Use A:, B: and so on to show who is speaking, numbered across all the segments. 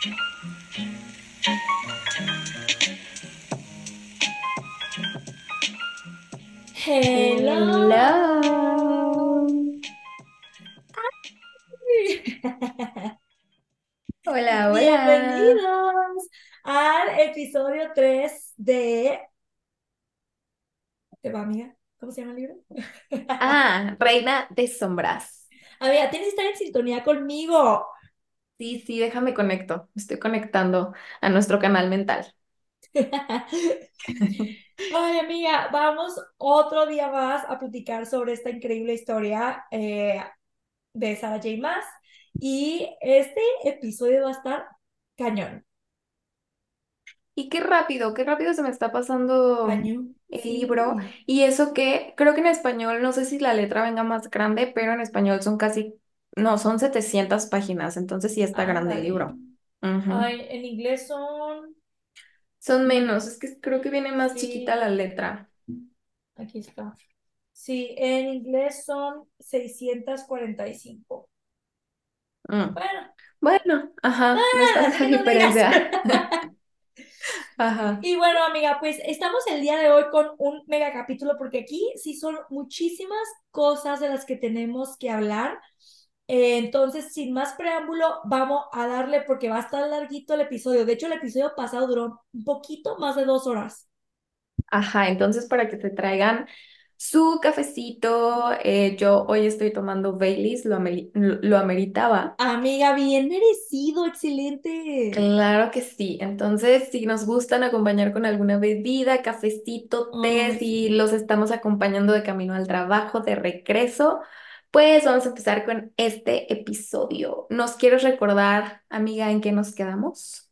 A: Hello.
B: Hello. Hola, hola.
A: Bienvenidos al episodio 3 de... ¿Te va, amiga? ¿Cómo se llama el libro?
B: Ah, Reina de Sombras.
A: Amiga, tienes que estar en sintonía conmigo.
B: Sí, sí, déjame conecto. Estoy conectando a nuestro canal mental.
A: Ay, amiga, vamos otro día más a platicar sobre esta increíble historia eh, de Sarah J. Maas. Y este episodio va a estar cañón.
B: Y qué rápido, qué rápido se me está pasando
A: Cañón.
B: el
A: Sí.
B: libro. Y eso que creo que en español, no sé si la letra venga más grande, pero en español son casi, no, son 700 páginas, entonces sí está grande el libro.
A: Ay, en inglés son.
B: Son menos, es que creo que viene más
A: Sí.
B: chiquita la letra.
A: Aquí está. Sí, en inglés son 645.
B: Mm.
A: Bueno,
B: Bueno, ajá, no
A: ah, no digas.
B: diferencia. Ajá.
A: Y bueno, amiga, pues estamos el día de hoy con un mega capítulo porque aquí sí son muchísimas cosas de las que tenemos que hablar. Eh, entonces, sin más preámbulo, vamos a darle porque va a estar larguito el episodio. De hecho, el episodio pasado duró un poquito más de dos horas.
B: Ajá, entonces para que te traigan su cafecito, eh, yo hoy estoy tomando Baileys, lo, ameri- lo ameritaba.
A: Amiga, bien merecido, excelente.
B: Claro que sí. Entonces, si nos gustan acompañar con alguna bebida, cafecito, té, si los estamos acompañando de camino al trabajo, de regreso, pues vamos a empezar con este episodio. ¿Nos quieres recordar, amiga, en qué nos quedamos?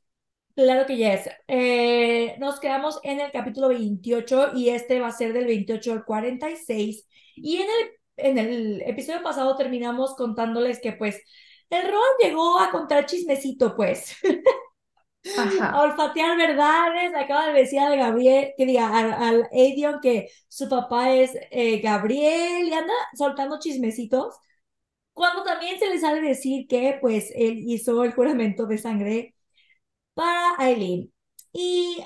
A: Claro que yes. Eh, nos quedamos en el capítulo 28 y este va a ser del 28 al 46. Y en el, en el episodio pasado terminamos contándoles que pues el Ron llegó a contar chismecito pues, olfatear verdades, acaba de decir al Gabriel, que diga, al, al que su papá es eh, Gabriel y anda soltando chismecitos. Cuando también se le sale decir que pues él hizo el juramento de sangre para Aileen. Y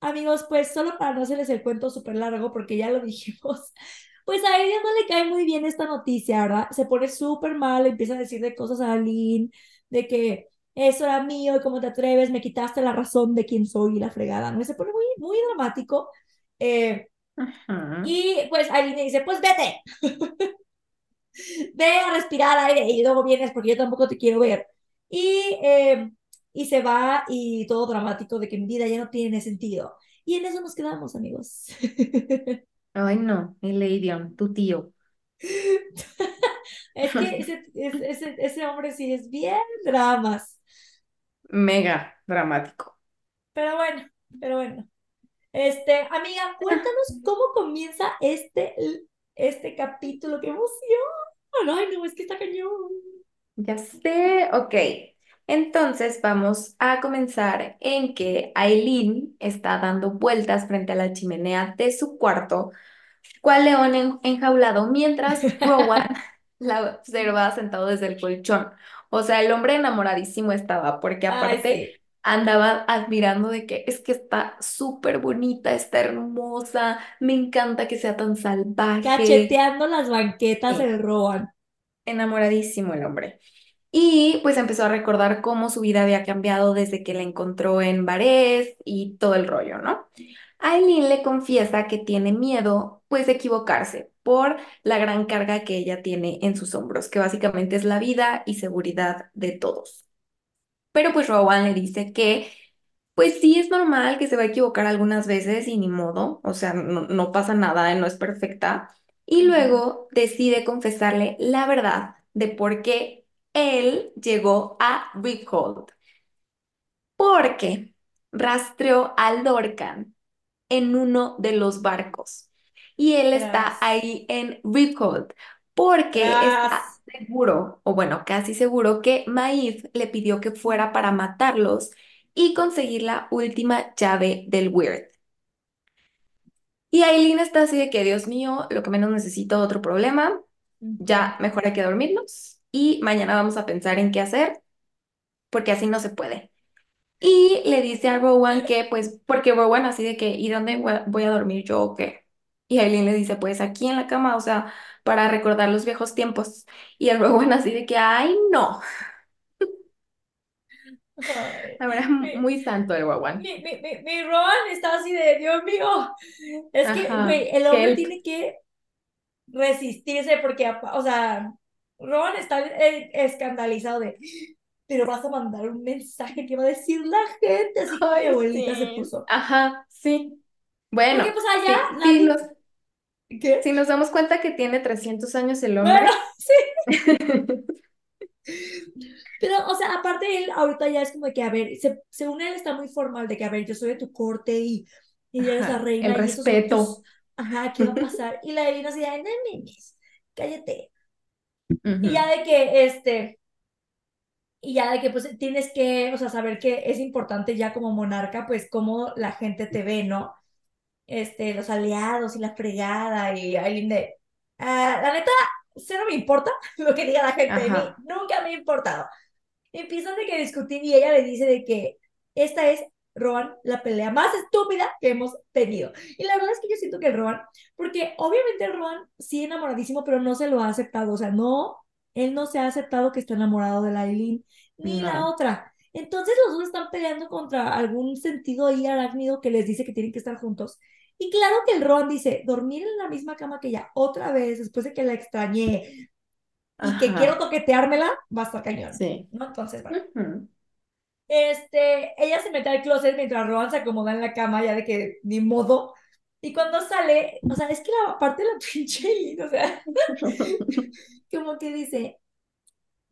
A: amigos, pues solo para no hacerles el cuento súper largo, porque ya lo dijimos, pues a ella no le cae muy bien esta noticia, ¿verdad? Se pone súper mal, empieza a decirle cosas a Aileen, de que eso era mío y cómo te atreves, me quitaste la razón de quién soy y la fregada, ¿no? Y se pone muy, muy dramático. Eh,
B: Ajá.
A: y pues Aileen le dice, pues vete, ve a respirar aire y luego vienes porque yo tampoco te quiero ver. Y, eh, y se va y todo dramático de que mi vida ya no tiene sentido. Y en eso nos quedamos, amigos.
B: Ay, no, el Adion, tu tío.
A: es que ese, ese, ese hombre sí es bien dramas.
B: Mega dramático.
A: Pero bueno, pero bueno. Este, amiga, cuéntanos cómo comienza este, este capítulo. ¡Qué emoción! Ay, no, es que está cañón.
B: Ya sé, ok. Entonces vamos a comenzar en que Aileen está dando vueltas frente a la chimenea de su cuarto, cual león en- enjaulado, mientras Rowan la observa sentado desde el colchón. O sea, el hombre enamoradísimo estaba, porque
A: Ay,
B: aparte
A: sí.
B: andaba admirando de que es que está súper bonita, está hermosa, me encanta que sea tan salvaje.
A: Cacheteando las banquetas
B: Sí.
A: el Rowan.
B: Enamoradísimo el hombre. Y pues empezó a recordar cómo su vida había cambiado desde que la encontró en Varese y todo el rollo, ¿no? Aileen le confiesa que tiene miedo, pues, de equivocarse por la gran carga que ella tiene en sus hombros, que básicamente es la vida y seguridad de todos. Pero pues Rowan le dice que, pues sí es normal que se va a equivocar algunas veces y ni modo, o sea, no, no pasa nada, no es perfecta. Y luego decide confesarle la verdad de por qué él llegó a Rickhold. Porque rastreó al Dorcan en uno de los barcos. Y él está ahí en Rickhold porque está
A: tras.
B: seguro, o bueno, casi seguro, que Maeve le pidió que fuera para matarlos y conseguir la última llave del Weird. Y Aileen está así de que, Dios mío, lo que menos necesito otro problema, ya mejor hay que dormirnos y mañana vamos a pensar en qué hacer, porque así no se puede. Y le dice a Rowan que, pues, porque Rowan así de que, ¿y dónde voy a dormir yo o qué? Y Aileen le dice, pues aquí en la cama, o sea, para recordar los viejos tiempos. Y el Rowan así de que, ay, no.
A: Ay,
B: La verdad,
A: mi,
B: muy santo el Rowan.
A: mi, mi, mi, Ron está así de, Dios mío. Es que, güey, el hombre
B: help.
A: tiene que resistirse porque, o sea, Ron está eh, escandalizado de, pero vas a mandar un mensaje que va a decir la gente, así como mi
B: Ay,
A: abuelita se
B: sí.
A: puso.
B: Ajá, sí. Bueno,
A: pues allá
B: sí, sí, nos,
A: ¿qué?
B: si nos damos cuenta que tiene 300 años el
A: Bueno,
B: hombre.
A: Pero, o sea, aparte él ahorita ya es como de que, a ver, se, según él está muy formal de que, a ver, yo soy de tu corte y, y eres la
B: el
A: reina y tus,
B: respeto.
A: ajá, ¿qué va a pasar? Y la Elena así, ay, no memes, cállate. Y
B: Ujú,
A: ya de que, este, y ya de que, pues, tienes que, o sea, saber que es importante ya como monarca, pues, cómo la gente te ve, ¿no? Este, los aliados y la fregada y Aileen de, ah, la neta, cero me importa lo que diga la gente de mí, nunca me ha importado. Empiezan de que discutir y ella le dice de que esta es, Rowan, la pelea más estúpida que hemos tenido. Y la verdad es que yo siento que el Rowan, porque obviamente el Rowan sí enamoradísimo, pero no se lo ha aceptado. O sea, no, él no se ha aceptado que está enamorado de la Eileen, ni la otra. Entonces los dos están peleando contra algún sentido ahí arácnido que les dice que tienen que estar juntos. Y claro que el Rowan dice, dormir en la misma cama que ella otra vez, después de que la extrañé y que quiero
B: ajá,
A: toqueteármela, va a estar cañón.
B: sí.
A: ¿no? Entonces, bueno. Este, ella se mete al closet mientras Rowan se acomoda en la cama, ya de que ni modo. Y cuando sale, o sea, es que la parte de la pinche o sea, como que dice,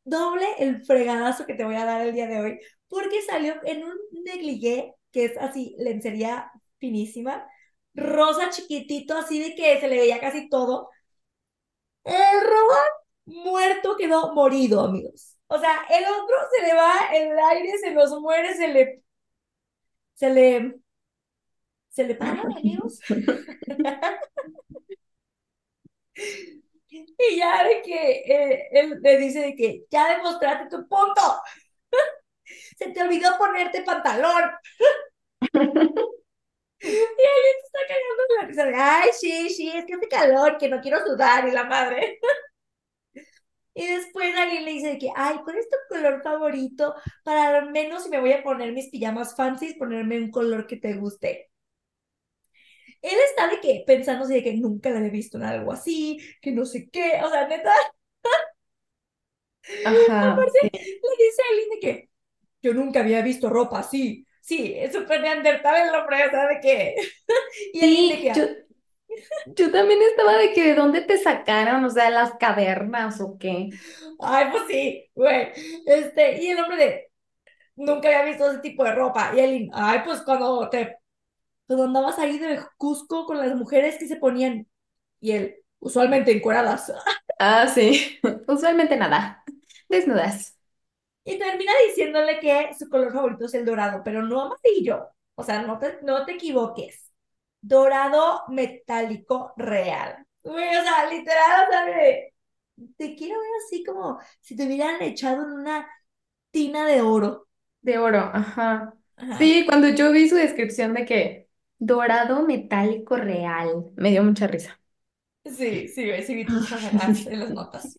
A: doble el fregadazo que te voy a dar el día de hoy, porque salió en un negligé, que es así, lencería finísima, rosa chiquitito, así de que se le veía casi todo. El Rowan muerto quedó morido, amigos. O sea, el otro se le va el aire, se los muere, se le, se le, se le para, amigos. Y ya de que eh, él le dice de que ya demostraste tu punto. Se te olvidó ponerte pantalón. Y él está cagando en la risa. Ay, sí, sí, es que hace calor, que no quiero sudar y la madre. Y después alguien le dice de que, ay, ¿cuál es tu color favorito? Para al menos si me voy a poner mis pijamas fancy, ponerme un color que te guste. Él está de que pensando así de que nunca le había visto en algo así, que no sé qué, o sea, neta,
B: Ajá,
A: aparte
B: sí.
A: le dice a Eileen de que yo nunca había visto ropa así. Sí, es súper neandertal el hombre, o sea, de que... Y Eileen de
B: Sí,
A: que,
B: yo, yo también estaba de que de dónde te sacaron, o sea, las cavernas o qué.
A: ay, pues sí, güey. Este, y el hombre de, nunca había visto ese tipo de ropa. Y Eileen, ay, pues cuando te, cuando andabas ahí de Cusco con las mujeres que se ponían, y él, usualmente encueradas.
B: Ah, sí. Usualmente nada. Desnudas.
A: Y termina diciéndole que su color favorito es el dorado, pero no amarillo. O sea, no te, no te equivoques. Dorado metálico real. Güey, o sea, literal, o sea, de- te quiero ver así como si te hubieran echado en una tina de oro.
B: De oro, ajá.
A: Ajá.
B: Sí, cuando yo vi su descripción de que dorado metálico real, me dio mucha risa.
A: Sí, sí, sí vi tus jajajas en las notas.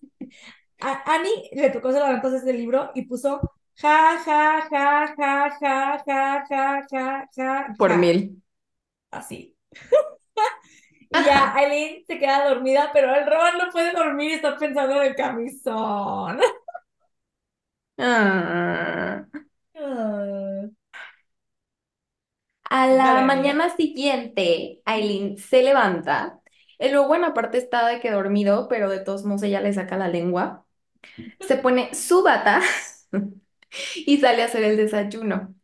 A: A Annie le tocó hacer las notas de este libro y puso ja, ja, ja, ja, ja, ja, ja, ja, ja,
B: Por
A: ja.
B: mil.
A: Así. Y ya. Aileen se queda dormida, pero el Rowan no puede dormir y está pensando en el camisón.
B: Ah.
A: Ah,
B: A la mañana siguiente, Aileen se levanta. El lobo en aparte está de que dormido, pero de todos modos ella le saca la lengua. Se pone su bata y sale a hacer el desayuno.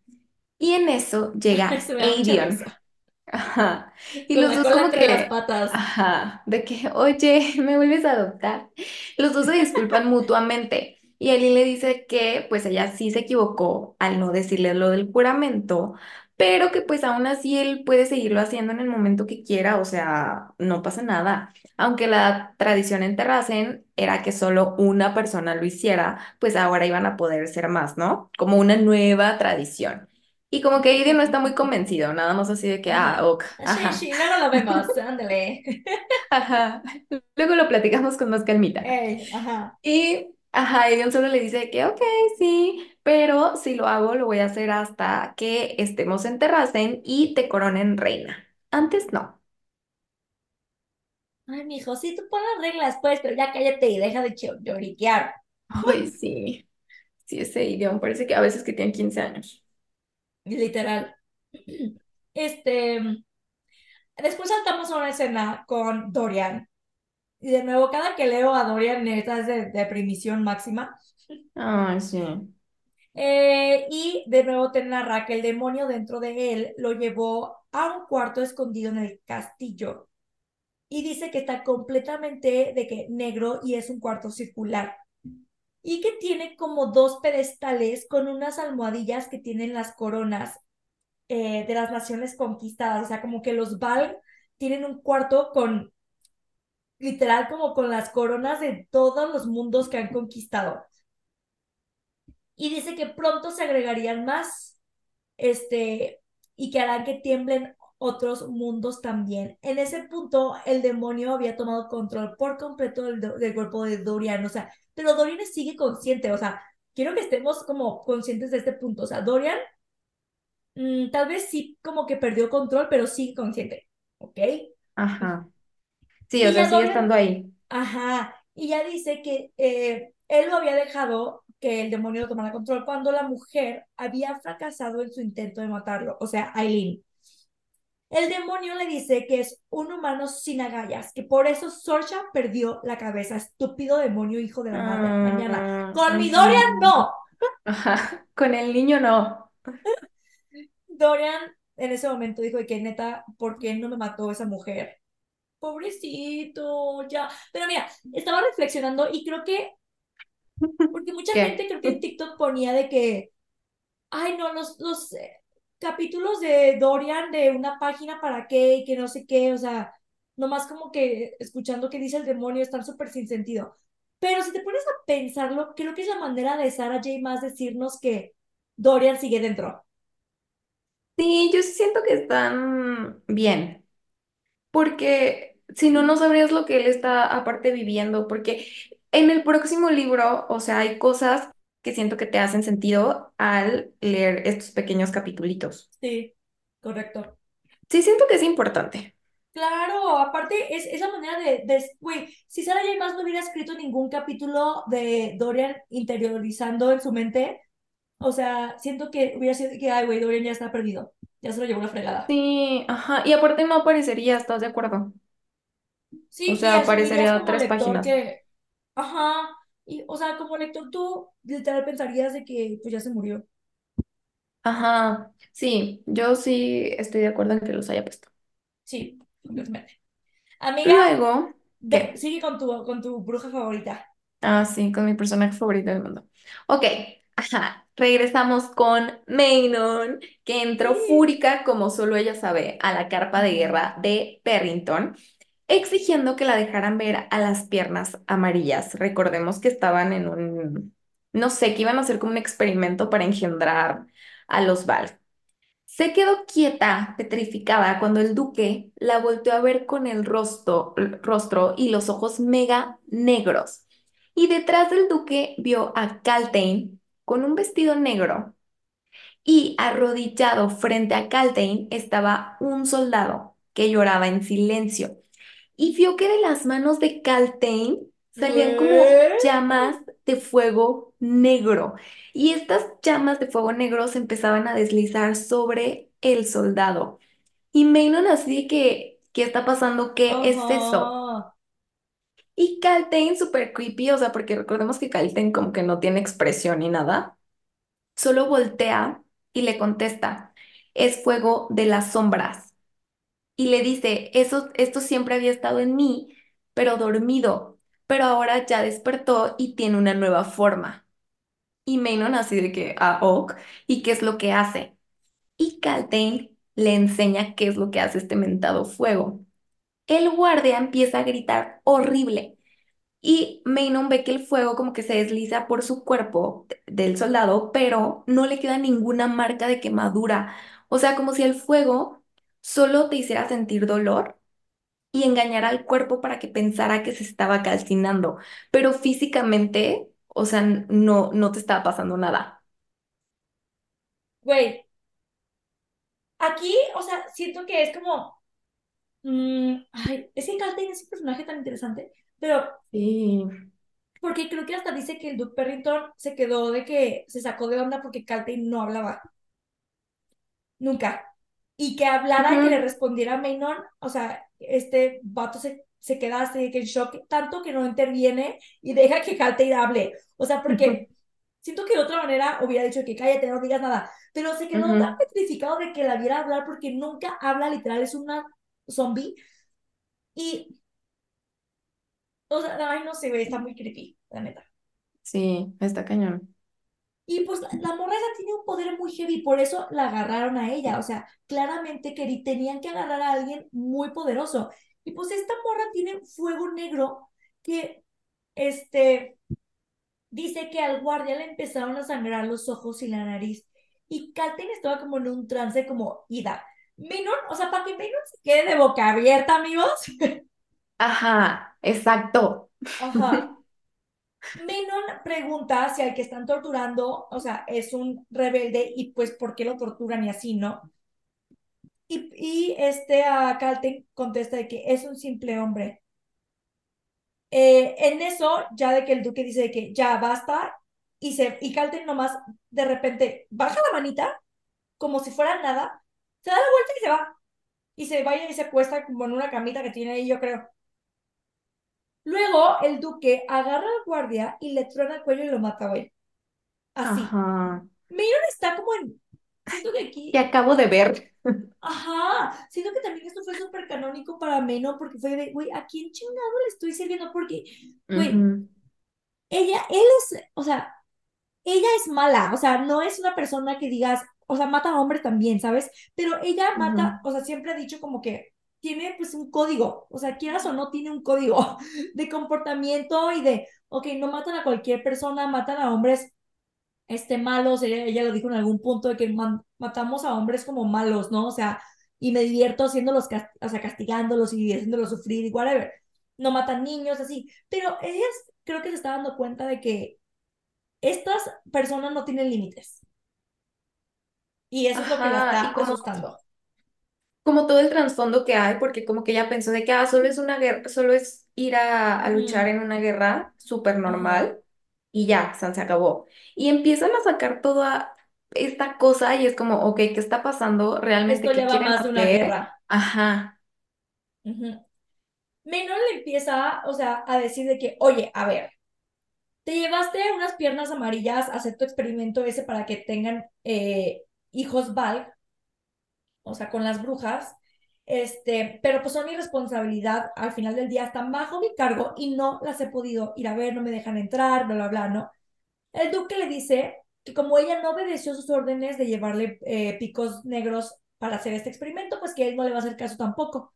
B: Y en eso llega
A: risa.
B: Ajá. Y
A: Con
B: los
A: la
B: dos
A: cola
B: como
A: entre las
B: que,
A: patas.
B: ajá, de que, oye, ¿me vuelves a adoptar? Los dos se disculpan mutuamente. Y Aileen le dice que pues ella sí se equivocó al no decirle lo del juramento, pero que pues aún así él puede seguirlo haciendo en el momento que quiera, o sea, no pasa nada. Aunque la tradición en Terracen era que solo una persona lo hiciera, pues ahora iban a poder ser más, ¿no? Como una nueva tradición. Y como que Aiden no está muy convencido, nada más así de que, ah,
A: Ajá.
B: ok,
A: Sí, sí, luego lo vemos, ándale.
B: ajá. Luego lo platicamos con más calmita.
A: Ey, ajá.
B: Y, ajá, Aiden solo le dice que, ok, sí, pero si lo hago, lo voy a hacer hasta que estemos en Terracen y te coronen reina. Antes no.
A: Ay, mijo, sí, tú pon las reglas, pues, pero ya cállate y deja de lloriquear.
B: Ay, sí, sí, ese idioma parece que a veces que tienen 15 años.
A: Literal. Este, después saltamos a una escena con Dorian. Y de nuevo, cada que leo a Dorian, neta es de deprimión máxima.
B: Ay, sí.
A: Eh, y de nuevo te narra que el demonio dentro de él lo llevó a un cuarto escondido en el castillo. Y dice que está completamente de que negro y es un cuarto circular. Y que tiene como dos pedestales con unas almohadillas que tienen las coronas eh, de las naciones conquistadas. O sea, como que los Val tienen un cuarto con, literal, como con las coronas de todos los mundos que han conquistado. Y dice que pronto se agregarían más, este, y que harán que tiemblen otros mundos también. En ese punto, el demonio había tomado control por completo del, del cuerpo de Dorian, o sea, pero Dorian sigue consciente, o sea, quiero que estemos como conscientes de este punto, o sea, Dorian mm, tal vez sí como que perdió control, pero sigue consciente, ¿ok?
B: Ajá. Sí, o
A: Y
B: sea, sigue
A: Dorian,
B: estando ahí.
A: ajá, y ya dice que eh, él lo había dejado que el demonio lo tomara control cuando la mujer había fracasado en su intento de matarlo, o sea, Aileen. El demonio le dice que es un humano sin agallas, que por eso Sorcha perdió la cabeza. Estúpido demonio, hijo de la madre. Mañana.
B: Ah,
A: Con mi Dorian, no.
B: Ajá. Con el niño no.
A: Dorian en ese momento dijo que neta, ¿por qué no me mató esa mujer? Pobrecito, ya. Pero mira, estaba reflexionando y creo que, porque mucha gente
B: ¿Qué?
A: creo que en TikTok ponía de que, ay, no, los, los eh, capítulos de Dorian de una página para qué y que no sé qué, o sea, nomás como que escuchando qué dice el demonio están súper sin sentido. Pero si te pones a pensarlo, creo que es la manera de Sarah J. más decirnos que Dorian sigue dentro.
B: Sí, yo siento que están bien, porque si no, no sabrías lo que él está aparte viviendo, porque en el próximo libro, o sea, hay cosas que siento que te hacen sentido al leer estos pequeños capitulitos.
A: Sí, correcto.
B: Sí, siento que es importante.
A: Claro, aparte es esa manera de, güey, si Sarah J. Maas no hubiera escrito ningún capítulo de Dorian interiorizando en su mente, o sea, siento que hubiera sido que, ay, güey, Dorian ya está perdido, ya se lo llevó la fregada.
B: Sí, ajá, y aparte no aparecería, ¿estás de acuerdo? O
A: Sí, y
B: sea, aparecería tres páginas.
A: que, ajá, y, o sea, como lector tú literal pensarías de que pues ya se murió.
B: Ajá, sí, yo sí estoy de acuerdo en que los haya puesto.
A: Sí, completamente. Amiga,
B: Luego,
A: ve,
B: ¿qué?
A: sigue con tu, con tu bruja favorita.
B: Ah, sí, con mi personaje favorito del mundo. Ok, ajá, regresamos con Manon, que entró
A: Sí.
B: fúrica, como solo ella sabe, a la carpa de guerra de Perrington, exigiendo que la dejaran ver a las piernas amarillas. Recordemos que estaban en un, no sé, que iban a hacer como un experimento para engendrar a los Val. Se quedó quieta, petrificada, cuando el duque la volteó a ver con el rostro, rostro y los ojos mega negros. Y detrás del duque vio a Caltain con un vestido negro y arrodillado frente a Caltain estaba un soldado que lloraba en silencio. Y vio que de las manos de Caltain salían como llamas de fuego negro. Y estas llamas de fuego negro se empezaban a deslizar sobre el soldado. Y Manon así que, ¿qué está pasando? ¿Qué es eso? Y Caltain súper creepy, o sea, porque recordemos que Caltain como que no tiene expresión ni nada, solo voltea y le contesta, es fuego de las sombras. Y le dice, eso, esto siempre había estado en mí, pero dormido, pero ahora ya despertó y tiene una nueva forma. Y Manon así de que, ah, ok, ¿y qué es lo que hace? Y Caltain le enseña qué es lo que hace este mentado fuego. El guardia empieza a gritar horrible Y Maynard ve que el fuego como que se desliza por su cuerpo de- del soldado, pero no le queda ninguna marca de quemadura. O sea, como si el fuego solo te hiciera sentir dolor y engañara al cuerpo para que pensara que se estaba calcinando, pero físicamente, o sea, no, no te estaba pasando nada.
A: Güey, aquí, o sea, siento que es como, mm, ay, es que Caltain es un personaje tan interesante, pero
B: Sí.
A: porque creo que hasta dice que el Duke Perrington se quedó de que se sacó de onda porque Caltain no hablaba, nunca. Y que hablara y que le respondiera a Maynard, o sea, este vato se, se queda así que en shock, tanto que no interviene y deja que Caltain hable. O sea, porque siento que de otra manera hubiera dicho que cállate, no digas nada, pero se quedó tan
B: Ujú.
A: petrificado de que la viera hablar porque nunca habla, literal, es una zombie. Y, o sea, ay, no sé, güey, está muy creepy, la neta.
B: Sí, está cañón.
A: Y pues la, la morra esa tiene un poder muy heavy, por eso la agarraron a ella. O sea, claramente que tenían que agarrar a alguien muy poderoso. Y pues esta morra tiene fuego negro que, este, dice que al guardia le empezaron a sangrar los ojos y la nariz. Y Kalten estaba como en un trance como ida. Minor, o sea, para que Minor se quede de boca abierta, amigos.
B: Ajá, exacto.
A: Ajá. Menon pregunta si al que están torturando, o sea, es un rebelde y pues por qué lo torturan y así, ¿no? Y, y este a Calten contesta de que es un simple hombre. Eh, en eso, ya de que el duque dice de que ya basta, y, se, y Calten nomás de repente baja la manita, como si fuera nada, se da la vuelta y se va. Y se vaya y se acuesta como en una camita que tiene ahí, yo creo. Luego el duque agarra al guardia y le truena el cuello y lo mata, güey. Así.
B: Ajá.
A: Está como en. Siento que
B: Que
A: aquí.
B: acabo de ver.
A: Ajá. Siento que también esto fue súper canónico para Maynard porque fue de, güey, ¿a quién chingado le estoy sirviendo? Porque, güey, ella, él es, o sea, ella es mala, o sea, no es una persona que digas, o sea, mata a hombres también, ¿sabes? Pero ella mata, o sea, siempre ha dicho como que tiene pues un código, o sea, quieras o no, tiene un código de comportamiento y de, ok, no matan a cualquier persona, matan a hombres este, malos, ella, ella lo dijo en algún punto de que man, matamos a hombres como malos, ¿no? O sea, y me divierto haciéndolos, o sea, castigándolos y haciéndolos sufrir y whatever. No matan niños, así. Pero ella creo que se está dando cuenta de que estas personas no tienen límites. Y eso es lo que la está asustando.
B: Como todo el trasfondo que hay, porque como que ella pensó de que ah, solo es una guerra, solo es ir a, a luchar en una guerra súper normal y ya, san, se acabó. Y empiezan a sacar toda esta cosa y es como, ok, ¿qué está pasando? ¿Realmente
A: Esto
B: qué
A: va
B: quieren
A: más de una
B: hacer?
A: guerra.
B: Ajá,
A: Ujú. Menor le empieza, o sea, a decir de que, oye, a ver, te llevaste unas piernas amarillas a hacer tu experimento ese para que tengan eh, hijos Valg, o sea, con las brujas, este, pero pues son mi responsabilidad, al final del día están bajo mi cargo y no las he podido ir a ver, no me dejan entrar, bla, bla, bla, ¿no? El duque le dice que como ella no obedeció sus órdenes de llevarle eh, picos negros para hacer este experimento, pues que él no le va a hacer caso tampoco.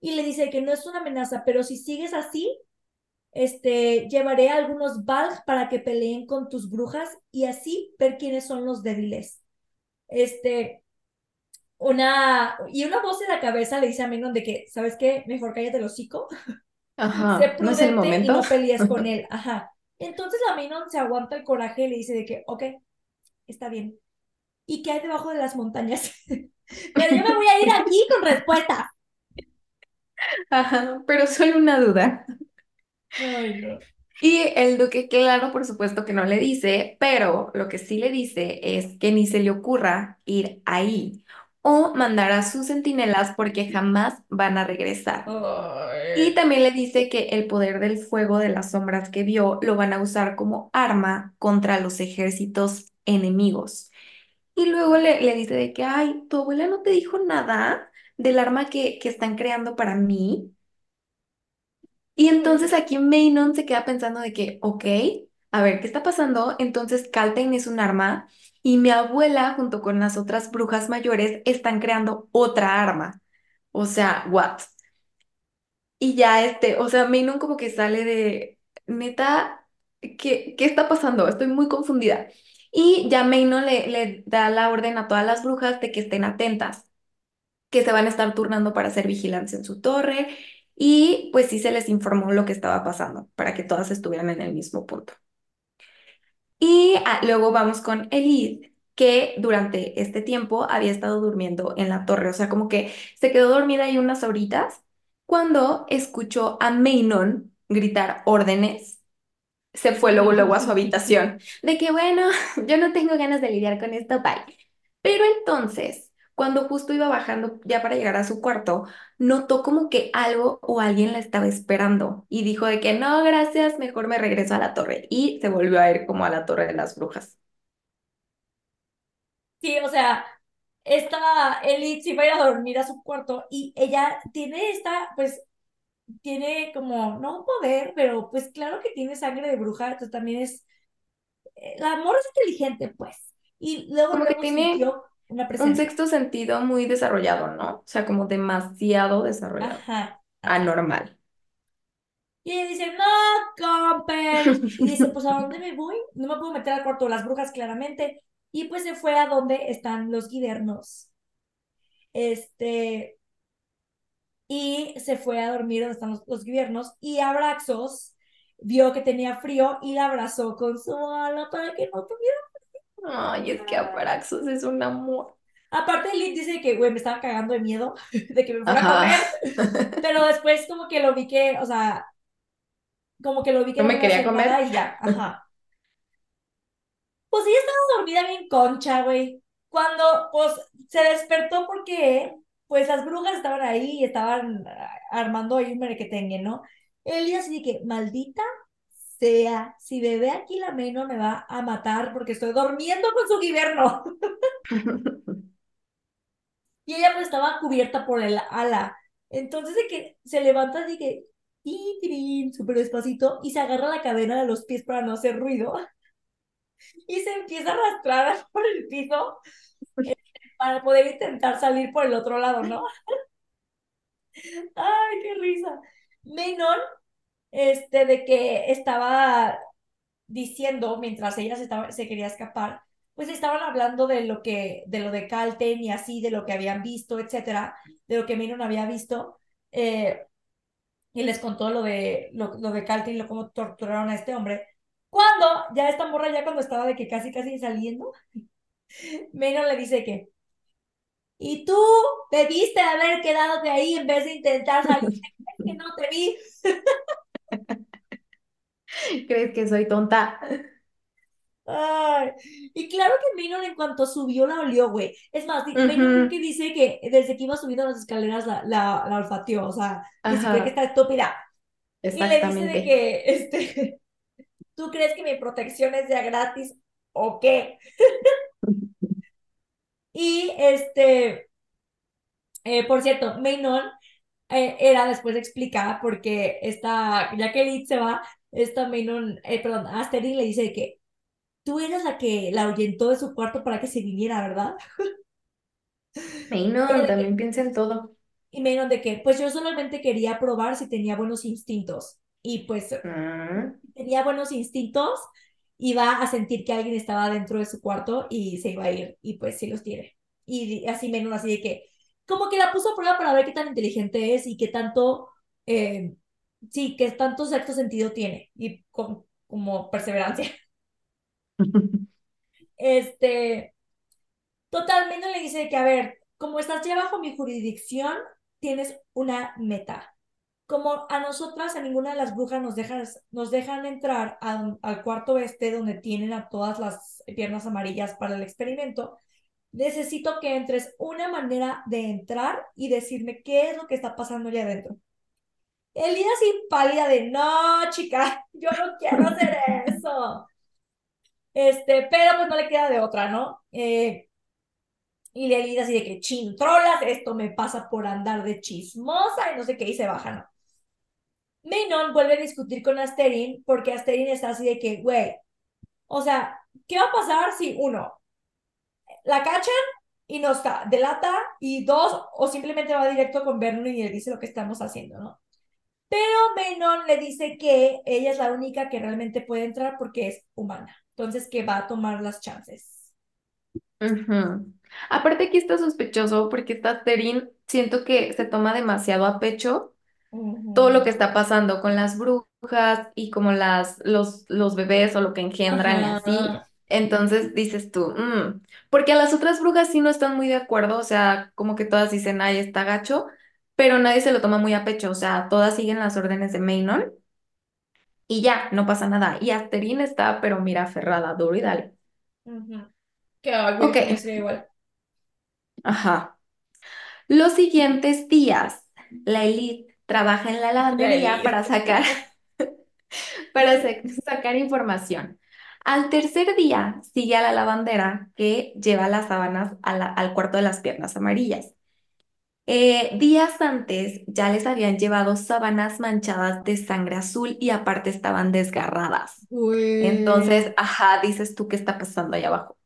A: Y le dice que no es una amenaza, pero si sigues así, este, llevaré a algunos Valg para que peleen con tus brujas y así ver quiénes son los débiles. Este, una, y una voz en la cabeza le dice a Menon de que, ¿sabes qué? Mejor cállate el hocico, sé
B: ajá, no es el
A: prudente y
B: momento.
A: no pelees con él, ajá. Entonces la Menon se aguanta el coraje y le dice de que, ok, está bien. ¿Y qué hay debajo de las montañas? Pero yo me voy a ir aquí con respuesta.
B: Ajá, pero solo una duda.
A: Ay, no.
B: Y el duque, claro, por supuesto que no le dice, pero lo que sí le dice es que ni se le ocurra ir ahí o mandar a sus centinelas porque jamás van a regresar. Y también le dice que el poder del fuego de las sombras que vio lo van a usar como arma contra los ejércitos enemigos. Y luego le, le dice de que, ay, tu abuela no te dijo nada del arma que, que están creando para mí. Y entonces aquí Maynon se queda pensando de que, ok, a ver, ¿qué está pasando? Entonces Caltain es un arma y mi abuela junto con las otras brujas mayores están creando otra arma. O sea, what? Y ya este, o sea, Maynon como que sale de, neta, ¿qué, qué está pasando? Estoy muy confundida. Y ya Meino le, le da la orden a todas las brujas de que estén atentas, que se van a estar turnando para hacer vigilancia en su torre. Y pues sí se les informó lo que estaba pasando para que todas estuvieran en el mismo punto. Y ah, luego vamos con Elid, que durante este tiempo había estado durmiendo en la torre, o sea, como que se quedó dormida ahí unas horitas cuando escuchó a Maynon gritar órdenes. Se fue luego, luego a su habitación, de que bueno, yo no tengo ganas de lidiar con esto, bye. Pero entonces, cuando justo iba bajando ya para llegar a su cuarto, notó como que algo o alguien la estaba esperando y dijo de que no, gracias, mejor me regreso a la torre y se volvió a ir como a la torre de las brujas.
A: Sí, o sea, esta Elite se va a ir a dormir a su cuarto y ella tiene esta, pues, tiene como, no un poder, pero pues claro que tiene sangre de bruja, entonces también es, eh, la amor es inteligente, pues. Y luego
B: Como que tiene
A: sintió
B: un sexto sentido muy desarrollado, ¿no? O sea, como demasiado desarrollado.
A: Ajá.
B: Anormal.
A: Y dice, no, Comper. Y dice, pues ¿a dónde me voy? No me puedo meter al cuarto de las brujas, claramente. Y pues se fue a donde están los guidernos. Este, y se fue a dormir donde están los, los guidernos. Y Abraxos vio que tenía frío y la abrazó con su ala para que no tuviera.
B: Ay, es que Aparaxos es un amor.
A: Aparte, Lid dice que, güey, me estaba cagando de miedo de que me fuera a comer. Pero después como que lo vi que, o sea, como que lo vi que
B: No me quería comer.
A: y ya, ajá. Pues ella estaba dormida bien concha, güey. Cuando, pues, se despertó porque, pues, las brujas estaban ahí y estaban ah, armando ahí un merequetengue, ¿no? Día así de que, maldita sea, si bebé aquí la meno me va a matar porque estoy durmiendo con su guiberno. Y ella pues estaba cubierta por el ala. Entonces de que se levanta así que, súper despacito y se agarra la cadena de los pies para no hacer ruido y se empieza a arrastrar por el piso eh, para poder intentar salir por el otro lado, ¿no? Ay, qué risa. Menon, este, de que estaba diciendo mientras ella se, estaba, se quería escapar, pues estaban hablando de lo que, de lo de Calten y así, de lo que habían visto, etcétera, de lo que Menon había visto. Eh, y les contó lo de, lo, lo de Calten y lo cómo torturaron a este hombre. Cuando ya esta morra, ya cuando estaba de que casi, casi saliendo, Menon le dice que, y tú debiste haber quedado de ahí en vez de intentar salir, que no te vi.
B: ¿Crees que soy tonta?
A: Ay, y claro que Maynard en cuanto subió la olió, güey. Es más, Maynard
B: Ujú,
A: que dice que desde que iba subiendo las escaleras la, la, la olfateó, o sea, que cree que está estúpida. Y le dice de que, este, ¿tú crees que mi protección es ya gratis o qué? Y este, eh, por cierto, Maynard eh, era después explicada porque esta, ya que Edith se va, esta Maynard, eh, perdón, Asterix le dice que tú eras la que la ahuyentó de su cuarto para que se viniera, ¿verdad?
B: Maynard también piensa en todo.
A: Y me dijeron de que, pues yo solamente quería probar si tenía buenos instintos. Y pues
B: Mm.
A: tenía buenos instintos, iba a sentir que alguien estaba dentro de su cuarto y se iba a ir. Y pues sí los tiene. Y así menos así de que, como que la puso a prueba para ver qué tan inteligente es y qué tanto, eh, sí, qué tanto sexto sentido tiene. Y con, como perseverancia. Este, totalmente le dice que, a ver, como estás ya bajo mi jurisdicción, tienes una meta. como a nosotras, a ninguna de las brujas nos dejan, nos dejan entrar a, al cuarto este donde tienen a todas las piernas amarillas para el experimento, necesito que entres una manera de entrar y decirme qué es lo que está pasando allá adentro. Elida así pálida de, no, chica, yo no quiero hacer eso. Este, pero pues no le queda de otra, ¿no? Eh, y Elida así de que, chin, trolas, esto me pasa por andar de chismosa y no sé qué, y se baja, ¿no? Menon vuelve a discutir con Asterin porque Asterin está así de que, güey, o sea, ¿qué va a pasar si uno, la cachan y nos delata y dos, o simplemente va directo con Vernon y le dice lo que estamos haciendo, ¿no? Pero Menon le dice que ella es la única que realmente puede entrar porque es humana. Entonces que va a tomar las chances.
B: Aparte aquí está sospechoso porque esta Terin siento que se toma demasiado a pecho todo lo que está pasando con las brujas y como las, los, los bebés o lo que engendran y así. Entonces dices tú, "Mm", porque a las otras brujas sí no están muy de acuerdo, o sea, como que todas dicen, ay, está gacho, pero nadie se lo toma muy a pecho, o sea, todas siguen las órdenes de Maynon y ya, no pasa nada. Y Asterine está, pero mira, aferrada, duro y dale.
A: Ujú. Que,
B: Ok,
A: sería igual.
B: ajá. Los siguientes días, la Elite trabaja en la
A: La
B: lavandería para
A: Elite.
B: sacar para sa- sacar información. Al tercer día sigue a la lavandera que lleva las sábanas a la- al cuarto de las piernas amarillas. Eh, días antes ya les habían llevado sábanas manchadas de sangre azul y aparte estaban desgarradas. Entonces, ajá, dices tú qué está pasando ahí abajo.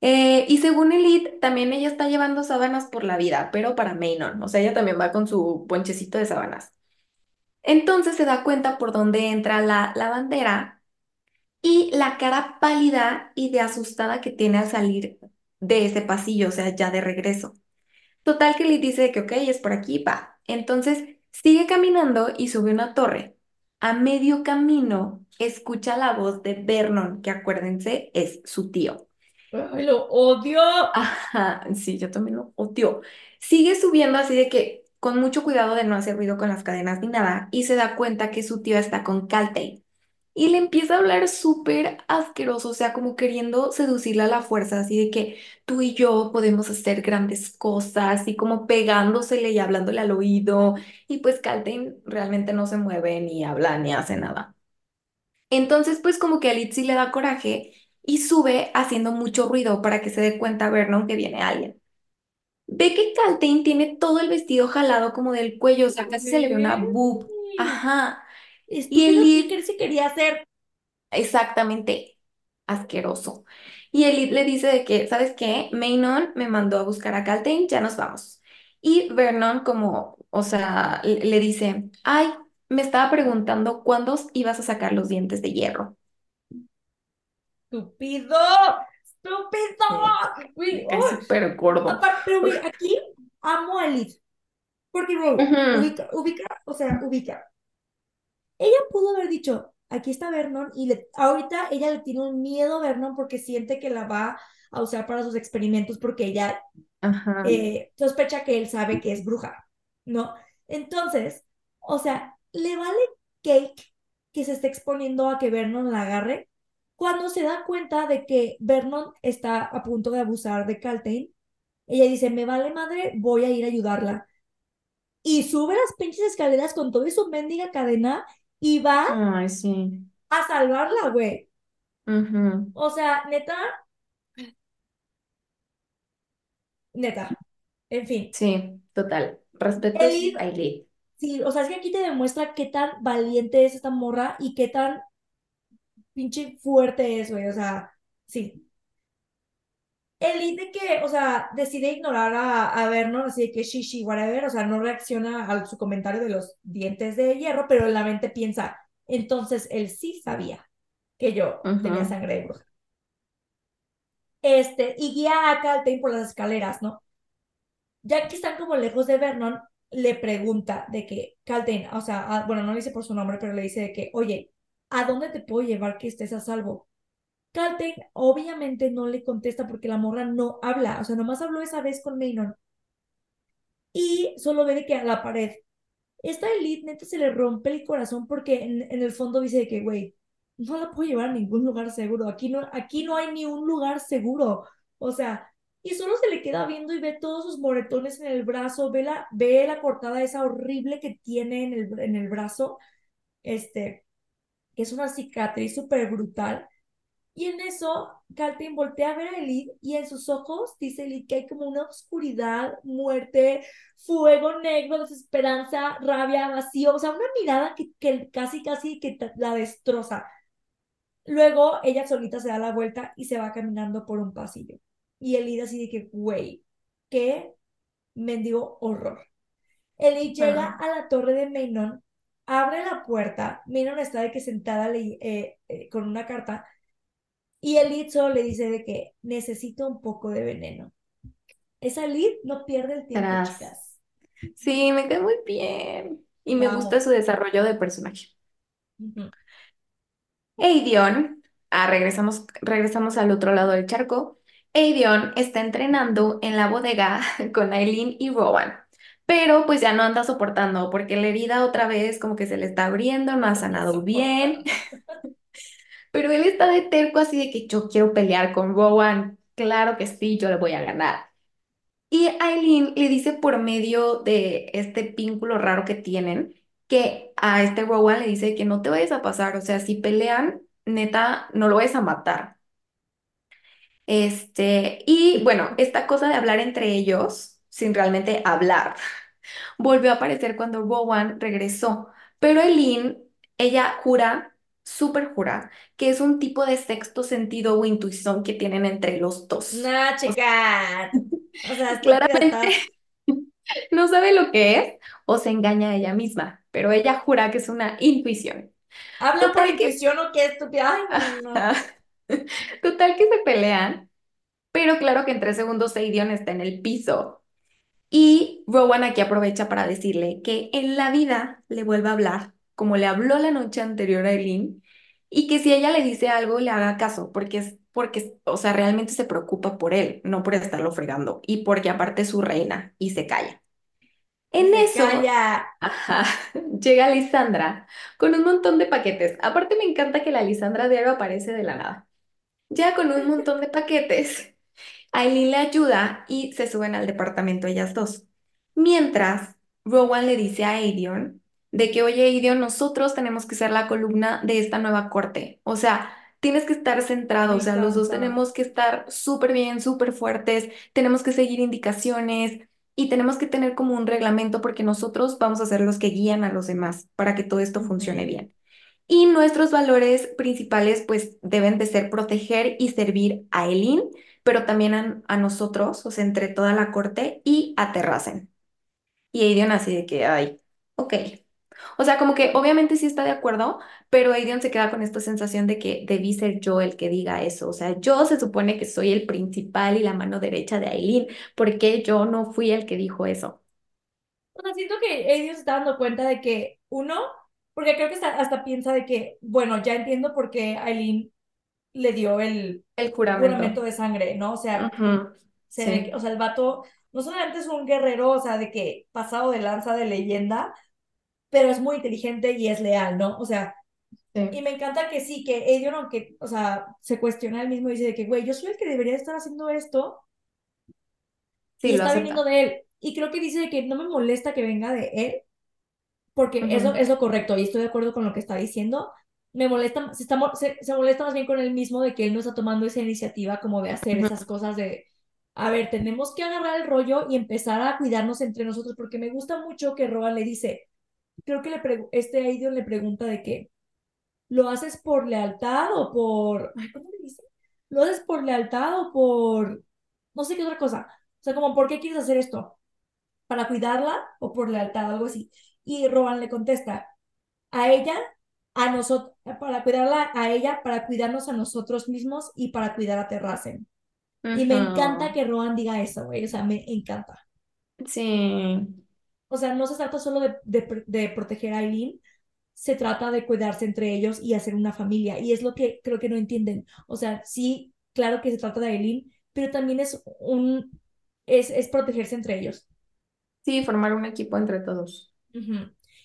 B: Eh, y según Elite, también ella está llevando sábanas por la vida, pero para Maynon. O sea, ella también va con su ponchecito de sábanas. Entonces se da cuenta por dónde entra la lavandera y la cara pálida y de asustada que tiene al salir de ese pasillo, o sea, ya de regreso. Total que le dice que ok, es por aquí, va. Entonces sigue caminando y sube una torre. A medio camino escucha la voz de Vernon, que acuérdense, es su tío.
A: Ay, lo odio.
B: Ajá, sí, yo también lo odio. Sigue subiendo así de que con mucho cuidado de no hacer ruido con las cadenas ni nada y se da cuenta que su tío está con Caltei. Y le empieza a hablar súper asqueroso, o sea, como queriendo seducirla a la fuerza, así de que tú y yo podemos hacer grandes cosas, y como pegándosele y hablándole al oído. Y pues Caltei realmente no se mueve, ni habla, ni hace nada. Entonces, pues como que a sí le da coraje y sube haciendo mucho ruido para que se dé cuenta Vernon que viene alguien. Ve que Caltain tiene todo el vestido jalado como del cuello, o sea, casi se le ve una boob. Ajá. Y
A: Estúpido, ¿qué
B: Elite
A: crees que quería hacer?
B: Exactamente, asqueroso. Y Elite le dice de que, ¿sabes qué? Maynon me mandó a buscar a Caltain, ya nos vamos. Y Vernon como, o sea, le dice, ay, me estaba preguntando cuándo ibas a sacar los dientes de hierro.
A: Estúpido. Estúpido. Oh.
B: súper gordo.
A: Aparte, aquí amo a Elite. Porque, ubica, ubica, o sea, ubica. Ella pudo haber dicho, aquí está Vernon, y le, ahorita ella le tiene un miedo a Vernon porque siente que la va a usar para sus experimentos porque ella
B: Ajá.
A: eh, sospecha que él sabe que es bruja, ¿no? Entonces, o sea, le vale cake que se esté exponiendo a que Vernon la agarre cuando se da cuenta de que Vernon está a punto de abusar de Caltain. Ella dice, me vale madre, voy a ir a ayudarla. Y sube las pinches escaleras con toda su mendiga cadena y va
B: Ay, sí.
A: a salvarla, güey. O sea, neta, neta. En fin,
B: Sí, total. Respetos
A: Elid
B: a Elite.
A: Sí, o sea, es que aquí te demuestra qué tan valiente es esta morra y qué tan pinche fuerte es, güey. O sea, sí. El de que, o sea, decide ignorar a, a Vernon, así de que shishi, whatever, o sea, no reacciona a su comentario de los dientes de hierro, pero en la mente piensa, entonces él sí sabía que yo tenía sangre de bruja. Este, y guía a Caltain por las escaleras, ¿no? Ya que están como lejos de Vernon, le pregunta de que, Caltain, o sea, a- bueno, no le dice por su nombre, pero le dice de que, oye, ¿a dónde te puedo llevar que estés a salvo? Caltain obviamente no le contesta porque la morra no habla, o sea, nomás habló esa vez con Maynon y solo ve de que a la pared. Esta Elite neta se le rompe el corazón porque en, el fondo dice que, güey, no la puedo llevar a ningún lugar seguro, aquí no, aquí no hay ni un lugar seguro, o sea, y solo se le queda viendo y ve todos sus moretones en el brazo, ve la, ve la cortada esa horrible que tiene en el, en el brazo, este, que es una cicatriz súper brutal y en eso, Calvin voltea a ver a Elite y en sus ojos dice Elite que hay como una oscuridad, muerte, fuego negro, desesperanza, rabia, vacío, o sea, una mirada que, que casi, casi que la destroza. Luego ella solita se da la vuelta y se va caminando por un pasillo. Y Elite así de que, güey, qué mendigo horror. Elite llega a la torre de Maynon abre la puerta, Minon está de que sentada eh, eh, con una carta y el lead solo le dice de que necesito un poco de veneno. Esa lead no pierde el tiempo, chicas.
B: Sí, me quedó muy bien. Y me gusta su desarrollo de personaje. Uh ah, regresamos, regresamos al otro lado del charco. Aidion está entrenando en la bodega con Aileen y Rowan, pero pues ya no anda soportando porque la herida otra vez como que se le está abriendo, no ha sanado bien. Pero él está de terco así de que yo quiero pelear con Rowan. Claro que sí, yo le voy a ganar. Y Aileen le dice por medio de este vínculo raro que tienen que a este Rowan le dice que no te vayas a pasar, o sea, si pelean, neta, no lo vayas a matar. Este, y bueno, esta cosa de hablar entre ellos, sin realmente hablar, volvió a aparecer cuando Rowan regresó. Pero Eileen, ella jura, súper jura, que es un tipo de sexto sentido o intuición que tienen entre los dos.
A: No, chica. O sea,
B: claramente no sabe lo que es o se engaña a ella misma, pero ella jura que es una intuición.
A: ¿Habla por intuición o qué estúpida? No.
B: Total que se pelean, pero claro que en tres segundos Aidion está en el piso. Y Rowan aquí aprovecha para decirle que en la vida le vuelve a hablar, como le habló la noche anterior a Eileen, y que si ella le dice algo, le haga caso, porque es porque, o sea, realmente se preocupa por él, no por estarlo fregando, y porque aparte es su reina y se calla. En eso, llega Lisandra con un montón de paquetes. Aparte me encanta que la Lisandra diario aparece de la nada ya con un montón de paquetes. Aileen le ayuda y se suben al departamento ellas dos. Mientras, Rowan le dice a Aidion de que, oye, Aidion, nosotros tenemos que ser la columna de esta nueva corte. O sea, tienes que estar centrado, o sea, los dos tenemos que estar súper bien, súper fuertes, tenemos que seguir indicaciones y tenemos que tener como un reglamento porque nosotros vamos a ser los que guían a los demás para que todo esto funcione bien. Y nuestros valores principales pues deben de ser proteger y servir a Elin, pero también a, nosotros, o sea, entre toda la corte y a Terracen. Y Aidion así de que, ay, ok. O sea, como que obviamente sí está de acuerdo, pero Aidion se queda con esta sensación de que debí ser yo el que diga eso. O sea, yo se supone que soy el principal y la mano derecha de Aileen, porque yo no fui el que dijo eso.
A: O sea, siento que Aidion se está dando cuenta de que, uno, porque creo que hasta, piensa de que, bueno, ya entiendo por qué Aileen le dio el,
B: el juramento.
A: de sangre, ¿no? O sea, o sea, el vato no solamente es un guerrero, o sea, de que pasado de lanza de leyenda, pero es muy inteligente y es leal, ¿no? O sea, y me encanta que sí, que ellos, aunque, o sea, se cuestiona él mismo y dice de que, güey, yo soy el que debería estar haciendo esto. Sí, y está viniendo de él. Y creo que dice de que no me molesta que venga de él, porque eso es lo correcto y estoy de acuerdo con lo que está diciendo. Me molesta, se, está, se, molesta más bien con él mismo de que él no está tomando esa iniciativa como de hacer esas cosas de, a ver, tenemos que agarrar el rollo y empezar a cuidarnos entre nosotros, porque me gusta mucho que Roa le dice, creo que le este Aidion le pregunta de qué, ¿lo haces por lealtad o por, ¿cómo le dice? ¿Lo haces por lealtad o por, no sé qué otra cosa? O sea, como, ¿por qué quieres hacer esto? ¿Para cuidarla o por lealtad? Algo así. Y Rowan le contesta, a ella, a nosotros, para cuidarla a ella, para cuidarnos a nosotros mismos y para cuidar a Terracen. Y me encanta que Rowan diga eso, güey, o sea, me encanta.
B: Sí.
A: O sea, no se trata solo de, de, proteger a Eileen, se trata de cuidarse entre ellos y hacer una familia. Y es lo que creo que no entienden. O sea, sí, claro que se trata de Eileen, pero también es un, es, es protegerse entre ellos.
B: Sí, formar un equipo entre todos.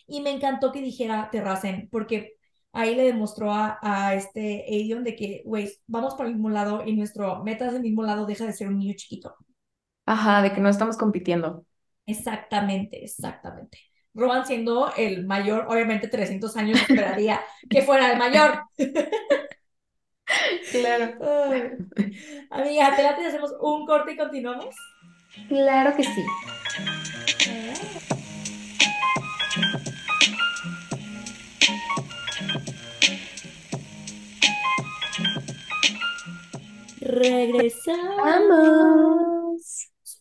A: Y me encantó que dijera Terracen, porque ahí le demostró a, a este Aidion de que, güey, vamos para el mismo lado y nuestro meta es el mismo lado, deja de ser un niño chiquito.
B: Ajá, de que no estamos compitiendo.
A: Exactamente, exactamente. Roban siendo el mayor, obviamente 300 años esperaría que fuera el mayor.
B: claro.
A: Amiga, ¿te hacemos un corte y continuamos?
B: Claro que sí.
A: Regresamos.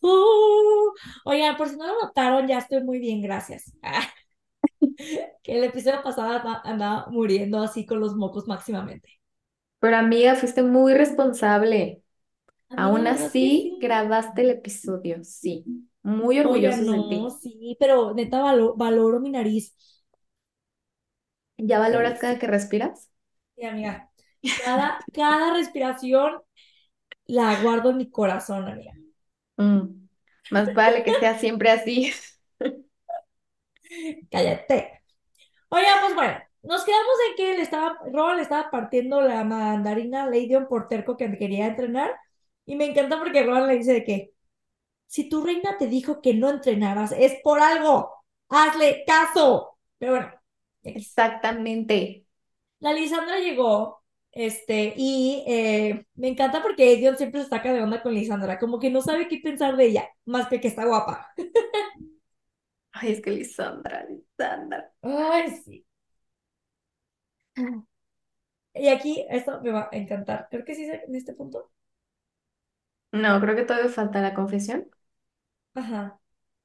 A: Uh, oigan, por si no lo notaron, ya estoy muy bien, gracias. que el episodio pasado anda- andaba muriendo así con los mocos máximamente.
B: Pero amiga, fuiste muy responsable.
A: Amiga,
B: Aún así,
A: sí.
B: grabaste el episodio, sí. Muy
A: Oiga,
B: orgullosos de ti.
A: sí, pero neta valo- valoro mi nariz.
B: ¿Ya
A: Sí,
B: valoras cada que respiras?
A: sí, amiga. Cada, cada respiración la guardo en mi corazón, amiga.
B: Mm, Más vale que sea siempre así.
A: Cállate. Oiga, pues bueno, nos quedamos en que le estaba, Rowan le estaba partiendo la mandarina a Ladion por terco que quería entrenar. Y me encanta porque Rowan le dice de que si tu reina te dijo que no entrenaras, es por algo. Hazle caso. Pero bueno.
B: Exactamente.
A: La Lisandra llegó, este, y eh, me encanta porque Edion siempre se saca de onda con Lisandra, como que no sabe qué pensar de ella, más que que está guapa.
B: Ay, es que Lisandra, Lisandra.
A: Ay, sí. Y aquí, esto me va a encantar. Creo que sí en este punto.
B: No, creo que todavía falta la confesión.
A: Ajá.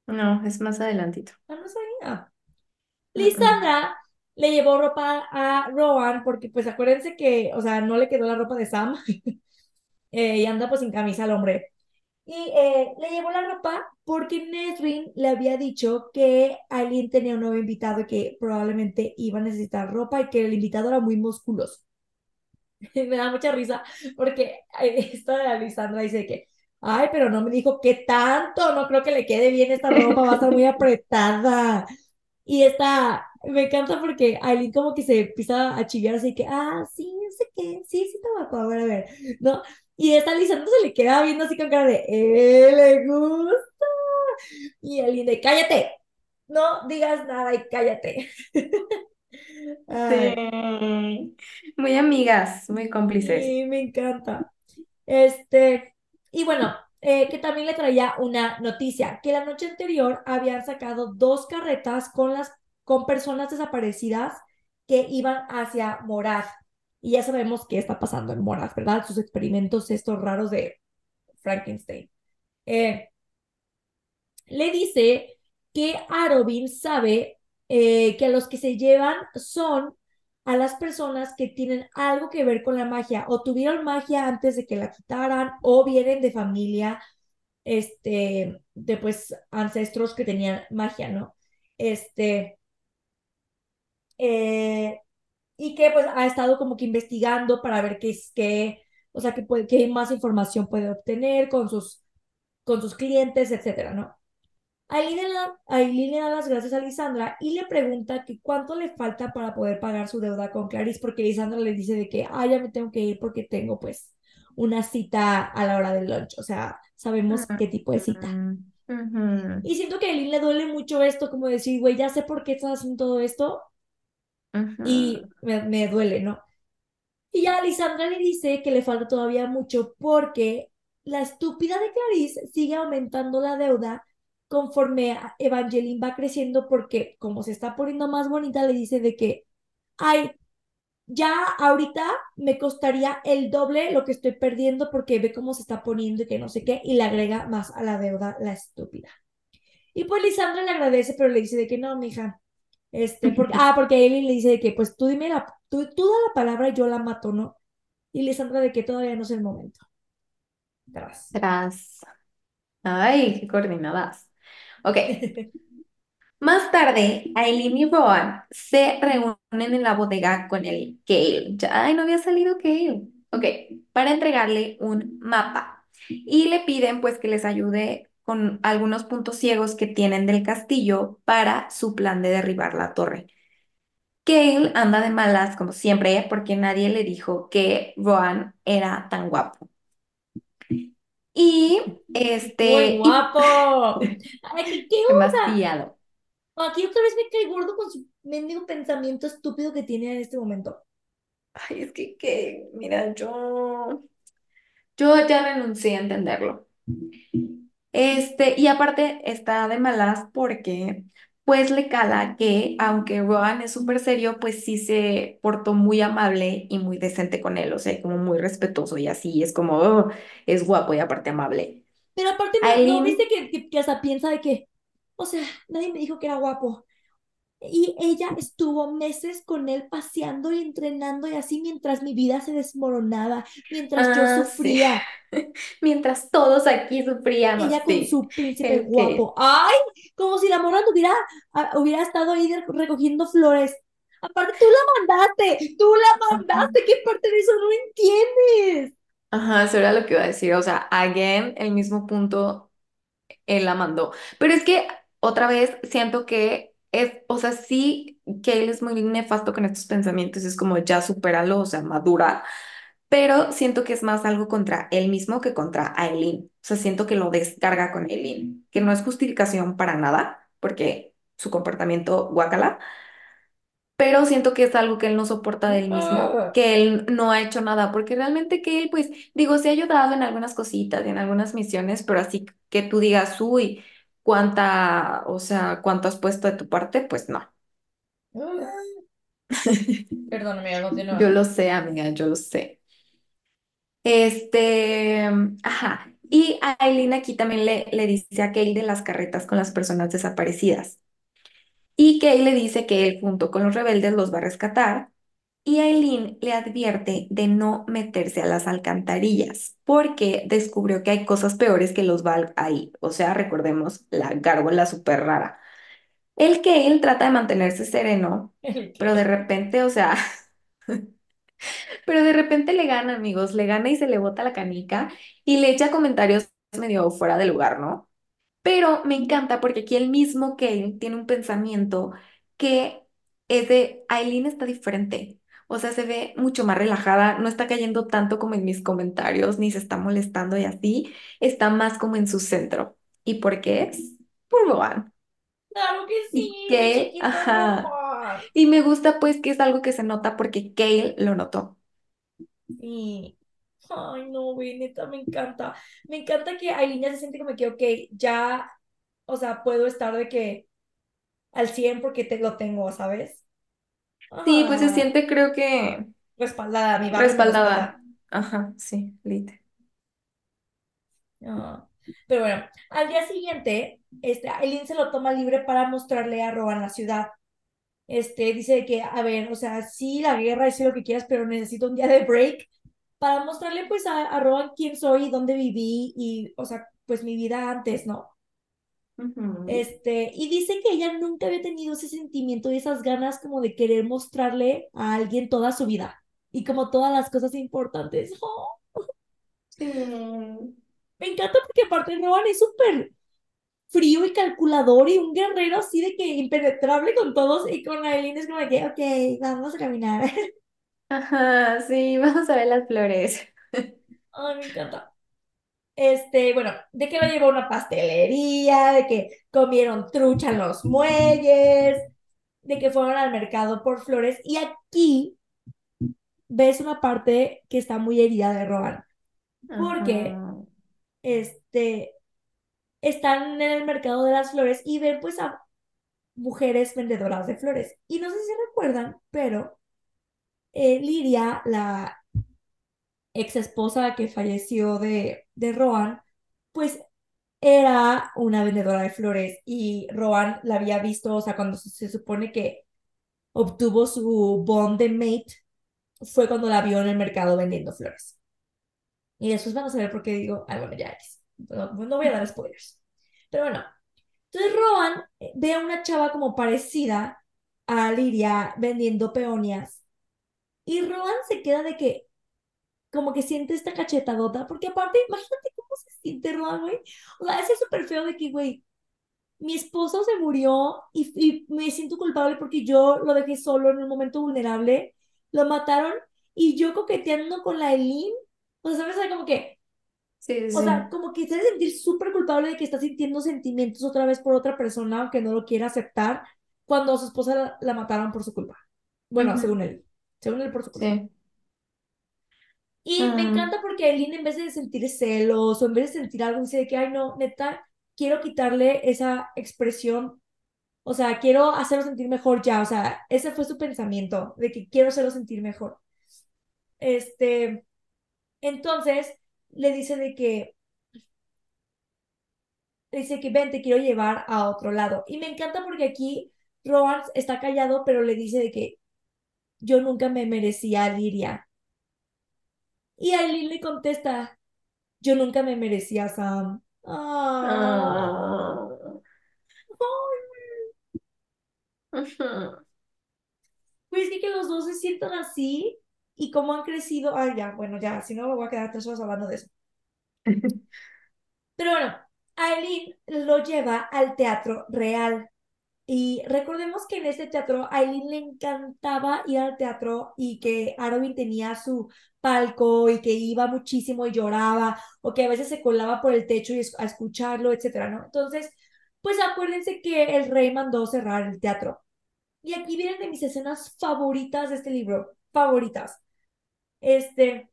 B: No, es más adelantito.
A: Ah, no sabía.
B: Mm, mm.
A: Lisandra le llevó ropa a Rowan porque, pues, acuérdense que, o sea, no le quedó la ropa de Sam eh, y anda, pues, sin camisa al hombre. Y eh, le llevó la ropa porque Nesrin le había dicho que Aileen tenía un nuevo invitado y que probablemente iba a necesitar ropa y que el invitado era muy musculoso. Me da mucha risa porque eh, esta de Alisandra dice que, ay, pero no me dijo qué tanto, no creo que le quede bien esta ropa, va a estar muy apretada. Y esta, me encanta porque Aileen como que se empieza a chillar así que, ah, sí, no sé qué, sí, sí, va a ver, a ver, ¿no? Y esta Lisandra se le queda viendo así con cara de, eh, le gusta. Y Aileen de, cállate, no digas nada y cállate.
B: Sí. Muy amigas, muy cómplices.
A: y me encanta. Este, y bueno, eh, que también le traía una noticia, que la noche anterior habían sacado dos carretas con las, con personas desaparecidas que iban hacia Morad. Y ya sabemos qué está pasando en Morad, ¿verdad? Sus experimentos estos raros de Frankenstein. Eh, le dice que Arobin sabe eh, que a los que se llevan son a las personas que tienen algo que ver con la magia o tuvieron magia antes de que la quitaran o vienen de familia, este, de pues ancestros que tenían magia, ¿no? Este, eh, y que pues ha estado como que investigando para ver qué es qué, o sea, qué, puede, qué más información puede obtener con sus, con sus clientes, etcétera, ¿no? Aileen le, da, las gracias a Lisandra y le pregunta que cuánto le falta para poder pagar su deuda con Clarice, porque Lisandra le dice de que, ah, ya me tengo que ir porque tengo pues una cita a la hora del lunch, o sea, sabemos qué tipo de cita. Y siento que a Aileen le duele mucho esto, como decir, güey, ya sé por qué estás haciendo todo esto y me, me duele, ¿no? Y ya Lisandra le dice que le falta todavía mucho porque la estúpida de Clarice sigue aumentando la deuda conforme Evangeline va creciendo porque como se está poniendo más bonita le dice de que, ay, ya ahorita me costaría el doble lo que estoy perdiendo porque ve cómo se está poniendo y que no sé qué y le agrega más a la deuda la estúpida. Y pues Lisandra le agradece pero le dice de que no, mija, este, porque, ah, porque Eileen le dice de que pues tú dime la, tú, tú da la palabra y yo la mato, ¿no? Y Lisandra de que todavía no es el momento. Tras.
B: Tras. Ay, qué coordinadas. Ok. Más tarde, Aileen y Rowan se reúnen en la bodega con el Gale. Ya, ay, no había salido Gale. Ok, para entregarle un mapa. Y le piden pues que les ayude con algunos puntos ciegos que tienen del castillo para su plan de derribar la torre. Gale anda de malas, como siempre, porque nadie le dijo que Rowan era tan guapo. Y
A: Muy
B: este, y
A: guapo. Aquí, ¿qué onda?
B: demasiado.
A: Aquí otra vez me cae gordo con su mendigo pensamiento estúpido que tiene en este momento.
B: Ay, es que, que, mira, yo, yo ya renuncié a entenderlo. Este, y aparte está de malas porque, pues, le cala que, aunque Rohan es súper serio, pues sí se portó muy amable y muy decente con él, o sea, como muy respetuoso y así, es como, "Oh, es guapo y aparte amable.
A: Pero aparte, no, no
B: Aileen,
A: viste que, que, que hasta piensa de que, o sea, nadie me dijo que era guapo. Y ella estuvo meses con él paseando y entrenando y así mientras mi vida se desmoronaba, mientras yo
B: Ah, sí.
A: sufría.
B: Mientras todos aquí sufríamos,
A: Ella con su príncipe
B: El que,
A: guapo. ¡Ay! Como si la morra tuviera, ah, hubiera estado ahí recogiendo flores. Aparte, tú la mandaste, tú la mandaste. ¿Qué parte de eso no entiendes?
B: Ajá, eso era lo que iba a decir. O sea, again, el mismo punto, él la mandó. Pero es que otra vez siento que es, o sea, sí, que él es muy nefasto con estos pensamientos, es como ya supéralo, o sea, madura. Pero siento que es más algo contra él mismo que contra Aileen. O sea, siento que lo descarga con Aileen, que no es justificación para nada, porque su comportamiento guacala, pero siento que es algo que él no soporta de él mismo, que él no ha hecho nada, porque realmente que él, pues, digo, se ha ayudado en algunas cositas y en algunas misiones, pero así que tú digas, uy, cuánta, o sea, cuánto has puesto de tu parte, pues no.
A: ah. Perdón, amiga,
B: Yo
A: continúa.
B: lo sé, amiga, yo lo sé. Este, ajá. Y Aileen aquí también le, le dice a Kale de las carretas con las personas desaparecidas. Y Kale le dice que él junto con los rebeldes los va a rescatar. Y Aileen le advierte de no meterse a las alcantarillas porque descubrió que hay cosas peores que los Valk ahí. O sea, recordemos la gárgola súper rara. El Kale trata de mantenerse sereno,
A: ¿El
B: pero de repente, o sea, Pero de repente le gana, amigos, le gana y se le bota la canica y le echa comentarios medio fuera de lugar, ¿no? Pero me encanta porque aquí el mismo Kale tiene un pensamiento que es de Aileen está diferente. O sea, se ve mucho más relajada, no está cayendo tanto como en mis comentarios, ni se está molestando y así, está más como en su centro. ¿Y por qué es? Por.
A: Claro que sí,
B: ajá. Y me gusta pues que es algo que se nota porque Kale lo notó.
A: Sí. Ay, no, güey, neta, me encanta. Me encanta que Aileen ya se siente como que, ok, ya, o sea, puedo estar de que al 100 porque te lo tengo, ¿sabes?
B: Sí, pues se
A: Ah,
B: siente, creo que
A: respaldada, mi barrio
B: respaldada.
A: respalda.
B: Ajá, sí, lit.
A: Ah, Pero bueno, al día siguiente, este, Aileen se lo toma libre para mostrarle a Rowan la ciudad. Este, dice que, a ver, o sea, sí, la guerra, sí lo que quieras, pero necesito un día de break para mostrarle pues a, a Rowan quién soy y dónde viví y, o sea, pues mi vida antes, ¿no? Este, y dice que ella nunca había tenido ese sentimiento y esas ganas como de querer mostrarle a alguien toda su vida y como todas las cosas importantes. Oh,
B: Sí.
A: me encanta porque aparte Rowan es súper frío y calculador y un guerrero así de que impenetrable con todos y con Aileen es como de que, ok, vamos a caminar.
B: Ajá, sí, vamos a ver las flores.
A: Ay, me encanta. Este, bueno, de que lo llevó a una pastelería, de que comieron trucha en los muelles, de que fueron al mercado por flores. Y aquí ves una parte que está muy herida de Rohan, porque
B: Ajá.
A: este, están en el mercado de las flores y ven pues a mujeres vendedoras de flores. Y no sé si recuerdan, pero eh, Lidia, la ex esposa que falleció de, de Rohan, pues era una vendedora de flores y Rohan la había visto, o sea, cuando se, supone que obtuvo su bond de mate, fue cuando la vio en el mercado vendiendo flores. Y después vamos a ver por qué digo, ah, bueno, ya. No, no voy a dar spoilers. Pero bueno, entonces Rohan eh, ve a una chava como parecida a Liria vendiendo peonias y Rohan se queda de que, como que siente esta cachetadota, porque aparte, imagínate cómo se siente Rohan, güey. O sea, ese es súper feo de que, güey, mi esposo se murió y, y me siento culpable porque yo lo dejé solo en un momento vulnerable, lo mataron y yo coqueteando con la Eileen, o sea, ¿sabes? Como que,
B: Sí, sí,
A: o sea, como que se sentir súper culpable de que está sintiendo sentimientos otra vez por otra persona, aunque no lo quiera aceptar, cuando a su esposa la, la mataron por su culpa. Bueno,
B: Ujú,
A: según él, según él por su culpa.
B: Sí.
A: Y me encanta porque Aileen en vez de sentir celos o en vez de sentir algo, dice de que, ay, no, neta, quiero quitarle esa expresión O sea, quiero hacerlo sentir mejor ya. O sea, ese fue su pensamiento, de que quiero hacerlo sentir mejor. Este, entonces le dice de que, le dice que ven, te quiero llevar a otro lado. Y me encanta porque aquí Rowan está callado, pero le dice de que yo nunca me merecía a Liria. Y Aileen le contesta, yo nunca me merecía a Sam. Ah. Pues sí que los dos se sientan así y cómo han crecido. Ay, ya, bueno, ya, si no me voy a quedar tres horas hablando de eso. Pero bueno, Aileen lo lleva al teatro real. Y recordemos que en este teatro a Aileen le encantaba ir al teatro y que Arvin tenía su palco y que iba muchísimo y lloraba o que a veces se colaba por el techo y a escucharlo, etcétera, ¿no? Entonces, pues acuérdense que el rey mandó cerrar el teatro. Y aquí vienen de mis escenas favoritas de este libro, favoritas. Este,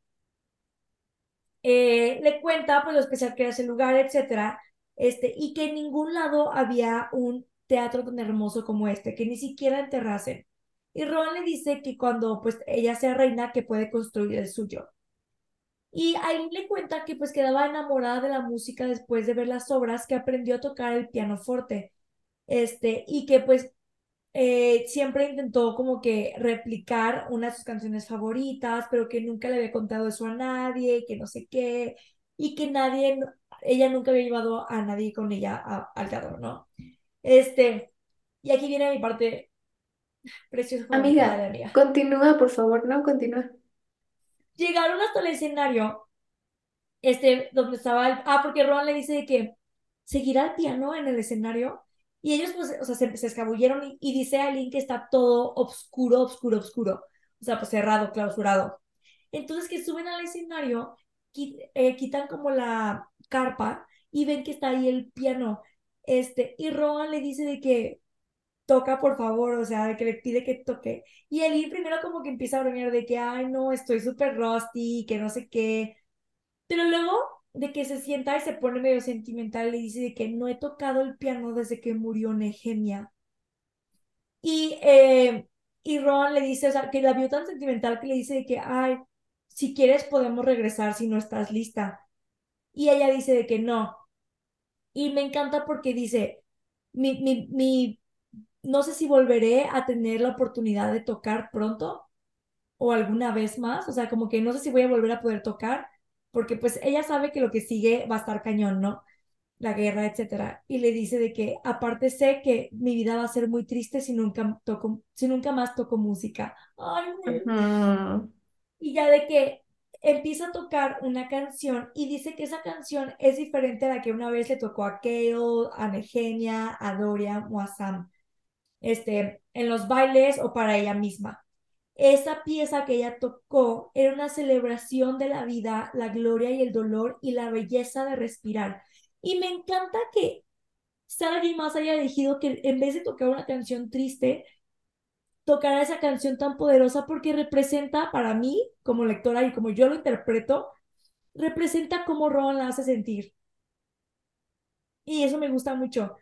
A: eh, le cuenta pues lo especial que era ese lugar, etcétera, este, y que en ningún lado había un teatro tan hermoso como este, que ni siquiera enterrasen. Y Ron le dice que cuando pues ella sea reina, que puede construir el suyo. Y ahí le cuenta que pues quedaba enamorada de la música después de ver las obras, que aprendió a tocar el pianoforte, este, y que pues eh, siempre intentó como que replicar una de sus canciones favoritas, pero que nunca le había contado eso a nadie, que no sé qué, y que nadie, ella nunca había llevado a nadie con ella al teatro, ¿no? Este, y aquí viene mi parte preciosa.
B: Amiga, continúa, por favor, no, continúa.
A: Llegaron hasta el escenario, este, donde estaba el, ah, porque Ron le dice que seguirá el piano en el escenario, y ellos, pues, o sea, se, se escabulleron y, dice a Link que está todo oscuro, oscuro, oscuro. O sea, pues cerrado, clausurado. Entonces que suben al escenario, eh, quitan como la carpa y ven que está ahí el piano. Este, y Rohan le dice de que toca, por favor, o sea, de que le pide que toque. Y Elin primero como que empieza a bromear de que, ay, no, estoy súper rusty, que no sé qué. Pero luego de que se sienta y se pone medio sentimental, le dice de que no he tocado el piano desde que murió Nehemia. Y, eh, y Ron le dice, o sea, que la vio tan sentimental que le dice de que, ay, si quieres podemos regresar si no estás lista. Y ella dice de que no. Y me encanta porque dice, mi, mi, mi, no sé si volveré a tener la oportunidad de tocar pronto o alguna vez más, o sea, como que no sé si voy a volver a poder tocar, porque pues ella sabe que lo que sigue va a estar cañón, ¿no? La guerra, etcétera. Y le dice de que aparte sé que mi vida va a ser muy triste si nunca toco, si nunca más toco música. Ay, Y ya de que empieza a tocar una canción y dice que esa canción es diferente a la que una vez le tocó a Kale, a Nehemia, a Dorian o a Sam, este, en los bailes o para ella misma esa pieza que ella tocó era una celebración de la vida, la gloria y el dolor y la belleza de respirar. Y me encanta que Sarah J. Maas haya elegido que en vez de tocar una canción triste, tocara esa canción tan poderosa porque representa para mí, como lectora y como yo lo interpreto, representa cómo Ron la hace sentir. Y eso me gusta mucho.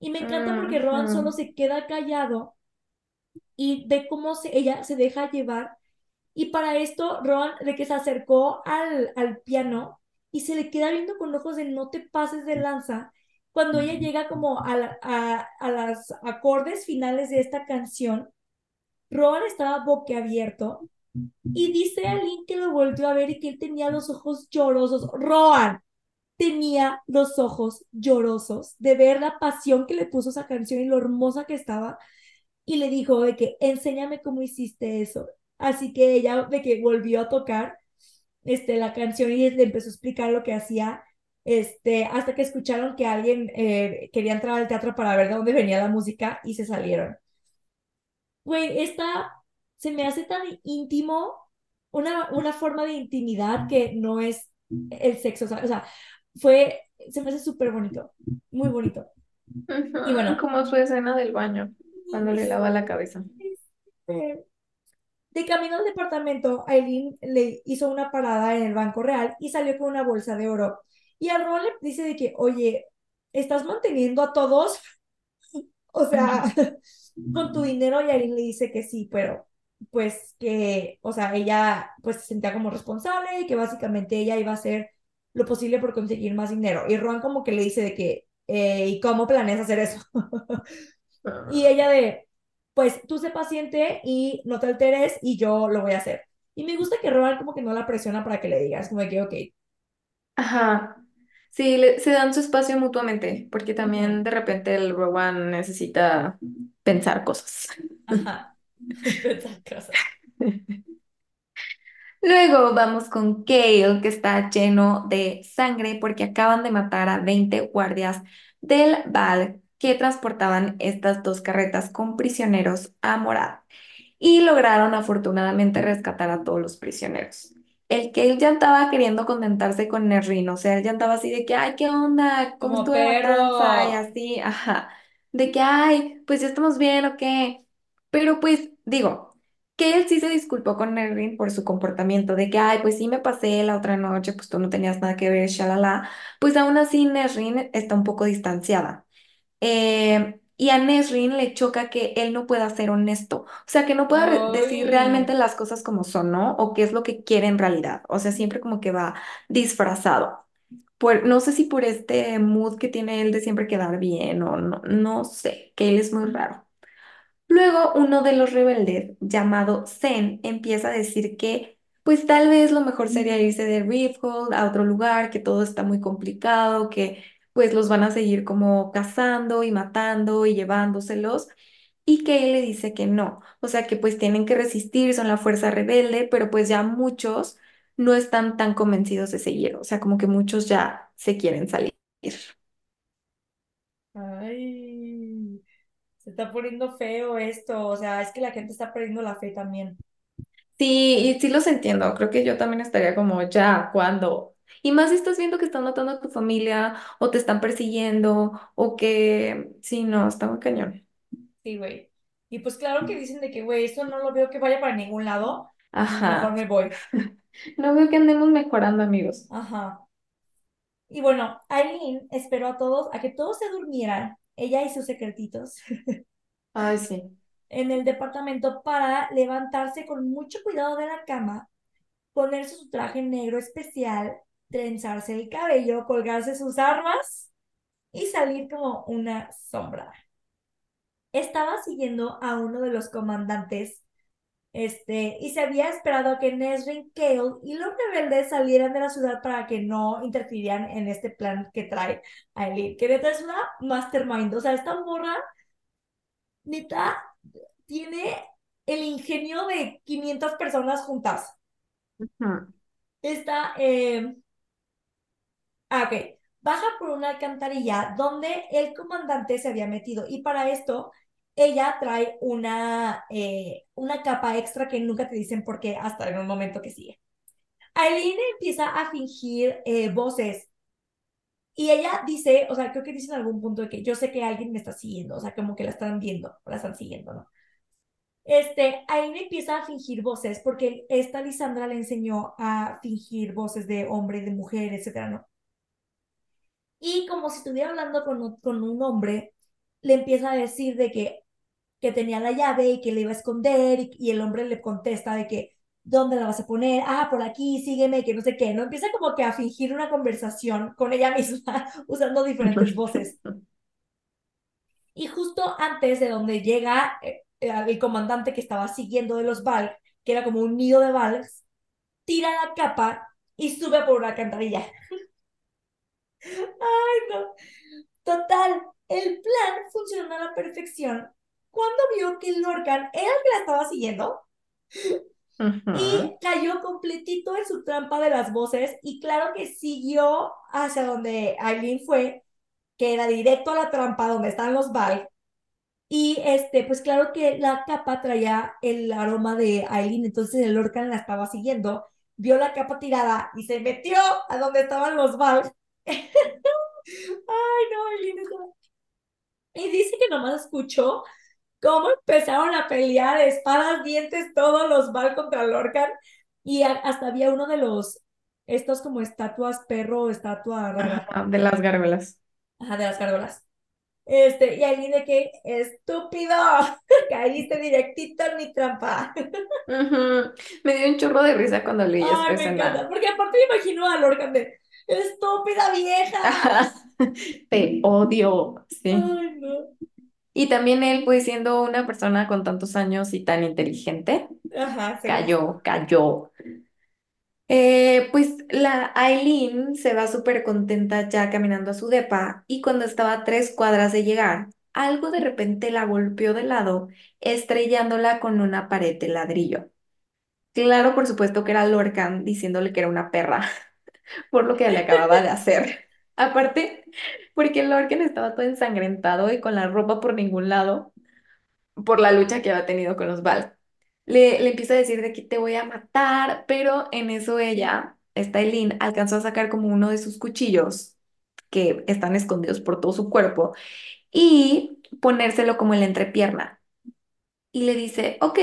A: Y me encanta porque Ron solo se queda callado y ve cómo se, ella se deja llevar. Y para esto, Ron, de que se acercó al, al piano y se le queda viendo con ojos de no te pases de lanza, cuando ella llega como a, a, a los acordes finales de esta canción, Ron estaba boquiabierto y dice a Link que lo volvió a ver y que él tenía los ojos llorosos. Roan tenía los ojos llorosos de ver la pasión que le puso esa canción y lo hermosa que estaba y le dijo de que enséñame cómo hiciste eso. Así que ella de que volvió a tocar este, la canción y le empezó a explicar lo que hacía, este, hasta que escucharon que alguien eh, quería entrar al teatro para ver de dónde venía la música y se salieron. Güey, esta se me hace tan íntimo, una, una forma de intimidad que no es el sexo, o sea, fue, se me hace súper bonito, muy bonito.
B: Y bueno. Como su escena del baño. Cuando le lava la cabeza.
A: Este, de camino al departamento, Aileen le hizo una parada en el Banco Real y salió con una bolsa de oro. Y a Ron le dice de que, oye, ¿estás manteniendo a todos? o sea, con tu dinero. Y Aileen le dice que sí, pero pues que, o sea, ella pues se sentía como responsable y que básicamente ella iba a hacer lo posible por conseguir más dinero. Y Ron como que le dice de que, eh, ¿y cómo planeas hacer eso? Y ella de, pues tú sé paciente y no te alteres y yo lo voy a hacer. Y me gusta que Rowan como que no la presiona para que le digas, como de que, ok.
B: Ajá. Sí, le- se dan su espacio mutuamente, porque
A: Ujú.
B: también de repente el Rowan necesita pensar cosas.
A: Ajá. Cosas.
B: Luego vamos con Kale, que está lleno de sangre porque acaban de matar a 20 guardias del Val que transportaban estas dos carretas con prisioneros a Morad y lograron afortunadamente rescatar a todos los prisioneros. El Kale ya estaba queriendo contentarse con Nerrin, o sea, él ya andaba así de que, ay, ¿qué onda? ¿Cómo
A: Como
B: estuvo la matanza? Y así, ajá, de que, ay, pues ya estamos bien, ¿o qué? Pero pues, digo que él sí se disculpó con Nerlin por su comportamiento, de que, ay, pues sí me pasé la otra noche, pues tú no tenías nada que ver, shalala, pues aún así Nesrin está un poco distanciada. Eh, y a Nesrin le choca que él no pueda ser honesto, o sea, que no pueda re- decir realmente las cosas como son, ¿no? O qué es lo que quiere en realidad, o sea, siempre como que va disfrazado. Por, no sé si por este mood que tiene él de siempre quedar bien o no, no sé, que él es muy raro. Luego uno de los rebeldes, llamado Zen, empieza a decir que pues tal vez lo mejor sería irse de Rifthold a otro lugar, que todo está muy complicado, que pues los van a seguir como cazando y matando y llevándoselos, y que él le dice que no, o sea que pues tienen que resistir, son la fuerza rebelde, pero pues ya muchos no están tan convencidos de seguir, o sea como que muchos ya se quieren salir.
A: Ay. Se está poniendo feo esto. O sea, es que la gente está perdiendo la fe también.
B: Sí, y sí los entiendo. Creo que yo también estaría como, ya, ¿cuándo? Y más si estás viendo que están matando a tu familia o te están persiguiendo o que, sí, no, está muy cañón.
A: Sí, güey. Y pues claro que dicen de que, güey, esto no lo veo que vaya para ningún lado. Mejor
B: Ajá.
A: me voy.
B: No veo que andemos mejorando, amigos.
A: Ajá. Y bueno, Aileen esperó a todos, a que todos se durmieran, ella y sus secretitos,
B: Ay, sí.
A: en el departamento para levantarse con mucho cuidado de la cama, ponerse su traje negro especial, trenzarse el cabello, colgarse sus armas y salir como una sombra. Estaba siguiendo a uno de los comandantes Este, y se había esperado que Nesrin, Kale y los rebeldes salieran de la ciudad para que no interfirieran en este plan que trae Aileen. Que neta es una mastermind. O sea, esta morra, neta, tiene el ingenio de 500 personas juntas. Esta, eh, ah, ok, baja por una alcantarilla donde el comandante se había metido. Y para esto, ella trae una, eh, una capa extra que nunca te dicen por qué hasta en un momento que sigue. Aileen empieza a fingir eh, voces y ella dice, o sea, creo que dice en algún punto de que yo sé que alguien me está siguiendo, o sea, como que la están viendo, la están siguiendo, ¿no? Este, Aileen empieza a fingir voces porque esta Lisandra le enseñó a fingir voces de hombre, de mujer, etcétera, ¿no? Y como si estuviera hablando con, con un hombre, le empieza a decir de que que tenía la llave y que le iba a esconder y, y el hombre le contesta de que, ¿dónde la vas a poner? Ah, por aquí, sígueme, que no sé qué, ¿no? Empieza como que a fingir una conversación con ella misma usando diferentes voces. Y justo antes de donde llega eh, el comandante que estaba siguiendo de los Valk, que era como un nido de Valks, tira la capa y sube por una alcantarilla. Ay, no. Total, el plan funcionó a la perfección cuando vio que Lorcan era el que la estaba siguiendo y cayó completito en su trampa de las voces y claro que siguió hacia donde Aileen fue, que era directo a la trampa donde están los Val. Y este, pues claro que la capa traía el aroma de Aileen, entonces el Lorcan la estaba siguiendo, vio la capa tirada y se metió a donde estaban los Val. Ay, no, estaba... Y dice que nomás escuchó cómo empezaron a pelear espadas, dientes, todos los Val contra Lorcan. Y hasta había uno de los, estos como estatuas perro, estatua
B: Ajá, de las gárgolas.
A: ajá, de las gárgolas. Este, y ahí de que, estúpido, caíste directito en mi trampa.
B: Ujú. Me dio un chorro de risa cuando leí
A: Ay, me encanta, porque aparte me imagino a Lorcan de, estúpida vieja.
B: Te odio. Sí.
A: Ay, no.
B: Y también él, pues siendo una persona con tantos años y tan inteligente,
A: Ajá,
B: cayó, cayó. Eh, pues la Aileen se va súper contenta ya caminando a su depa y cuando estaba a tres cuadras de llegar, algo de repente la golpeó de lado, estrellándola con una pared de ladrillo. Claro, por supuesto que era Lorcan diciéndole que era una perra por lo que le acababa de hacer. Aparte, porque Lorcan estaba todo ensangrentado y con la ropa por ningún lado por la lucha que había tenido con los Val. Le, le empieza a decir de que te voy a matar, pero en eso ella, esta Eileen, alcanzó a sacar como uno de sus cuchillos que están escondidos por todo su cuerpo y ponérselo como en la entrepierna. Y le dice, ok,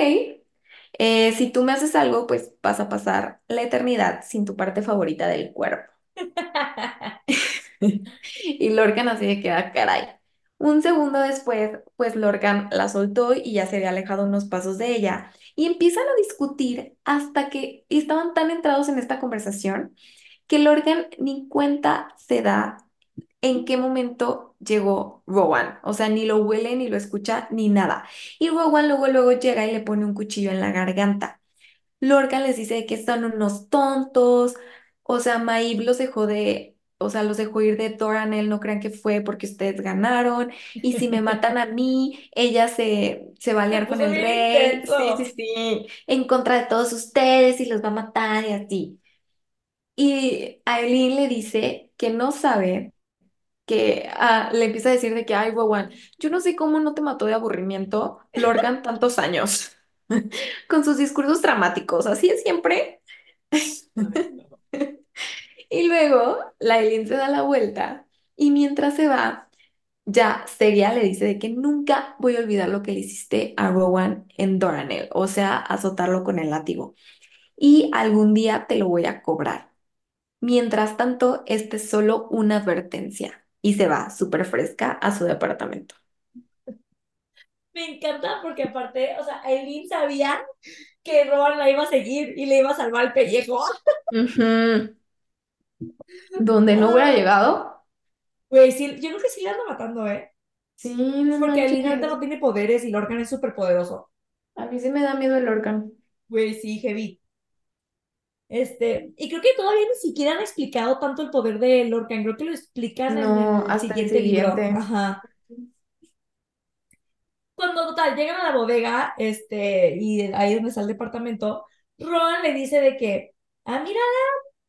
B: eh, si tú me haces algo, pues vas a pasar la eternidad sin tu parte favorita del cuerpo. Y Lorcan así de que, ah, caray. Un segundo después, pues Lorcan la soltó y ya se había alejado unos pasos de ella. Y empiezan a discutir hasta que estaban tan entrados en esta conversación que Lorcan ni cuenta se da en qué momento llegó Rowan. O sea, ni lo huele, ni lo escucha, ni nada. Y Rowan luego, luego llega y le pone un cuchillo en la garganta. Lorcan les dice que son unos tontos, o sea, Maeve los dejó de, o sea, los dejó ir de Doranel, no crean que fue porque ustedes ganaron, y si me matan a mí, ella se, se va a
A: Se
B: aliar con el rey, sí, sí,
A: intenso.
B: sí, en contra de todos ustedes y los va a matar y así. Y Aileen le dice que no sabe, que ah, le empieza a decir de que, ay, Rowan, yo no sé cómo no te mató de aburrimiento Lorcan tantos años, con sus discursos dramáticos, así es siempre. Y luego la se da la vuelta y mientras se va, ya Seria le dice de que nunca voy a olvidar lo que le hiciste a Rowan en Doranel, o sea, azotarlo con el látigo. Y algún día te lo voy a cobrar. Mientras tanto, este es solo una advertencia. Y se va súper fresca a su departamento.
A: Me encanta porque aparte, o sea, Aileen sabía que Rowan la iba a seguir y le iba a salvar el pellejo.
B: Donde no hubiera llegado.
A: Güey, sí, yo creo que sí la anda matando, ¿eh?
B: Sí, no
A: Porque Aileen ahorita no tiene poderes y Lorcan es súper poderoso.
B: A mí sí me da miedo el Lorcan.
A: Güey, sí, heavy. Este, y creo que todavía ni siquiera han explicado tanto el poder de Lorcan. Creo que lo explican en
B: No,
A: el
B: hasta el
A: siguiente libro.
B: siguiente.
A: Ajá. Cuando total llegan a la bodega, este, y ahí donde está el departamento, Ron le dice de que, ah, mira,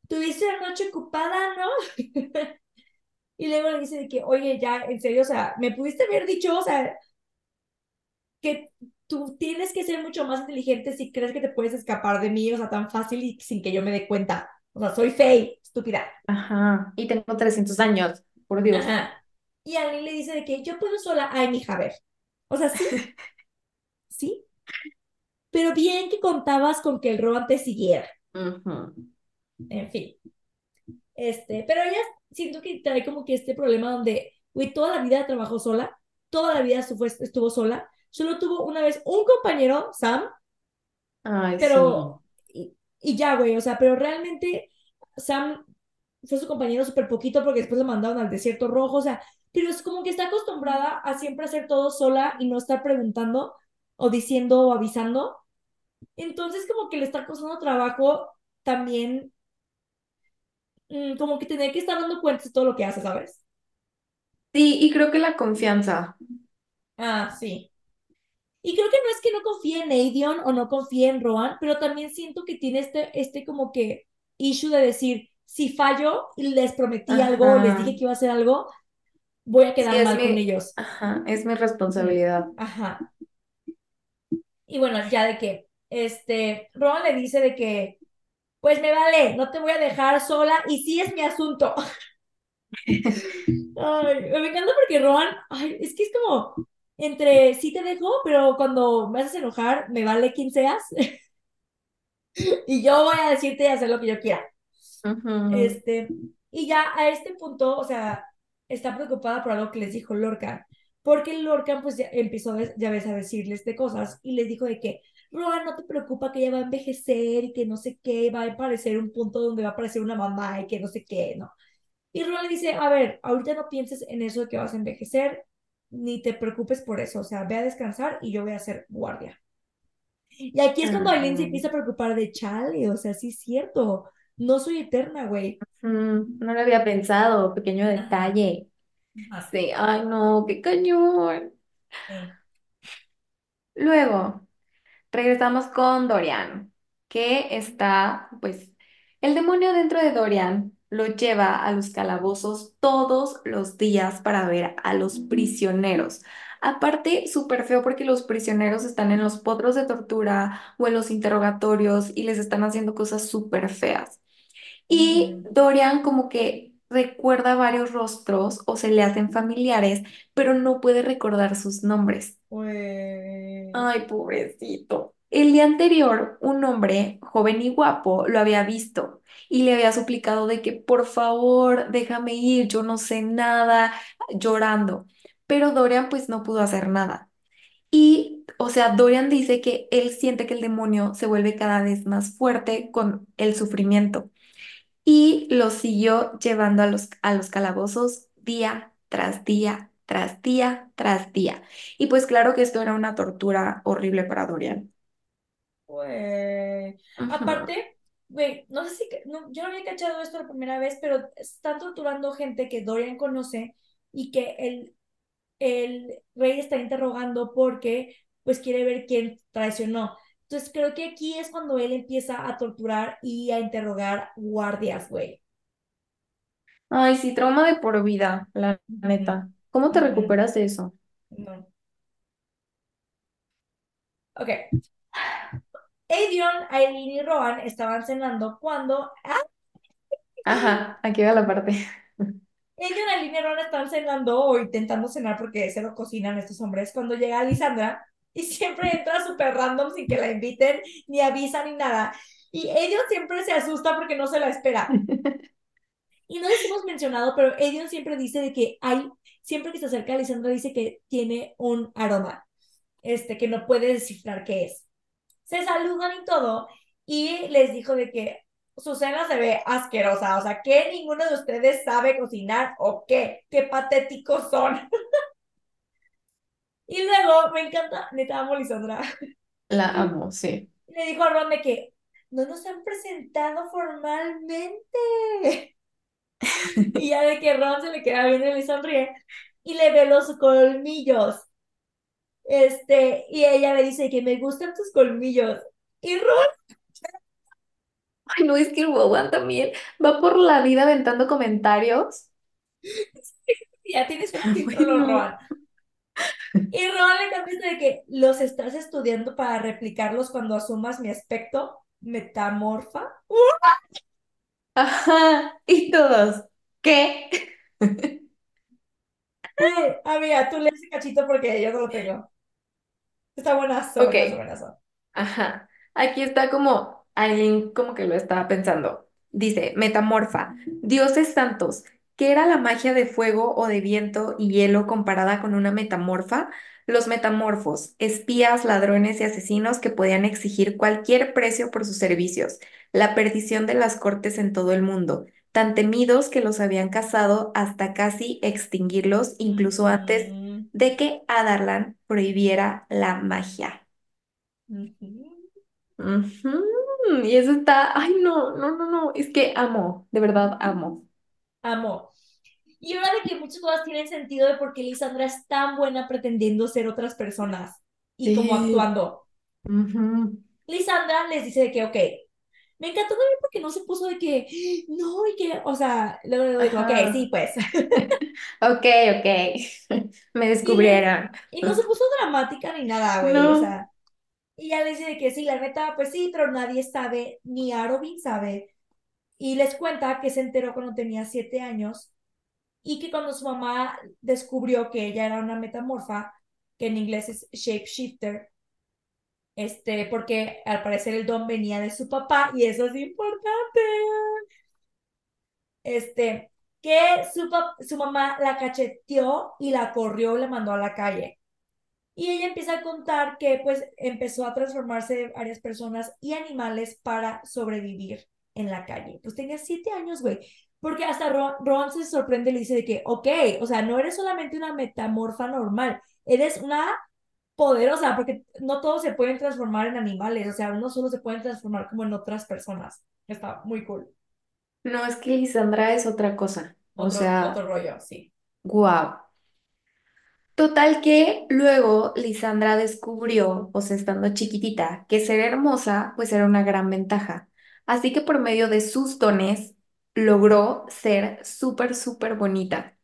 A: tuviste la noche ocupada, ¿no? Y luego le dice de que, oye, ya, en serio, o sea, me pudiste haber dicho, o sea, que tú tienes que ser mucho más inteligente si crees que te puedes escapar de mí, o sea, tan fácil y sin que yo me dé cuenta. O sea, soy fey, estúpida.
B: Ajá. Y tengo 300 años, por Dios.
A: Ajá. Y a mí le dice de que yo puedo sola, ay, mija, a ver. O sea, sí, sí, pero bien que contabas con que el Roban te siguiera.
B: Ujú.
A: En fin. Este, pero ella siento que trae como que este problema donde, güey, toda la vida trabajó sola, toda la vida estuvo sola, solo tuvo una vez un compañero, Sam,
B: Ay, sí.
A: pero, y, y ya, güey, o sea, pero realmente Sam fue su compañero súper poquito porque después lo mandaron al desierto rojo, o sea, pero es como que está acostumbrada a siempre hacer todo sola y no estar preguntando o diciendo o avisando. Entonces como que le está costando trabajo también, mm, como que tener que estar dando cuentas de todo lo que hace, ¿sabes?
B: Sí, y creo que la confianza.
A: Ah, sí. Y creo que no es que no confíe en Aedion o no confíe en Rohan, pero también siento que tiene este, este como que issue de decir, si fallo y les prometí algo o les dije
B: Ajá.
A: que iba a hacer algo, voy a quedar mal con ellos.
B: ajá, es mi responsabilidad.
A: Ajá. Y bueno, ya de que, este, Rohan le dice de que, pues me vale, no te voy a dejar sola y sí es mi asunto. Ay, me encanta porque Rohan, ay, es que es como entre sí te dejo, pero cuando me haces enojar, me vale quien seas y yo voy a decirte y hacer lo que yo quiera. Este, y ya a este punto, o sea, está preocupada por algo que les dijo Lorcan, porque Lorcan pues ya empezó, ya ves, a decirles de cosas y les dijo de que, Roa, no te preocupa que ella va a envejecer y que no sé qué, va a aparecer un punto donde va a aparecer una mamá y que no sé qué, ¿no? Y Roa le dice, a ver, ahorita no pienses en eso de que vas a envejecer, ni te preocupes por eso, o sea, ve a descansar y yo voy a ser guardia. Y aquí es cuando Aileen se empieza a preocupar de chale, o sea, sí es cierto, no soy eterna, güey.
B: No lo había pensado, pequeño detalle. Sí, ay no, qué cañón.
A: Sí.
B: Luego, regresamos con Dorian, que está, pues, el demonio dentro de Dorian lo lleva a los calabozos todos los días para ver a los prisioneros. Aparte, súper feo porque los prisioneros están en los potros de tortura o en los interrogatorios y les están haciendo cosas súper feas. Y
A: Ujú.
B: Dorian como que recuerda varios rostros o se le hacen familiares, pero no puede recordar sus nombres.
A: Güey.
B: Ay, pobrecito. El día anterior, un hombre joven y guapo lo había visto y le había suplicado de que por favor déjame ir, yo no sé nada, llorando. Pero Dorian pues no pudo hacer nada. Y, o sea, Dorian dice que él siente que el demonio se vuelve cada vez más fuerte con el sufrimiento y lo siguió llevando a los, a los calabozos día tras día, tras día, tras día. Y pues claro que esto era una tortura horrible para Dorian. Ujú.
A: Aparte, güey, no sé si, no, yo no había cachado esto la primera vez, pero están torturando gente que Dorian conoce y que el, el rey está interrogando porque, pues, quiere ver quién traicionó. Entonces, creo que aquí es cuando él empieza a torturar y a interrogar guardias, güey.
B: Ay, sí, trauma de por vida, la neta. ¿Cómo te recuperas de eso?
A: no. Ok. Aedion, Aileen y Rohan estaban cenando cuando
B: Ajá, aquí va la parte.
A: Y Aline y Ron están cenando o intentando cenar porque se lo cocinan estos hombres. Cuando llega Lisandra y siempre entra súper random sin que la inviten, ni avisa ni nada. Y ellos siempre se asusta porque no se la espera. Y no les hemos mencionado, pero Edion siempre dice de que hay, siempre que se acerca a Lisandra dice que tiene un aroma, este, que no puede descifrar qué es. Se saludan y todo, y les dijo de que su cena se ve asquerosa, o sea, que ninguno de ustedes sabe cocinar o qué, qué patéticos son. Y luego me encanta, neta amo Lisandra.
B: La amo, sí.
A: Le dijo a Ron de que no nos han presentado formalmente. Y ya de que Ron se le queda bien y le sonríe y le ve los colmillos. Este, y ella le dice que me gustan tus colmillos. Y Ron,
B: Ay, no, es que el Wowan también va por la vida aventando comentarios.
A: ya tienes un
B: Ay,
A: título,
B: no.
A: Ron. Y Ron le contesta de que los estás estudiando para replicarlos cuando asumas mi aspecto metamorfa. ¡Uh!
B: Ajá, y todos. ¿Qué?
A: Güey, amiga, tú lees ese cachito porque yo no lo tengo. Está buenazo,
B: Ok,
A: buenazo, buenazo.
B: ajá. Aquí está como alguien como que lo estaba pensando. Dice, metamorfa, dioses santos, ¿qué era la magia de fuego o de viento y hielo comparada con una metamorfa? Los metamorfos, espías, ladrones y asesinos que podían exigir cualquier precio por sus servicios, la perdición de las cortes en todo el mundo, tan temidos que los habían cazado hasta casi extinguirlos, incluso antes
A: Ujú,
B: de que Adarlan prohibiera la magia.
A: ujú.
B: Ujú, Y eso está, ay no, no, no, no, es que amo, de verdad amo.
A: Amo. Y ahora de que muchas cosas tienen sentido de por qué Lisandra es tan buena pretendiendo ser otras personas y como
B: Sí.
A: actuando.
B: Ujú.
A: Lisandra les dice de que, ok, me encantó también porque no se puso de que, no, y que, o sea, luego dijo, ok, sí, pues.
B: Ok, ok. Me descubrieron.
A: y no se puso dramática ni nada, güey, o sea, y ya les dice de que sí, la neta, pues sí, pero nadie sabe, ni Arobin sabe. Y les cuenta que se enteró cuando tenía siete años y que cuando su mamá descubrió que ella era una metamorfa, que en inglés es shapeshifter, este, porque al parecer el don venía de su papá y eso es importante, este, que su, su mamá la cacheteó y la corrió y la mandó a la calle. Y ella empieza a contar que pues empezó a transformarse de varias personas y animales para sobrevivir en la calle. Pues tenía siete años, güey. porque hasta Ron, Ron se sorprende y le dice de que, ok, o sea, no eres solamente una metamorfa normal, eres una poderosa, porque no todos se pueden transformar en animales, o sea, uno solo se pueden transformar como en otras personas. Está muy cool.
B: No, es que Lisandra es otra cosa. O
A: Otro,
B: sea,
A: otro rollo, sí.
B: guau. Total que luego Lisandra descubrió, o sea, estando chiquitita, que ser hermosa pues era una gran ventaja. Así que por medio de sus dones logró ser súper, súper bonita.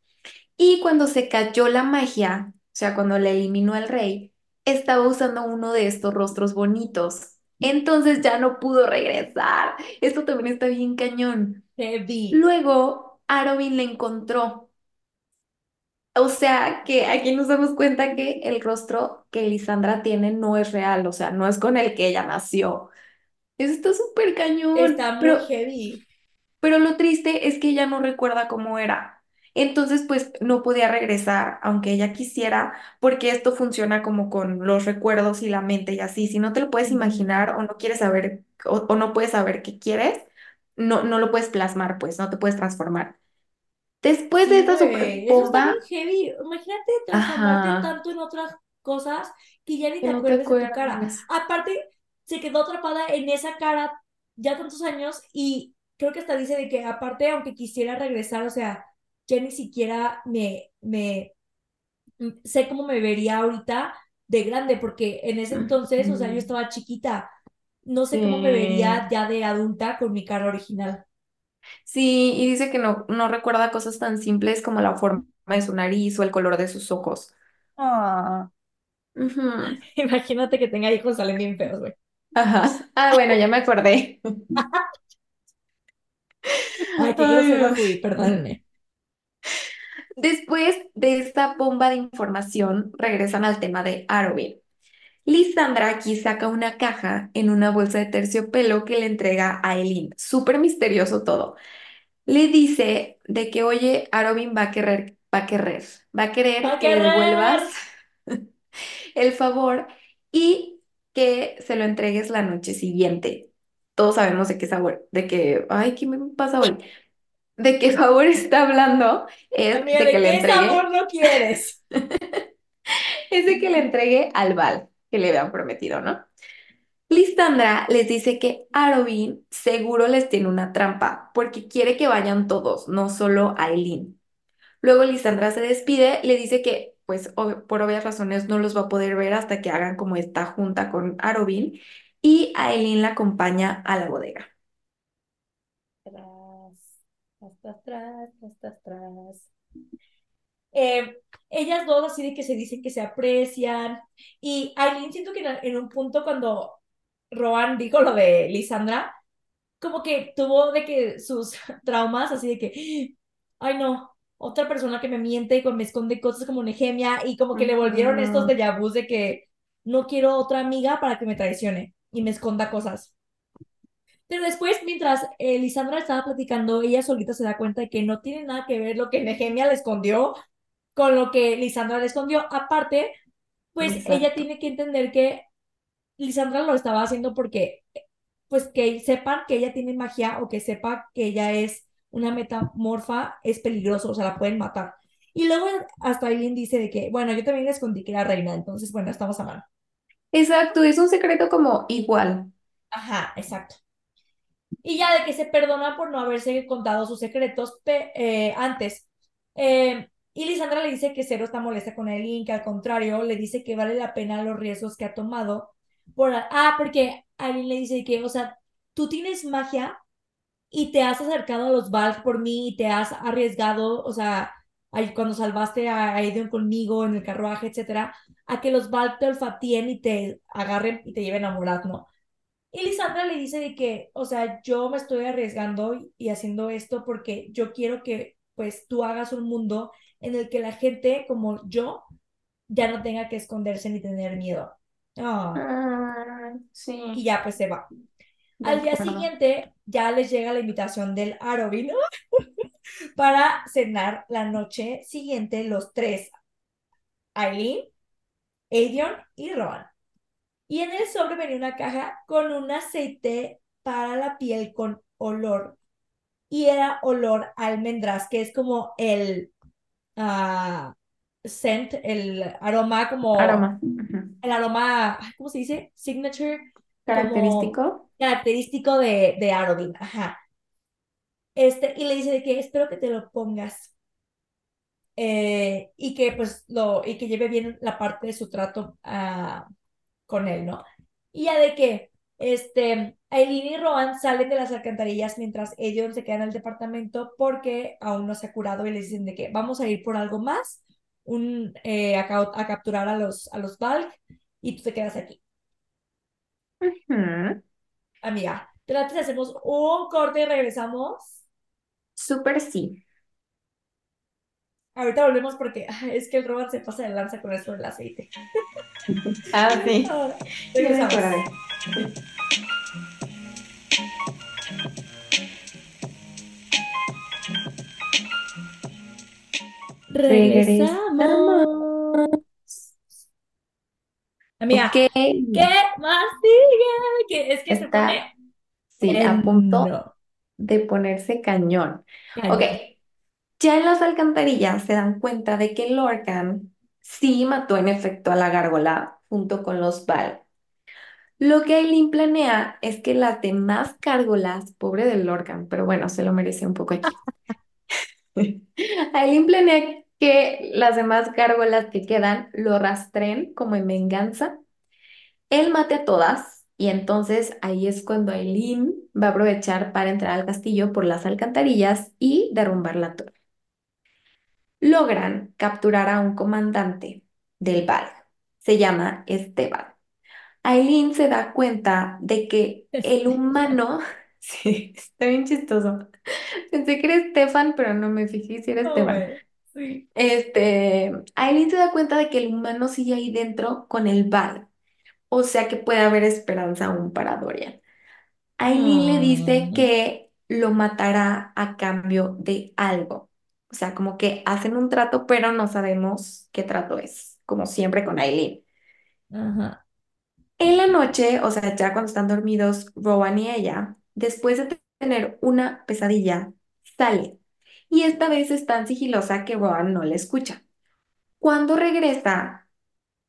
B: Y cuando se cayó la magia, o sea, cuando le eliminó el rey, estaba usando uno de estos rostros bonitos. Entonces ya no pudo regresar. Esto también está bien cañón.
A: Heavy.
B: Luego, Arobin le encontró. O sea, que aquí nos damos cuenta que el rostro que Lisandra tiene no es real, o sea, no es con el que ella nació. Eso está súper cañón,
A: Está muy
B: pero,
A: heavy.
B: pero lo triste es que ella no recuerda cómo era. Entonces, pues no podía regresar, aunque ella quisiera, porque esto funciona como con los recuerdos y la mente y así. Si no te lo puedes imaginar o no quieres saber o, o no puedes saber qué quieres, no, no lo puedes plasmar, pues no te puedes transformar. Después de esta super bomba,
A: heavy. Imagínate transformarte
B: ajá.
A: tanto en otras cosas que ya ni te
B: no te
A: acuerdes de tu cara. Aparte, se quedó atrapada en esa cara ya tantos años y creo que hasta dice de que aparte, aunque quisiera regresar, o sea, ya ni siquiera me, me mm, sé cómo me vería ahorita de grande, porque en ese entonces, o sea, yo estaba chiquita. No sé cómo me vería ya de adulta con mi cara original.
B: Sí, y dice que no, no recuerda cosas tan simples como la forma de su nariz o el color de sus ojos.
A: Ah. Imagínate que tenga hijos, salen bien feos, güey.
B: Ajá. Ah, bueno, ya me acordé.
A: Ay,
B: Dios.
A: fui, perdónenme.
B: Después de esta bomba de información, regresan al tema de Arwen. Lisandra aquí saca una caja en una bolsa de terciopelo que le entrega a Eileen. Súper misterioso todo. Le dice de que, oye, Arobin va a querer, va a querer, va a
A: ¡Va
B: querer que le devuelvas el favor y que se lo entregues la noche siguiente. Todos sabemos de qué sabor, de qué, ay, ¿qué me pasa hoy? De qué favor está hablando es de que
A: ¿de
B: le entregue,
A: no quieres?
B: es de que le entregue al Val que le habían prometido, ¿no? Listandra les dice que Arobin seguro les tiene una trampa porque quiere que vayan todos, no solo Aileen. Luego Lisandra se despide, le dice que, pues, ob- por obvias razones no los va a poder ver hasta que hagan como esta junta con Arobin y Aileen la acompaña a la bodega.
A: Tras, tras, tras, tras, tras, tras. Eh, ellas dos así de que se dicen que se aprecian. Y Aileen siento que en, un punto cuando Rohan dijo lo de Lisandra, como que tuvo de que sus traumas, así de que, ay no, otra persona que me miente y me esconde cosas como Nehemia y como que le volvieron estos déjà de que no quiero otra amiga para que me traicione y me esconda cosas. Pero después, mientras eh, Lisandra estaba platicando, ella solita se da cuenta de que no tiene nada que ver lo que Nehemia le escondió con lo que Lisandra le escondió. Aparte, pues ella tiene que entender que Lisandra lo estaba haciendo porque, pues que sepan que ella tiene magia o que sepa que ella es una metamorfa, es peligroso, o sea, la pueden matar. Y luego hasta Aileen dice de que, bueno, yo también le escondí que era reina, entonces, bueno, estamos a mano.
B: Exacto, es un secreto como igual.
A: Ajá, exacto. Y ya de que se perdona por no haberse contado sus secretos eh, antes. Eh, y Lisandra le dice que Cero está molesta con Aileen, que al contrario, le dice que vale la pena los riesgos que ha tomado. Por, ah, porque Aileen le dice que, o sea, tú tienes magia y te has acercado a los Valk por mí y te has arriesgado, o sea, cuando salvaste a Aegon conmigo en el carruaje, etcétera, a que los Valk te olfateen y te agarren y te lleven a Morat, ¿no? Y Lisandra le dice de que, o sea, yo me estoy arriesgando y, y haciendo esto porque yo quiero que, pues, tú hagas un mundo en el que la gente como yo ya no tenga que esconderse ni tener miedo. Ah,
B: Ah,
A: y
B: sí,
A: ya, pues se va.
B: de
A: Al día
B: acuerdo.
A: siguiente ya les llega la invitación del Arovin para cenar la noche siguiente los tres, Aileen, Aedion y Rohan. Y en el sobre venía una caja con un aceite para la piel con olor. y era olor a almendras, que es como el uh, scent, el aroma como...
B: Aroma.
A: El aroma, ¿cómo se dice? Signature.
B: Característico.
A: Característico de, de Arobin, ajá. Este, y le dice de que espero que te lo pongas. Eh, y que pues lo, y que lleve bien la parte de su trato uh, con él, ¿no? Y ya de que, este, Aileen y Rowan salen de las alcantarillas mientras Edion se queda en el departamento porque aún no se ha curado y le dicen de que vamos a ir por algo más, un, eh, a, a, capturar a los, a los Valk y tú te quedas aquí. Amiga, ¿te hacemos un corte y regresamos?
B: Súper sí.
A: Ahorita volvemos porque es que el Rowan se pasa de lanza con eso del aceite.
B: Ah, sí. regresamos.
A: Amiga, ¿qué más sigue? es que se pone...
B: Sí, a punto de ponerse cañón. Ok, ya en las alcantarillas se dan cuenta de que Lorcan sí mató en efecto a la gárgola junto con los Val. Lo que Aileen planea es que las demás gárgolas, pobre de Lorcan, pero bueno, se lo merece un poco aquí. Aileen planea que las demás gárgolas que quedan lo rastreen como en venganza. Él mate a todas y entonces ahí es cuando Aileen va a aprovechar para entrar al castillo por las alcantarillas y derrumbar la torre. Logran capturar a un comandante del Val. Se llama Esteban. Aileen se da cuenta de que el humano, sí, está bien chistoso. Pensé que era Estefan, pero no me fijé si era Esteban. Este, Aileen se da cuenta de que el humano sigue ahí dentro con el Val. O sea que puede haber esperanza aún para Dorian. Aileen le dice que lo matará a cambio de algo. O sea, como que hacen un trato, pero no sabemos qué trato es, como siempre con Aileen. En la noche, o sea, ya cuando están dormidos Rowan y ella, después de tener una pesadilla, sale y esta vez es tan sigilosa que Rowan no le escucha. Cuando regresa,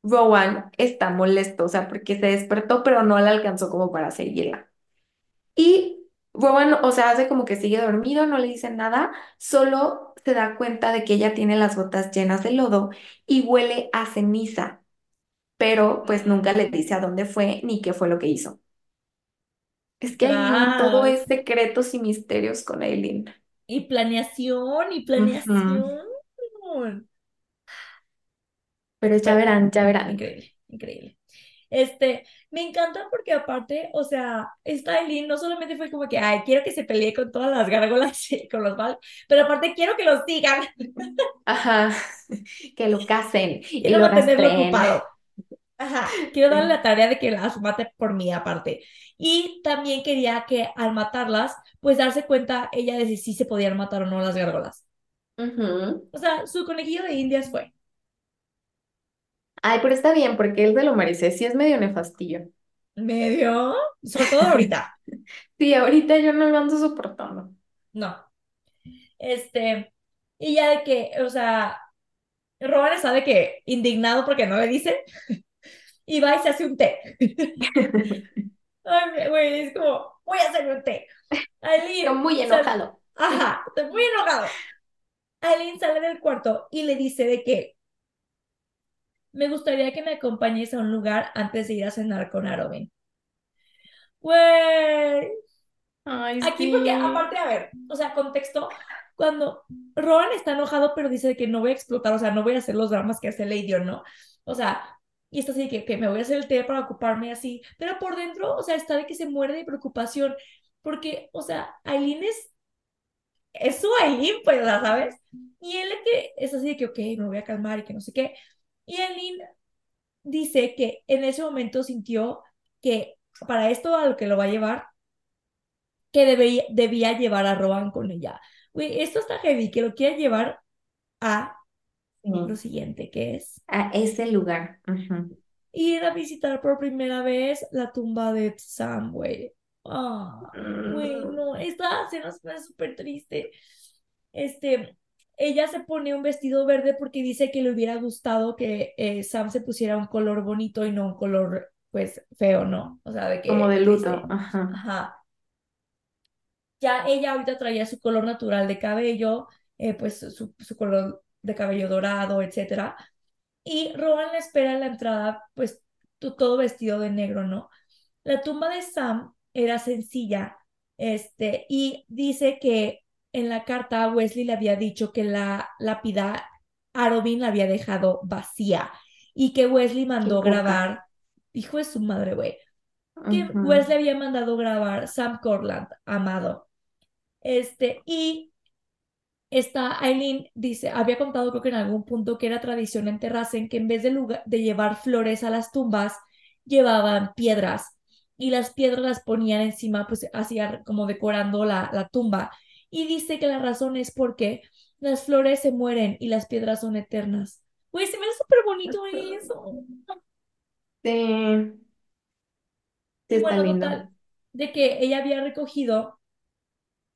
B: Rowan está molesto, o sea, porque se despertó, pero no la alcanzó como para seguirla. Y Rowan, o sea, hace como que sigue dormido, no le dice nada, solo se da cuenta de que ella tiene las botas llenas de lodo y huele a ceniza, pero pues nunca le dice a dónde fue ni qué fue lo que hizo. Es que hay todo es secretos y misterios con Aileen.
A: Y planeación, y planeación.
B: Pero ya verán, ya verán.
A: Increíble, increíble. Este, me encanta porque aparte, o sea, esta Eileen no solamente fue como que, ay, quiero que se pelee con todas las gárgolas y con los Val, pero aparte quiero que los sigan.
B: Ajá, que lo casen
A: y lo mantenerlo ocupado. Ajá, quiero darle la tarea de que las mate por mí aparte. Y también quería que al matarlas, pues darse cuenta ella de si sí se podían matar o no las gárgolas. O sea, su conejillo de indias fue.
B: Ay, pero está bien, porque él se lo merece. Sí es medio nefastillo.
A: ¿Medio? Sobre todo ahorita.
B: sí, ahorita yo no lo ando soportando.
A: No. Este, y ya de que, o sea, Rowan está de que indignado porque no le dice, y va y se hace un té. Ay, güey, es como, voy a hacer un té.
B: Estoy muy enojado.
A: ajá, estoy muy enojado. Aileen sale del cuarto y le dice de que me gustaría que me acompañes a un lugar antes de ir a cenar con Arobin. Güey. Aquí porque aparte, a ver, o sea, contexto, cuando Rowan está enojado pero dice que no voy a explotar, o sea, no voy a hacer los dramas que hace Lady no. O sea, y está así que, que me voy a hacer el té para ocuparme así, pero por dentro, o sea, está de que se muere de preocupación, porque, o sea, Aileen es, es su Aileen, pues, ¿sabes? Y él que es así de que, ok, me voy a calmar y que no sé qué. Y Aileen dice que en ese momento sintió que para esto a lo que lo va a llevar, que debía, debía llevar a Rowan con ella. Güey, esto está heavy, que lo quiere llevar a lo siguiente, que es...
B: A ese lugar.
A: Ir a visitar por primera vez la tumba de Sam, güey. Ah, güey,
B: Mm,
A: no, esta se hace súper triste. Este, ella se pone un vestido verde porque dice que le hubiera gustado que eh, Sam se pusiera un color bonito y no un color, pues, feo, ¿no? O sea, de
B: como
A: que
B: de luto, ajá.
A: Ajá. Ya ella ahorita traía su color natural de cabello, eh, pues su, su color de cabello dorado, etcétera. Y Rowan le espera en la entrada, pues todo vestido de negro, ¿no? La tumba de Sam era sencilla, este, y dice que en la carta Wesley le había dicho que la lápida Arobin la había dejado vacía y que Wesley mandó grabar, hijo de su madre, güey, que Wesley había mandado grabar Sam Corland, amado. Este, y esta Aileen dice, había contado creo que en algún punto que era tradición en que en vez de, lugar, de llevar flores a las tumbas, llevaban piedras y las piedras las ponían encima, pues hacía como decorando la, la tumba. Y dice que la razón es porque las flores se mueren y las piedras son eternas. Güey, se me hace súper bonito eso.
B: Sí, sí
A: Y
B: está
A: bueno,
B: lindo.
A: total, de que ella había recogido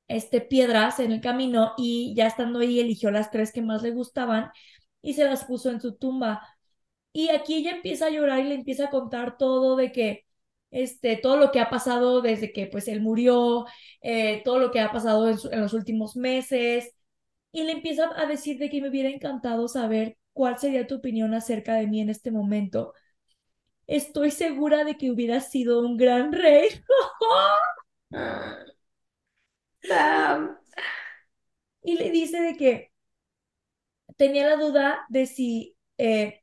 A: este, piedras en el camino y ya estando ahí eligió las tres que más le gustaban y se las puso en su tumba. Y aquí ella empieza a llorar y le empieza a contar todo de que, este, todo lo que ha pasado desde que pues él murió, eh, todo lo que ha pasado en, su- en los últimos meses y le empieza a decir de que me hubiera encantado saber cuál sería tu opinión acerca de mí en este momento. Estoy segura de que hubiera sido un gran rey. Y le dice de que tenía la duda de si eh,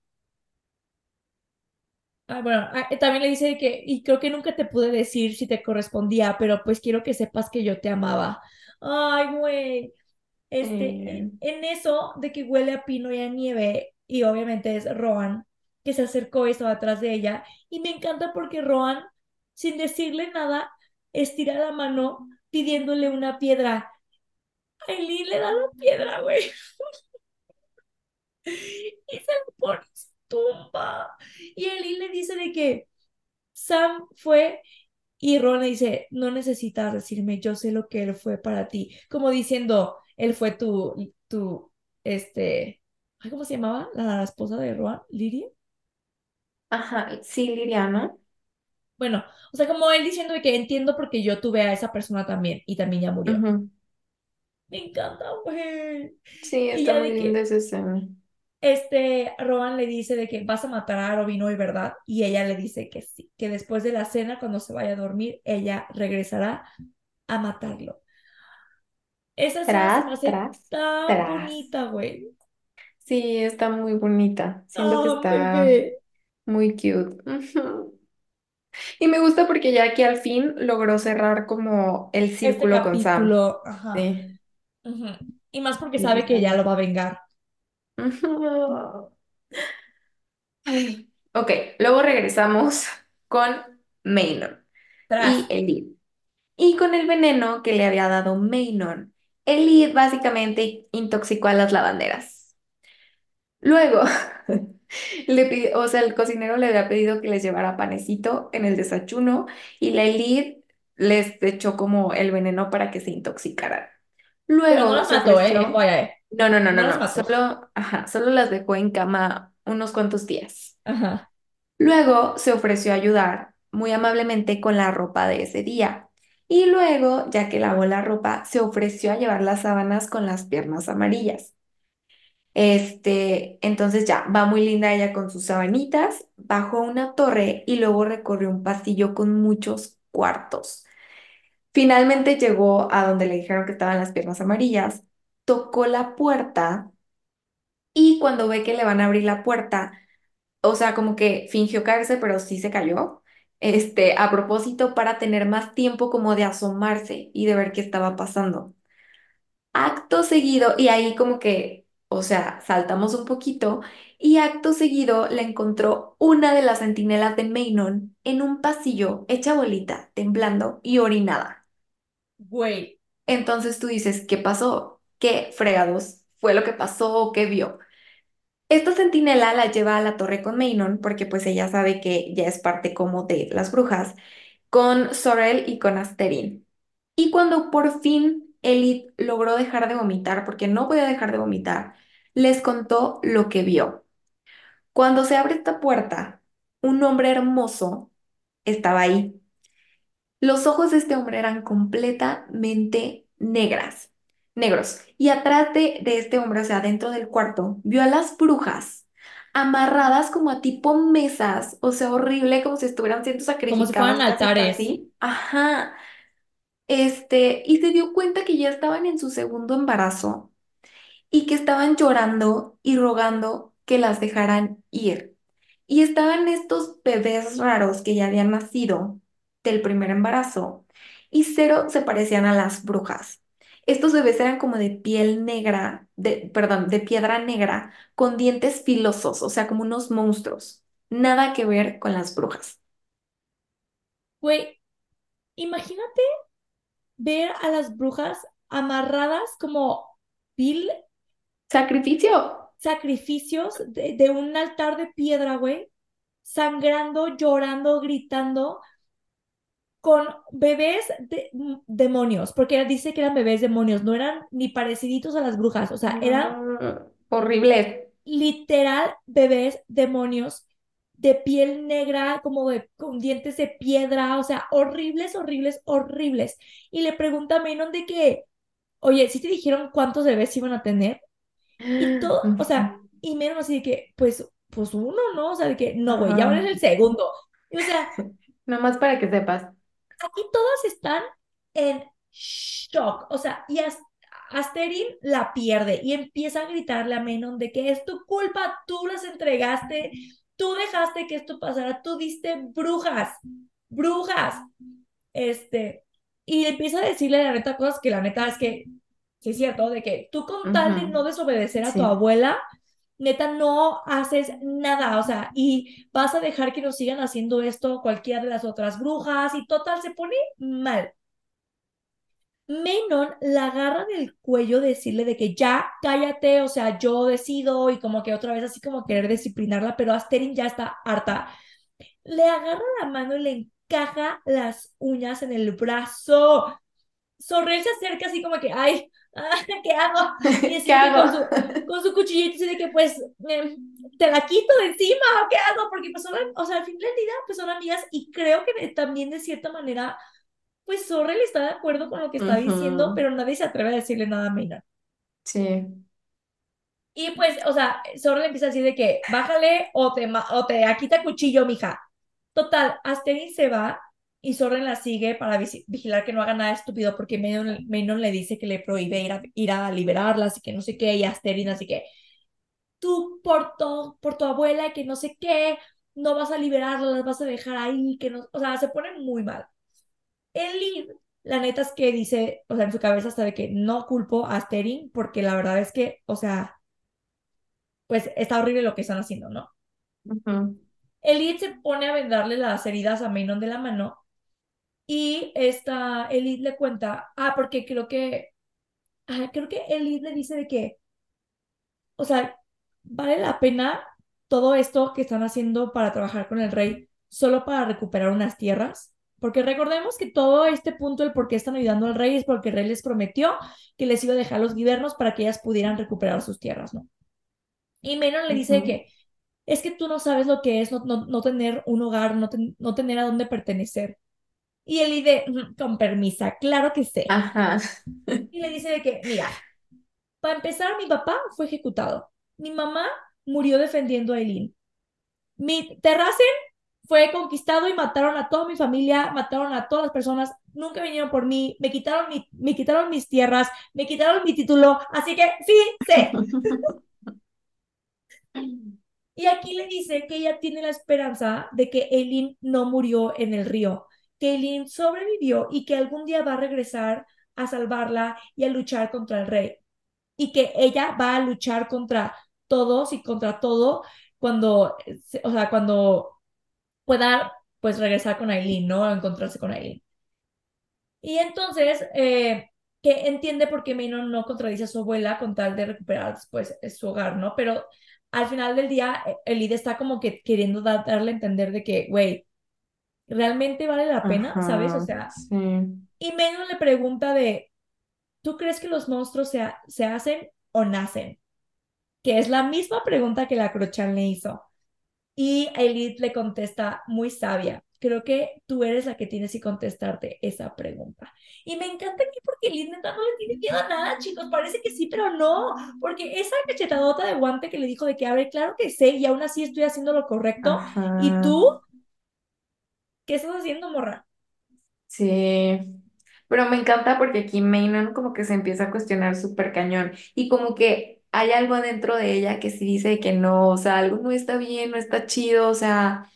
A: Ah, bueno, ah, eh, también le dice que, y creo que nunca te pude decir si te correspondía, pero pues quiero que sepas que yo te amaba. Ay, güey. Este,
B: Eh,
A: en, en eso de que huele a pino y a nieve, y obviamente es Rohan, que se acercó y estaba atrás de ella, y me encanta porque Rohan, sin decirle nada, estira la mano pidiéndole una piedra. Aileen le da la piedra, güey, y se la pone tumba. Y Aileen le dice de que Sam fue Y Ron le dice, no necesitas decirme, yo sé lo que él fue para ti. Como diciendo, él fue tu, tu, este, ay, ¿cómo se llamaba? La esposa de Ron, Lidia.
B: ajá, sí, Liriano.
A: Bueno, o sea, como él diciendo de que entiendo porque yo tuve a esa persona también y también ya murió. Me encanta, güey.
B: Sí, está muy linda esa escena.
A: Este, Rohan le dice de que vas a matar a Robin hoy, ¿verdad? Y ella le dice que sí, que después de la cena, cuando se vaya a dormir, ella regresará a matarlo. Esa se
B: Tras,
A: me hace
B: tras,
A: tan
B: tras.
A: bonita, güey.
B: Sí, está muy bonita. Siento que está
A: bebé.
B: muy cute. Y me gusta porque ya que al fin logró cerrar como el
A: Este
B: círculo con Sam.
A: ajá.
B: Sí.
A: Y más porque sabe que ya lo va a vengar.
B: Ay. Ok, luego regresamos con Maynor y
A: Tras.
B: Elid. Y con el veneno que le había dado Maynor, Elid básicamente intoxicó a las lavanderas. Luego, le pidió, o sea, el cocinero le había pedido que les llevara panecito en el desayuno y la Elid les echó como el veneno para que se intoxicaran.
A: Pero no
B: Luego
A: las mató, ¿eh?
B: no, no, no,
A: No
B: no, no, solo, ajá, solo las dejó en cama unos cuantos días.
A: Ajá.
B: Luego se ofreció a ayudar muy amablemente con la ropa de ese día. Y luego, ya que lavó la ropa, se ofreció a llevar las sábanas con las piernas amarillas. Este, entonces ya, va muy linda ella con sus sabanitas, bajó a una torre y luego recorrió un pasillo con muchos cuartos. Finalmente llegó a donde le dijeron que estaban las piernas amarillas, tocó la puerta y cuando ve que le van a abrir la puerta, o sea, como que fingió caerse, pero sí se cayó, este, a propósito para tener más tiempo como de asomarse y de ver qué estaba pasando. Acto seguido, y ahí como que, o sea, saltamos un poquito, y acto seguido le encontró una de las centinelas de Maynon en un pasillo, hecha bolita, temblando y orinada.
A: Güey.
B: Entonces tú dices, ¿qué pasó? ¿Qué fregados fue lo que pasó? ¿Qué vio? Esta centinela la lleva a la torre con Maynon porque pues ella sabe que ya es parte como de las brujas con Sorel y con Asterin. Y cuando por fin Elid logró dejar de vomitar, porque no podía dejar de vomitar, les contó lo que vio. Cuando se abre esta puerta, un hombre hermoso estaba ahí. Los ojos de este hombre eran completamente negras, negros. Y atrás de, de este hombre, o sea, dentro del cuarto, vio a las brujas amarradas como a tipo mesas, o sea, horrible, como si estuvieran siendo
A: Como si fueran
B: sacrificadas
A: altares.
B: Ajá. Este, y se dio cuenta que ya estaban en su segundo embarazo y que estaban llorando y rogando que las dejaran ir. Y estaban estos bebés raros que ya habían nacido del primer embarazo y cero se parecían a las brujas. Estos bebés eran como de piel negra, de, perdón, de piedra negra, con dientes filosos, o sea, como unos monstruos. Nada que ver con las brujas.
A: Güey, imagínate ver a las brujas amarradas como vil
B: Sacrificio.
A: sacrificios de, de un altar de piedra, güey, sangrando, llorando, gritando, con bebés de, demonios, porque dice que eran bebés demonios, no eran ni pareciditos a las brujas, o sea, eran
B: No, horrible.
A: literal bebés demonios de piel negra, como de con dientes de piedra, o sea, horribles, horribles, horribles. Y le pregunta a Menon de que, oye, ¿sí te dijeron cuántos bebés iban a tener? Y todo, o sea, y Menon así de que, pues, pues uno, ¿no? O sea, de que, no, güey, ya en
B: Ajá.
A: el segundo. Y, o sea,
B: Nada más para que sepas.
A: Aquí todas están en shock, o sea, y As- Asterin la pierde y empieza a gritarle a Menon de que es tu culpa, tú las entregaste, tú dejaste que esto pasara, tú diste brujas, brujas, este, y empieza a decirle la neta cosas que la neta es que, sí es cierto, de que tú con tal de no desobedecer a tu abuela, neta no haces nada, o sea, y vas a dejar que nos sigan haciendo esto cualquiera de las otras brujas y total se pone mal. Menon la agarra del cuello decirle de que ya cállate, o sea, yo decido y como que otra vez así como querer disciplinarla, pero Asterin ya está harta. Le agarra la mano y le encaja las uñas en el brazo. Sorrel se acerca así como que, ay, ¿qué hago? Y así
B: ¿Qué
A: que con
B: hago?
A: su, con su cuchillito, así de que pues, eh, te la quito de encima, ¿o qué hago? Porque pues son, o sea, al fin del día, pues son amigas y creo que también de cierta manera, pues Sorrel está de acuerdo con lo que está diciendo,
B: Ujú.
A: pero nadie se atreve a decirle nada a Maynard.
B: Sí.
A: Y pues, o sea, Sorrel empieza a decir de que, bájale o te, o te quita cuchillo, mija. Total, Asterix se va y Soren la sigue para vigilar que no haga nada estúpido porque Menon, Menon le dice que le prohíbe ir a, ir a liberarlas y que no sé qué, y Asterix así que tú por tu, por tu abuela que no sé qué, no vas a liberarlas, las vas a dejar ahí, que no, o sea, se pone muy mal. Elid, la neta es que dice, o sea, en su cabeza está de que no culpo a Asterix porque la verdad es que, o sea, pues está horrible lo que están haciendo, ¿no?
B: Ujú.
A: Elid se pone a vendarle las heridas a Menon de la mano Y esta Elite le cuenta, ah, porque creo que, ah, creo que Elite le dice de que, o sea, vale la pena todo esto que están haciendo para trabajar con el rey solo para recuperar unas tierras. Porque recordemos que todo este punto, el por qué están ayudando al rey, es porque el rey les prometió que les iba a dejar los gobiernos para que ellas pudieran recuperar sus tierras, ¿no? Y Menon le dice que es que tú no sabes lo que es no, no, no tener un hogar, no, ten- no tener a dónde pertenecer. Y Elide, "Ujú, con permisa, claro que sé.
B: Ajá.
A: Y le dice de que, mira, para empezar, mi papá fue ejecutado. Mi mamá murió defendiendo a Eileen. Mi Terracen fue conquistado y mataron a toda mi familia, mataron a todas las personas, nunca vinieron por mí, me quitaron, mi, me quitaron mis tierras, me quitaron mi título, así que sí, sé. Y aquí le dice que ella tiene la esperanza de que Eileen no murió en el río, que sobrevivió y que algún día va a regresar a salvarla y a luchar contra el rey. y que ella va a luchar contra todos y contra todo cuando, o sea, cuando pueda pues regresar con Aileen, ¿no? O encontrarse con Aileen. Y entonces, eh, que entiende por qué Maynard no contradice a su abuela con tal de recuperar después su hogar, ¿no? Pero al final del día, el líder está como que queriendo da darle a entender de que, güey, realmente vale la pena, ¿sabes? O sea,
B: sí.
A: y Megan le pregunta de, ¿tú crees que los monstruos se, ha- se hacen o nacen? Que es la misma pregunta que la Crochan le hizo. Y Elite le contesta muy sabia. Creo que tú eres la que tienes que contestarte esa pregunta. Y me encanta aquí porque Elite neta no le tiene miedo a nada, chicos. Parece que sí, pero no. Porque esa cachetadota de guante que le dijo de que, a ver, claro que sé y aún así estoy haciendo lo correcto. ¿Y tú qué estás haciendo, morra?
B: sí. Pero me encanta porque aquí Maynard como que se empieza a cuestionar súper cañón y como que hay algo adentro de ella que sí dice que no, o sea, algo no está bien, no está chido, o sea,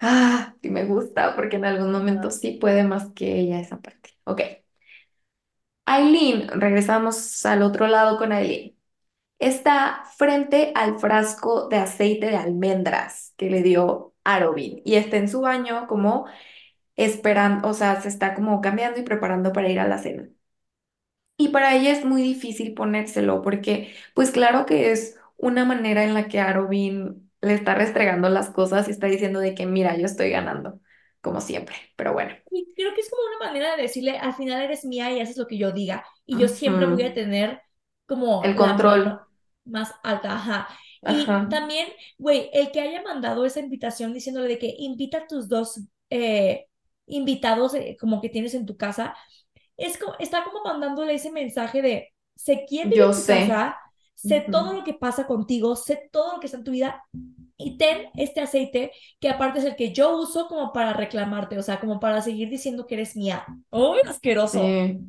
B: ah, sí me gusta porque en algún momento sí puede más que ella esa parte. Ok. Aileen, regresamos al otro lado con Aileen. Está frente al frasco de aceite de almendras que le dio Arobin y está en su baño como esperando, o sea, se está como cambiando y preparando para ir a la cena. Y para ella es muy difícil ponérselo porque, pues claro que es una manera en la que Arobin le está restregando las cosas y está diciendo de que, mira, yo estoy ganando, como siempre, pero bueno.
A: Y creo que es como una manera de decirle, al final eres mía y haces lo que yo diga. Y yo siempre voy a tener como
B: El control.
A: más alta. Ajá. Y
B: Ajá.
A: también, güey, el que haya mandado esa invitación diciéndole de que invita a tus dos eh, invitados eh, como que tienes en tu casa, es como, está como mandándole ese mensaje de, sé quién vive
B: Yo
A: en tu
B: sé.
A: casa, sé todo
B: Ujú.
A: lo que pasa contigo, sé todo lo que está en tu vida y ten este aceite que aparte es el que yo uso como para reclamarte, o sea, como para seguir diciendo que eres mía. ¡Uy, asqueroso!
B: Sí.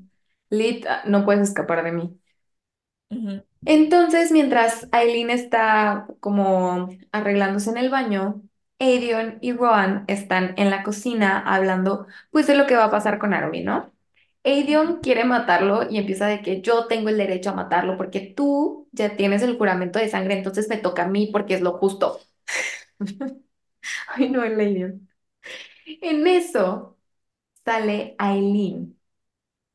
B: Lit, ah, no puedes escapar de mí.
A: Ujú.
B: Entonces, mientras Aileen está como arreglándose en el baño, Aedion y Rohan están en la cocina hablando pues de lo que va a pasar con Armin, ¿no? Quiere matarlo y empieza de que yo tengo el derecho a matarlo porque tú ya tienes el juramento de sangre, entonces me toca a mí porque es lo justo. Ay, no, el. En eso sale Aileen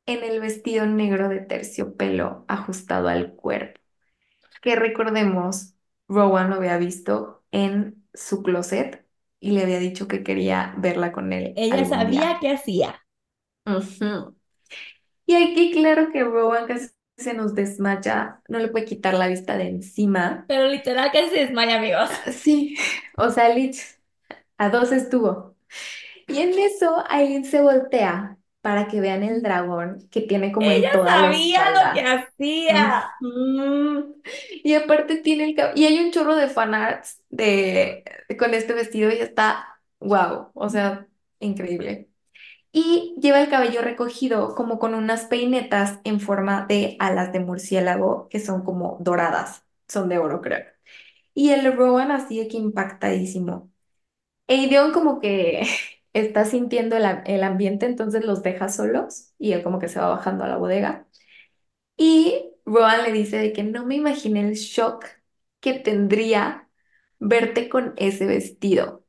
B: en el vestido negro de terciopelo ajustado al cuerpo. que recordemos, Rowan lo había visto en su closet y le había dicho que quería verla con él
A: Ella sabía qué hacía.
B: Y aquí claro que Rowan casi se nos desmaya, no le puede quitar la vista de encima.
A: pero literal casi se desmaya, amigos.
B: Sí, o sea, Lich a dos estuvo. Y en eso Aileen se voltea para que vean el dragón que tiene como
A: Ella
B: en toda la
A: sabía lo que hacía.
B: Y aparte tiene el. Y hay un chorro de fanarts de, con este vestido y está wow. O sea, increíble. Y lleva el cabello recogido como con unas peinetas en forma de alas de murciélago que son como doradas. Son de oro, creo. Y el Rowan así de que impactadísimo. Eideon como que está sintiendo el, ambiente, entonces los deja solos y él como que se va bajando a la bodega. Y Rowan le dice de que no me imaginé el shock que tendría verte con ese vestido.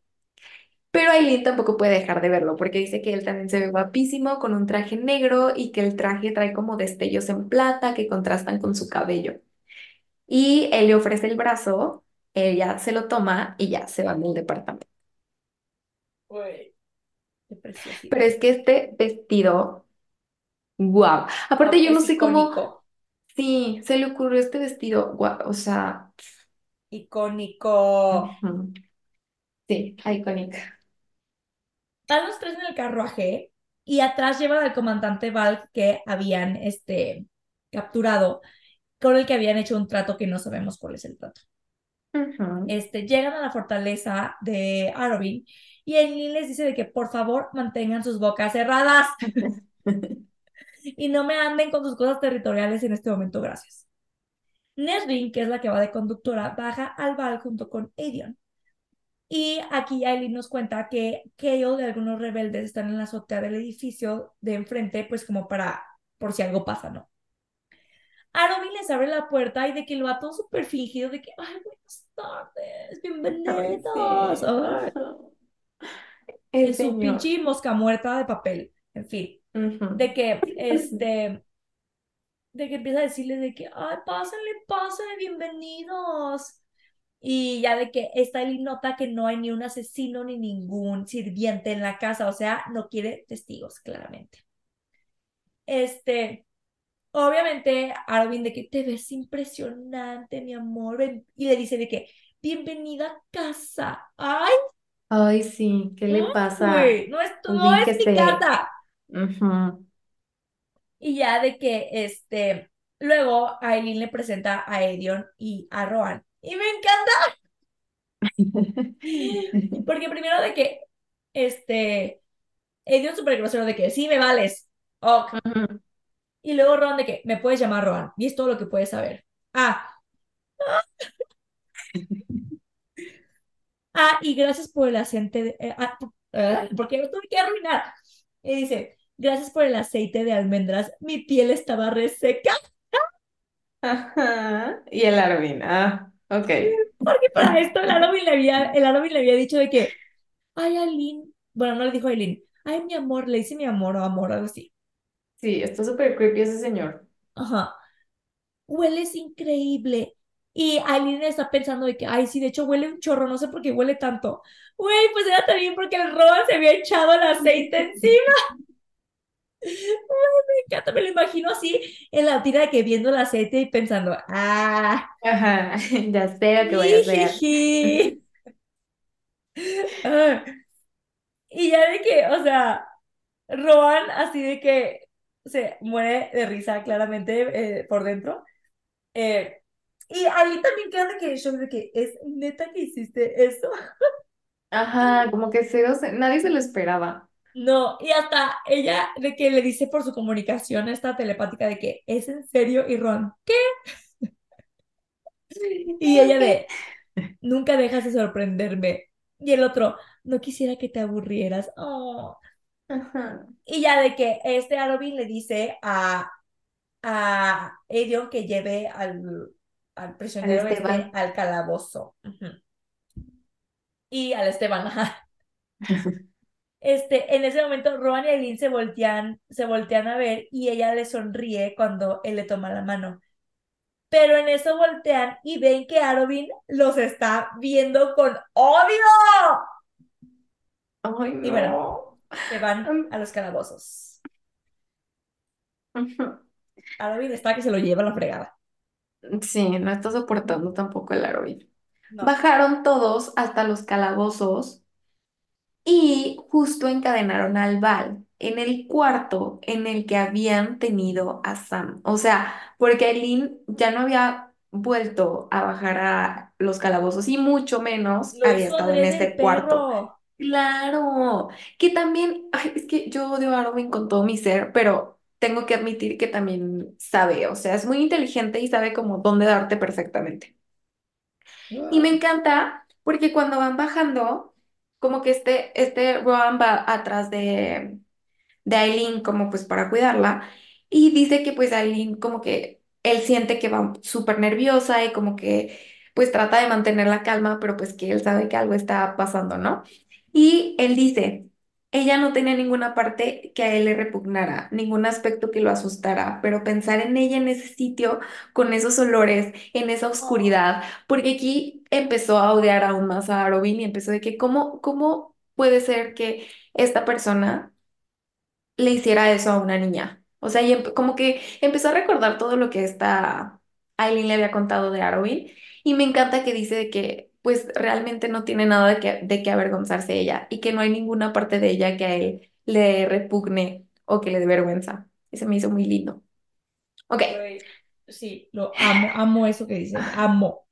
B: Pero Aileen tampoco puede dejar de verlo porque dice que él también se ve guapísimo con un traje negro y que el traje trae como destellos en plata que contrastan con su cabello. Y él le ofrece el brazo, ella se lo toma y ya se van del departamento. Pero es que este vestido, wow. Aparte
A: No,
B: yo no sé cómo, sí, se le ocurrió este vestido, guau, o sea,
A: icónico.
B: Sí, icónica.
A: Están los tres en el carruaje y atrás llevan al comandante Valk que habían este, capturado, con el que habían hecho un trato que no sabemos cuál es el trato. Este, llegan a la fortaleza de Arobin y Eileen les dice de que por favor mantengan sus bocas cerradas y no me anden con sus cosas territoriales en este momento, gracias. Nesrin, que es la que va de conductora, baja al Val junto con Aedion. Y aquí Aileen nos cuenta que Kale y algunos rebeldes están en la azotea del edificio de enfrente, pues como para, por si algo pasa, ¿no? Arobin les abre la puerta y de que el vato súper fingido de que, ay, buenas tardes, bienvenidos. Ay,
B: El
A: su
B: señor.
A: pinche mosca muerta de papel, en fin, de que, este, de que empieza a decirles de que, ay, pásenle, pásenle, bienvenidos. Y ya de que esta Eileen nota que no hay ni un asesino ni ningún sirviente en la casa, o sea, no quiere testigos, claramente. Este, obviamente, Arvin de que te ves impresionante, mi amor, ven", y le dice de que, bienvenida a casa. Ay,
B: Ay, sí, ¿qué le pasa?
A: güey, no es, no mi
B: se-
A: casa.
B: Ujú.
A: Y ya de que, este, luego Aileen le presenta a Edion y a Rohan. Y me encanta, porque primero de que, este, Edion súper grosero de que, sí, me vales. Ok.
B: Ujú.
A: Y luego Rohan de que, me puedes llamar Rohan. Y es todo lo que puedes saber. Ah, ah, y gracias por el aceite de, eh, ah, ah, porque lo tuve que arruinar. Y dice, gracias por el aceite de almendras. Mi piel estaba reseca.
B: Ajá. Y el Arvin, ah, ok.
A: Porque para esto el Armin le había, el Armin le había dicho de que, ay, Aileen, bueno, no le dijo a Aileen, ay, mi amor, le dice mi amor o amor, algo así.
B: Sí, está súper creepy ese señor.
A: Ajá. Hueles increíble. Y Aileen está pensando de que, ay, sí, de hecho huele un chorro, no sé por qué huele tanto. Güey, pues era también porque el Rowan se había echado el aceite encima. Ay, me encanta, me lo imagino así en la tira de que viendo el aceite y pensando, ah,
B: Ajá, ya sé que voy a hacer.
A: Ah. Y ya de que, o sea, Rowan así de que se muere de risa claramente eh, por dentro. Eh, y ahí también queda de que shock de que es neta que hiciste esto.
B: Ajá, como que cero se- nadie se lo esperaba.
A: No, y hasta ella de que le dice por su comunicación esta telepática de que es en serio y Ron, ¿qué? Y ella de nunca dejas de sorprenderme. Y el otro, no quisiera que te aburrieras. Oh.
B: Ajá.
A: Y ya de que este Arobin le dice a, a Edion que lleve al, al prisionero este
B: Esteban.
A: al calabozo. Y al Esteban. Este, en ese momento, Rowan y Aileen se voltean, se voltean a ver y ella le sonríe cuando él le toma la mano. Pero en eso voltean y ven que Arobin los está viendo con odio.
B: Ay,
A: Y
B: no.
A: bueno. Se van a los calabozos. Arobin está que se lo lleva a la fregada.
B: Sí, no está soportando tampoco el.
A: No.
B: Bajaron todos hasta los calabozos y justo encadenaron al Val en el cuarto en el que habían tenido a Sam. O sea, porque Aileen ya no había vuelto a bajar a los calabozos y mucho menos
A: Lo
B: había
A: hizo
B: estado en
A: adrede el
B: ese cuarto.
A: perro.
B: Claro, que también, ay, es que yo odio a Arwen con todo mi ser, pero tengo que admitir que también sabe, o sea, es muy inteligente y sabe como dónde darte perfectamente. Y me encanta porque cuando van bajando, como que este, este Rohan va atrás de, de Aileen como pues para cuidarla y dice que pues Aileen como que él siente que va súper nerviosa y como que pues trata de mantener la calma, pero pues que él sabe que algo está pasando, ¿no? Y él dice, ella no tenía ninguna parte que a él le repugnara, ningún aspecto que lo asustara, pero pensar en ella en ese sitio, con esos olores, en esa oscuridad, porque aquí empezó a odiar aún más a Arobin y empezó de que cómo, cómo puede ser que esta persona le hiciera eso a una niña. O sea, y como que empezó a recordar todo lo que esta Aileen le había contado de Arwen y me encanta que dice que pues realmente no tiene nada de que, de que avergonzarse ella y que no hay ninguna parte de ella que a él le repugne o que le dé vergüenza. Ese me hizo muy lindo. Ok,
A: Sí, lo amo, amo eso que dices, amo.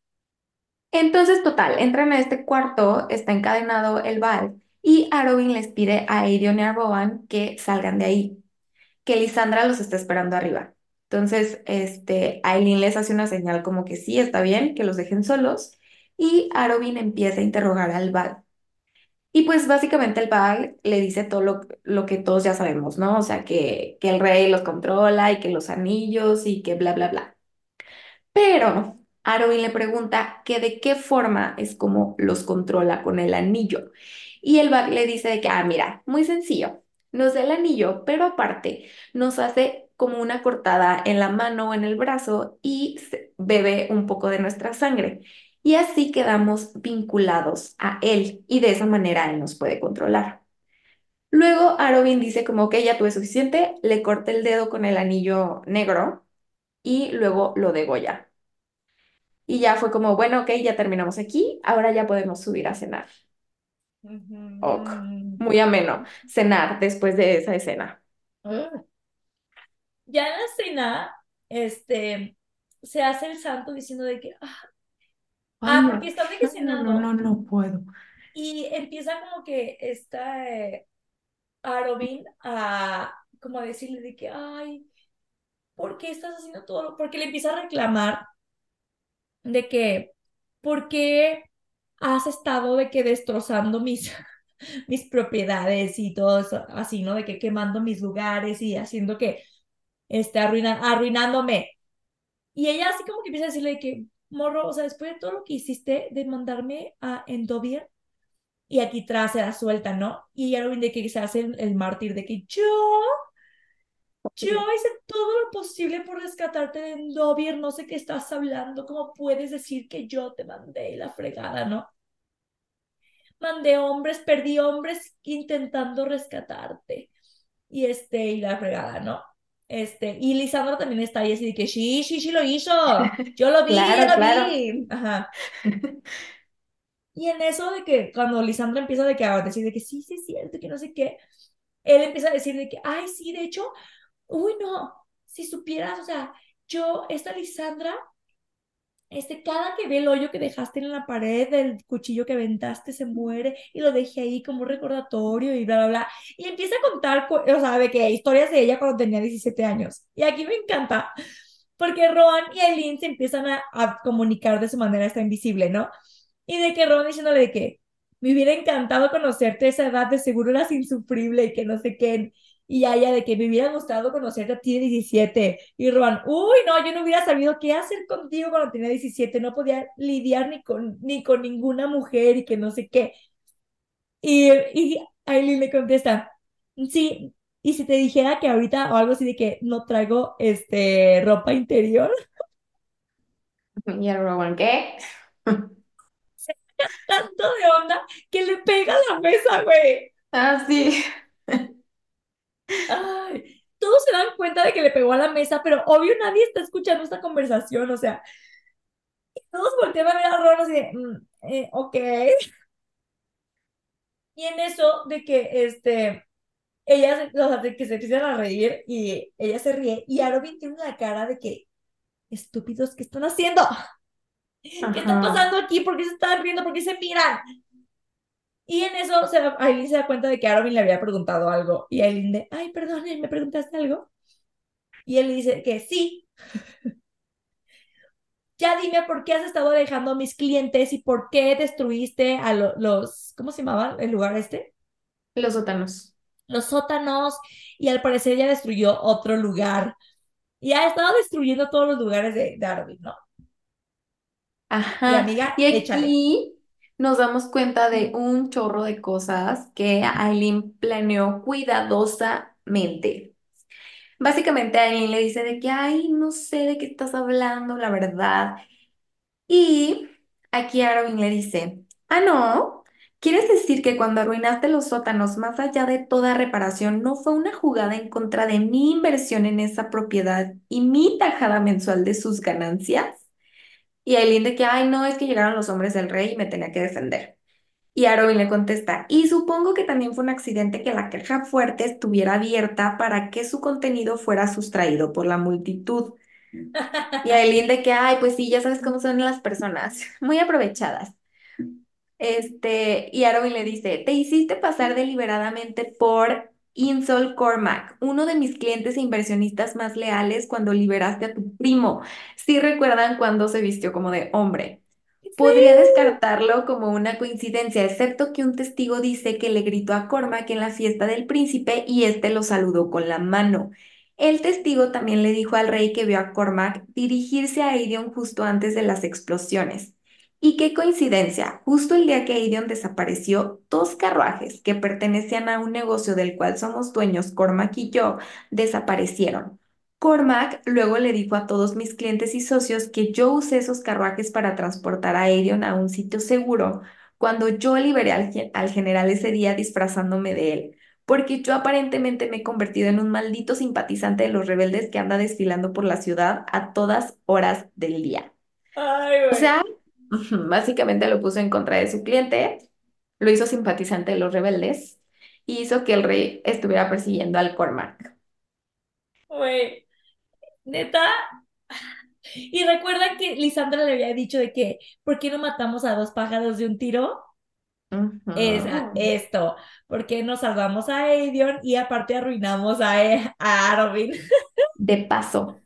B: entonces total, entran a este cuarto, está encadenado el Val y Arwen les pide a Aerion y a Rowan que salgan de ahí. que Lisandra los está esperando arriba. Entonces, este, Aileen les hace una señal como que sí, está bien, que los dejen solos. Y Arobin empieza a interrogar al Val. Y pues básicamente el Val le dice todo lo, lo que todos ya sabemos, ¿no? O sea, que, que el rey los controla y que los anillos y que bla, bla, bla. Pero Arobin le pregunta que de qué forma es como los controla con el anillo. Y el Val le dice de que, ah, mira, muy sencillo. Nos da el anillo, pero aparte nos hace como una cortada en la mano o en el brazo y bebe un poco de nuestra sangre. Y así quedamos vinculados a él y de esa manera él nos puede controlar. Luego Arobin dice como que ya tuve suficiente, le corta el dedo con el anillo negro y luego lo degolla. Y ya fue como, bueno, ok, ya terminamos aquí, ahora ya podemos subir a cenar. Ok, muy ameno, cenar después de esa escena.
A: Ah. Ya en la cena, este, se hace el santo diciendo de que, ah,
B: Ay,
A: ah, porque de que
B: no, no, no, puedo.
A: y empieza como que está eh, Arobin a como a decirle de que, ay, ¿por qué estás haciendo todo? lo-?" Porque le empieza a reclamar de que, ¿por qué has estado de que destrozando mis, mis propiedades y todo eso, así, ¿no? De que quemando mis lugares y haciendo que, este, arruina, arruinándome. Y ella así como que empieza a decirle de que, morro, o sea, después de todo lo que hiciste de mandarme a Endovier, y aquí tras se la suelta, ¿no? Y Arwen de que se hace el, el mártir de que yo, yo hice todo lo posible por rescatarte de Endovier, no sé qué estás hablando, ¿cómo puedes decir que yo te mandé la fregada, ¿no? Mandé hombres, perdí hombres intentando rescatarte. Y este, y la fregada, ¿no? Este, y Lisandra también está ahí así de que sí, sí, sí lo hizo. Yo lo vi, yo
B: Claro,
A: lo
B: claro.
A: vi. Ajá. Y en eso de que cuando Lisandra empieza de que a decir de que sí, sí es cierto, que no sé qué, él empieza a decir de que, ay, sí, de hecho, uy, no, si supieras, o sea, yo, esta Lisandra, este, cada que ve el hoyo que dejaste en la pared del cuchillo que aventaste, se muere y lo dejé ahí como recordatorio y bla, bla, bla. Y empieza a contar, o sea, de que historias de ella cuando tenía 17 años. Y aquí me encanta, porque Rohan y Eileen se empiezan a, a comunicar de su manera esta invisible, ¿no? Y de que Ron diciéndole de que me hubiera encantado conocerte a esa edad, de seguro eras insufrible y que no sé qué. Y a ella de que me hubiera gustado conocerte a ti de 17. Y Ron, uy, no, yo no hubiera sabido qué hacer contigo cuando tenía 17. No podía lidiar ni con, ni con ninguna mujer y que no sé qué. Y, y Aileen le contesta, sí, y si te dijera que ahorita o algo así de que no traigo este ropa interior,
B: Y el Rowan, ¿qué?
A: tanto de onda que le pega a la mesa, güey.
B: Ah, sí.
A: Ay, todos se dan cuenta de que le pegó a la mesa, pero obvio nadie está escuchando esta conversación, o sea, todos voltean a ver a Ron así de, "Mm, eh, ok. Y en eso de que, este, ella, se- o sea, de que se empiezan a reír y ella se ríe y Arobin tiene una cara de que, estúpidos, ¿qué están haciendo? ¿Qué está
B: Ajá.
A: pasando aquí? ¿Por qué se están riendo? ¿Por qué se miran? Y en eso se, Aileen se da cuenta de que Arobin le había preguntado algo y Aileen de, ay, perdón, ¿me preguntaste algo? Y él dice que sí, ya dime por qué has estado alejando a mis clientes y por qué destruiste a lo- los, ¿cómo se llamaba el lugar este?
B: Los sótanos.
A: Los sótanos y al parecer ya destruyó otro lugar y ha estado destruyendo todos los lugares de Darwin, ¿no? Y
B: Ajá.
A: amiga,
B: Y
A: échale.
B: Nos damos cuenta de un chorro de cosas que Aileen planeó cuidadosamente. Básicamente Aileen le dice de que, ay, no sé de qué estás hablando, la verdad. Y aquí Arwen le dice, ah, no, ¿quieres decir que cuando arruinaste los sótanos, más allá de toda reparación, no fue una jugada en contra de mi inversión en esa propiedad y mi tajada mensual de sus ganancias? Y Aileen de que, ay, no, es que llegaron los hombres del rey y me tenía que defender. Y Arwen le contesta, y supongo que también fue un accidente que la caja fuerte estuviera abierta para que su contenido fuera sustraído por la multitud. Y Aileen de que, ay, pues sí, ya sabes cómo son las personas, muy aprovechadas. Este, y Arwen le dice, te hiciste pasar deliberadamente por Insol Cormac, uno de mis clientes e inversionistas más leales cuando liberaste a tu primo. Sí recuerdan cuando se vistió como de hombre. Podría descartarlo como una coincidencia, excepto que un testigo dice que le gritó a Cormac en la fiesta del príncipe y éste lo saludó con la mano. El testigo también le dijo al rey que vio a Cormac dirigirse a Aegon justo antes de las explosiones. Y qué coincidencia, justo el día que Aegon desapareció, dos carruajes que pertenecían a un negocio del cual somos dueños, Cormac y yo, desaparecieron. Cormac luego le dijo a todos mis clientes y socios que yo usé esos carruajes para transportar a Aerion a un sitio seguro cuando yo liberé al, al general ese día disfrazándome de él, porque yo aparentemente me he convertido en un maldito simpatizante de los rebeldes que anda desfilando por la ciudad a todas horas del día.
A: Ay,
B: O sea, básicamente lo puso en contra de su cliente, lo hizo simpatizante de los rebeldes y hizo que el rey estuviera persiguiendo al Cormac.
A: Güey, neta. Y recuerda que Lisandra le había dicho de que, ¿por qué no matamos a dos pájaros de un tiro? Es a-
B: Ujú.
A: esto, ¿por qué no salvamos a Aedion y aparte arruinamos a, E- a Arobin?
B: De paso.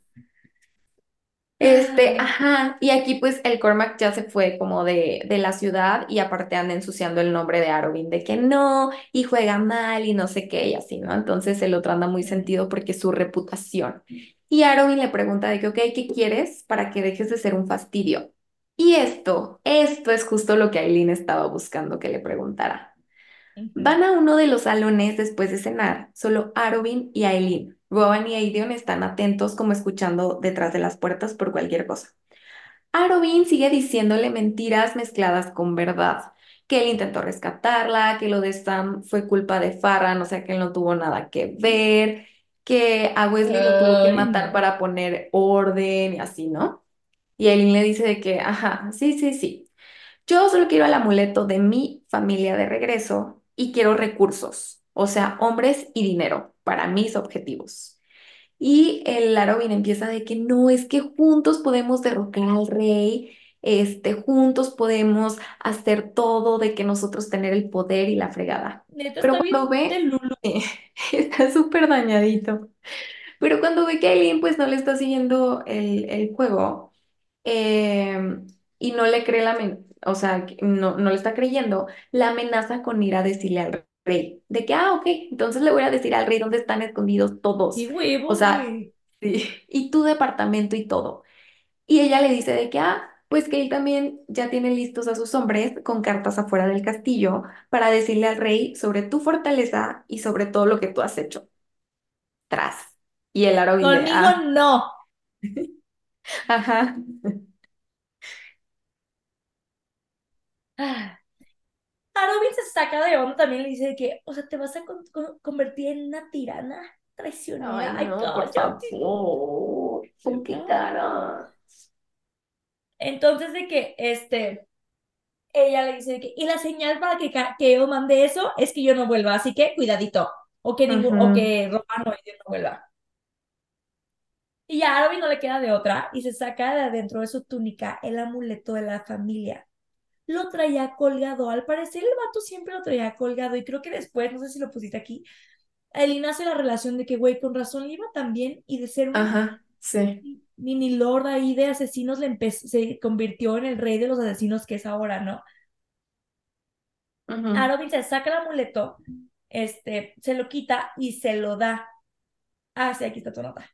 B: Este, ajá, y aquí pues el Cormac ya se fue como de, de la ciudad y aparte anda ensuciando el nombre de Arobin, de que no, y juega mal y no sé qué, y así, ¿no? Entonces el otro anda muy sentido porque su reputación. Y Arobin le pregunta de que, ok, ¿qué quieres para que dejes de ser un fastidio? Y esto, esto es justo lo que Aileen estaba buscando que le preguntara. Van a uno de los salones después de cenar, solo Arobin y Aileen. Rowan y Aideon están atentos como escuchando detrás de las puertas por cualquier cosa. Arobin sigue diciéndole mentiras mezcladas con verdad, que él intentó rescatarla, que lo de Sam fue culpa de Farran, o sea que él no tuvo nada que ver, que a Wesley lo tuvo que matar para poner orden y así, ¿no? Y Aileen le dice de que, ajá, sí, sí, sí. Yo solo quiero el amuleto de mi familia de regreso y quiero recursos, o sea, hombres y dinero para mis objetivos. Y el Arobin empieza de que no, es que juntos podemos derrocar al rey, este, juntos podemos hacer todo, de que nosotros tener el poder y la fregada.
A: Neta,
B: Pero cuando ve, está súper dañadito. Pero cuando ve que Aileen pues no le está siguiendo el, el juego eh, y no le cree la, o sea, no, no le está creyendo, la amenaza con ir a decirle al rey, de que, ah, ok, entonces le voy a decir al rey dónde están escondidos todos,
A: Qué
B: o
A: huevos,
B: sea,
A: güey.
B: sí, y tu departamento y todo. Y ella le dice de que, ah, pues que él también ya tiene listos a sus hombres con cartas afuera del castillo para decirle al rey sobre tu fortaleza y sobre todo lo que tú has hecho. Tras. Y el de,
A: Conmigo
B: ah,
A: no.
B: ajá,
A: Ah. Se saca de onda también le dice que, o sea, te vas a con- con- convertir en una tirana
B: Ay,
A: traicionera. Ay,
B: no, por
A: cállate.
B: favor.
A: Entonces de que, este, ella le dice de que, y la señal para que, que yo mande eso es que yo no vuelva, así que cuidadito. O que ningún, o que Romano no vuelva. Y ya a Arobin no le queda de otra y se saca de adentro de su túnica el amuleto de la familia. Lo traía colgado. Al parecer el vato siempre lo traía colgado y creo que después, no sé si lo pusiste aquí, Aileen hace la relación de que, güey, con razón le iba tan bien y de ser un
B: Ajá, sí.
A: mini lord ahí de asesinos le se convirtió en el rey de los asesinos que es ahora, ¿no?
B: ujú,
A: Arobin se saca el amuleto, este, se lo quita y se lo da. Ah, sí, aquí está tu nota.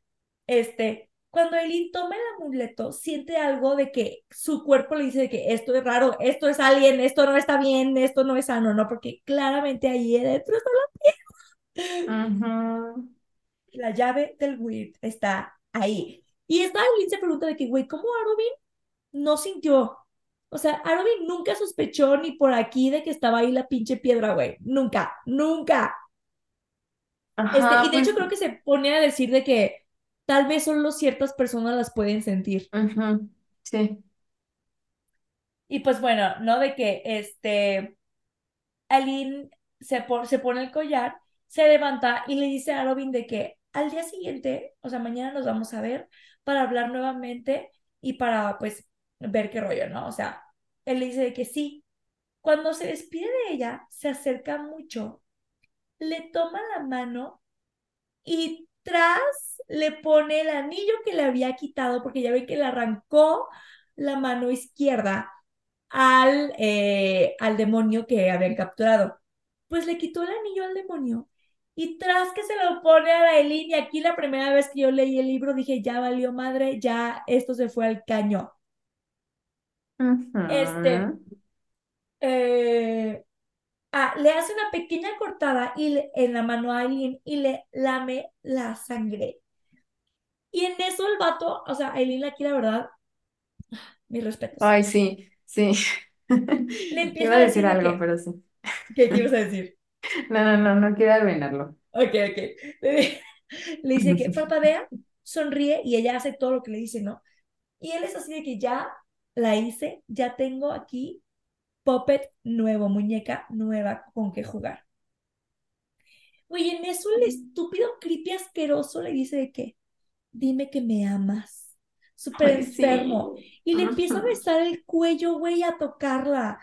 A: Este, cuando Eileen toma el amuleto, siente algo de que su cuerpo le dice de que esto es raro, esto es alien, esto no está bien, esto no es sano, ¿no? Porque claramente ahí adentro está la, la llave del weird, está ahí. Y esta Eileen se pregunta de que, güey, ¿cómo Arobin no sintió? O sea, Arobin nunca sospechó ni por aquí de que estaba ahí la pinche piedra, güey. Nunca, nunca. Este, y
B: Ajá,
A: de hecho
B: pues,
A: creo que se pone a decir de que tal vez solo ciertas personas las pueden sentir.
B: sí.
A: Y pues bueno, ¿no? De que este, Aline se, po- se pone el collar, se levanta y le dice a Robin de que al día siguiente, o sea, mañana nos vamos a ver para hablar nuevamente y para pues ver qué rollo, ¿no? O sea, él le dice de que sí. Cuando se despide de ella, se acerca mucho, le toma la mano y tras le pone el anillo que le había quitado, porque ya ven que le arrancó la mano izquierda al, eh, al demonio que habían capturado. Pues le quitó el anillo al demonio y tras que se lo pone a la Eileen, y aquí la primera vez que yo leí el libro dije, ya valió madre, ya esto se fue al caño. Este, eh, ah, le hace una pequeña cortada y le- en la mano a Eileen y le lame la sangre. Y en eso el vato, o sea, Aileen aquí la verdad, mis respetos.
B: Ay, sí, sí.
A: Le empieza
B: Iba
A: a decir
B: decir
A: de
B: algo,
A: que,
B: pero sí.
A: ¿qué, qué ibas a decir?
B: No, no, no, no quiero arruinarlo.
A: Ok, ok. Le, le dice que parpadea, sonríe y ella hace todo lo que le dice, ¿no? Y él es así de que ya la hice, ya tengo aquí puppet nuevo, muñeca nueva con que jugar. Oye, en eso el estúpido creepy asqueroso le dice de que, dime que me amas. Súper
B: sí.
A: enfermo. Y le empieza a besar el cuello, güey, a tocarla.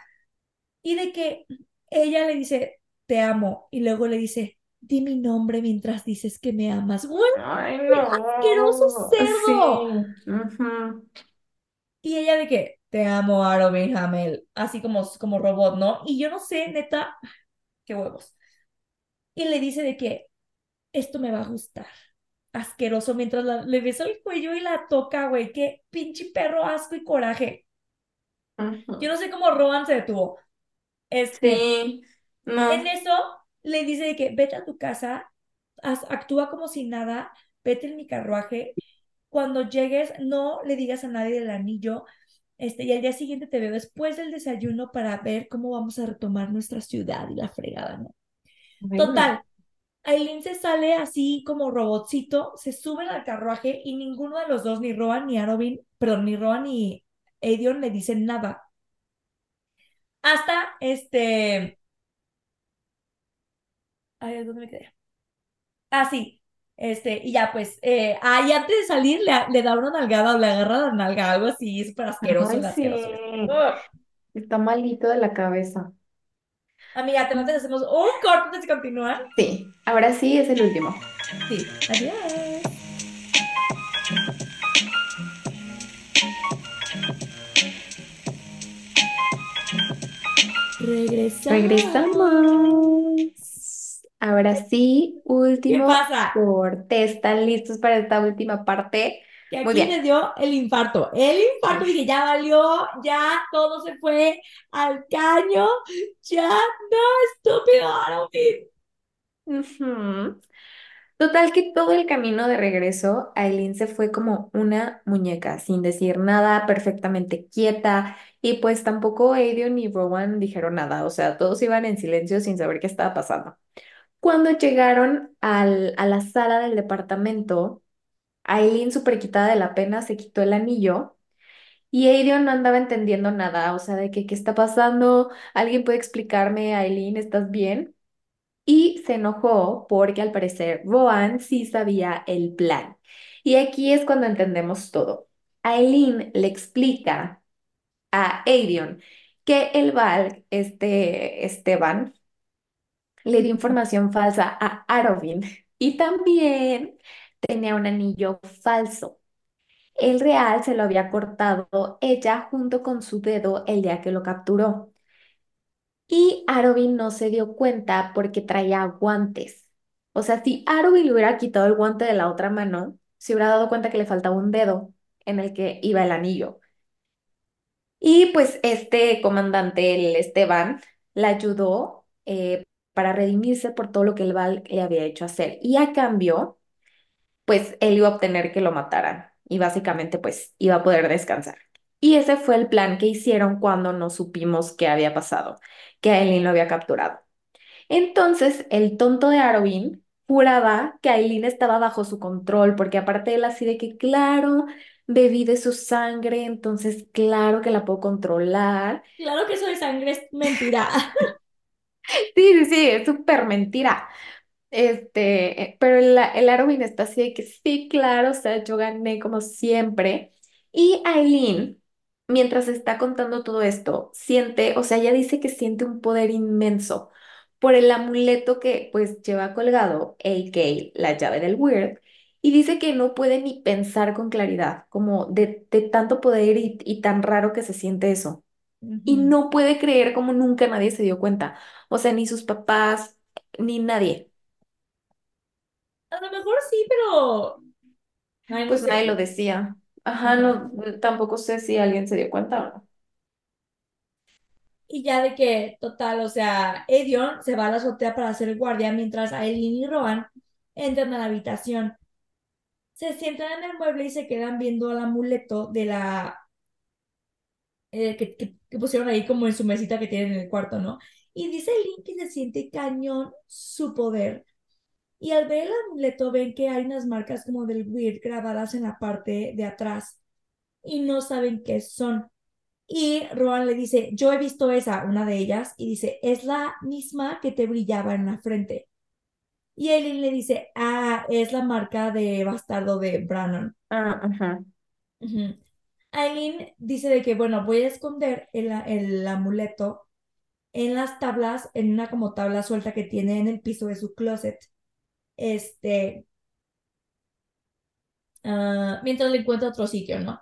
A: Y de que ella le dice, te amo. Y luego le dice, di mi nombre mientras dices que me amas. Güey,
B: Ay,
A: asqueroso cerdo.
B: Sí.
A: Y ella de que, te amo, Arobin Hamel. Así como, como robot, ¿no? Y yo no sé, neta, qué huevos. Y le dice de que, esto me va a gustar. Asqueroso, mientras la- le besa el cuello y la toca, güey. Qué pinche perro asco y coraje. Yo no sé cómo Rowan se detuvo. Este,
B: Sí. No.
A: en eso le dice de que vete a tu casa, haz- actúa como si nada, vete en mi carruaje. Cuando llegues, no le digas a nadie del anillo. Este, y al día siguiente te veo después del desayuno para ver cómo vamos a retomar nuestra ciudad y la fregada, ¿no?
B: Bueno.
A: Total, Aileen se sale así como robotcito, se suben al carruaje y ninguno de los dos, ni Rowan ni Arobin, perdón, ni Rowan ni Edion le dicen nada. Hasta este. Ay, ¿dónde me quedé? Ah, sí. Este, y ya pues, eh, ahí antes de salir le, le da una nalgada o le agarra la nalga, algo así, súper asqueroso,
B: Ay,
A: el
B: sí.
A: asqueroso.
B: Está malito de la cabeza.
A: Amiga, te notas, hacemos un corte antes de continuar.
B: Sí. Ahora sí es el último.
A: Sí, adiós. Regresamos.
B: Regresamos. Ahora sí,
A: ¿Qué
B: último
A: pasa?
B: corte. ¿Están listos para esta última parte? Muy
A: aquí
B: bien.
A: me dio el infarto. El infarto, dije, ya valió, ya todo se fue al caño, ya no, estúpido.
B: Total que todo el camino de regreso, Aileen se fue como una muñeca, sin decir nada, perfectamente quieta, y pues tampoco Aedion ni Rowan dijeron nada, o sea, todos iban en silencio sin saber qué estaba pasando. Cuando llegaron a la sala del departamento, Aileen, súper quitada de la pena, se quitó el anillo y Aedion no andaba entendiendo nada, o sea, de que qué está pasando, alguien puede explicarme, Aileen, ¿estás bien? Y se enojó porque al parecer Rohan sí sabía el plan. Y aquí es cuando entendemos todo. Aileen le explica a Aedion que el Val, este Esteban, le dio información falsa a Arovin y también tenía un anillo falso. El real se lo había cortado ella junto con su dedo el día que lo capturó. Y Arobin no se dio cuenta porque traía guantes. O sea, si Arobin le hubiera quitado el guante de la otra mano, se hubiera dado cuenta que le faltaba un dedo en el que iba el anillo. Y pues este comandante, el Esteban, la ayudó eh, para redimirse por todo lo que el Val le había hecho hacer. Y a cambio, pues él iba a obtener que lo mataran. Y básicamente, pues iba a poder descansar. Y ese fue el plan que hicieron cuando no supimos qué había pasado, que Aileen lo había capturado. Entonces, el tonto de Arobin juraba que Aileen estaba bajo su control, porque aparte él así de que, claro, bebí de su sangre, entonces claro que la puedo controlar.
A: Claro que eso de sangre es mentira.
B: Sí, sí, es súper mentira. Este, eh, pero el, el está así de que sí, claro, o sea, yo gané como siempre. Y Aileen, mientras está contando todo esto, siente, o sea, ella dice que siente un poder inmenso por el amuleto que pues lleva colgado, a.k.a. la llave del Weird, y dice que no puede ni pensar con claridad, como de, de tanto poder y, y tan raro que se siente eso. Y no puede creer como nunca nadie se dio cuenta, o sea, ni sus papás, ni nadie.
A: A lo mejor sí, pero... Ay, no
B: Pues nadie lo decía. Ajá, no, tampoco sé si alguien se dio cuenta o no.
A: Y ya de que, total, o sea, Edion se va a la azotea para hacer guardia mientras Aileen y Rohan entran a la habitación. se sientan en el mueble y se quedan viendo al amuleto de la eh, que, que, que pusieron ahí como en su mesita que tienen en el cuarto, ¿no? Y dice Link que se siente cañón su poder. Y al ver el amuleto ven que hay unas marcas como del weird grabadas en la parte de atrás y no saben qué son. Y Rohan le dice, yo he visto esa, una de ellas, y dice, es la misma que te brillaba en la frente. Y Eileen le dice, ah, es la marca de bastardo de Brannon.
B: Ah, ajá.
A: Ujú. Aileen dice de que, bueno, voy a esconder el, el amuleto en las tablas, en una como tabla suelta que tiene en el piso de su closet. Este, ah, mientras le encuentra otro sitio, ¿no?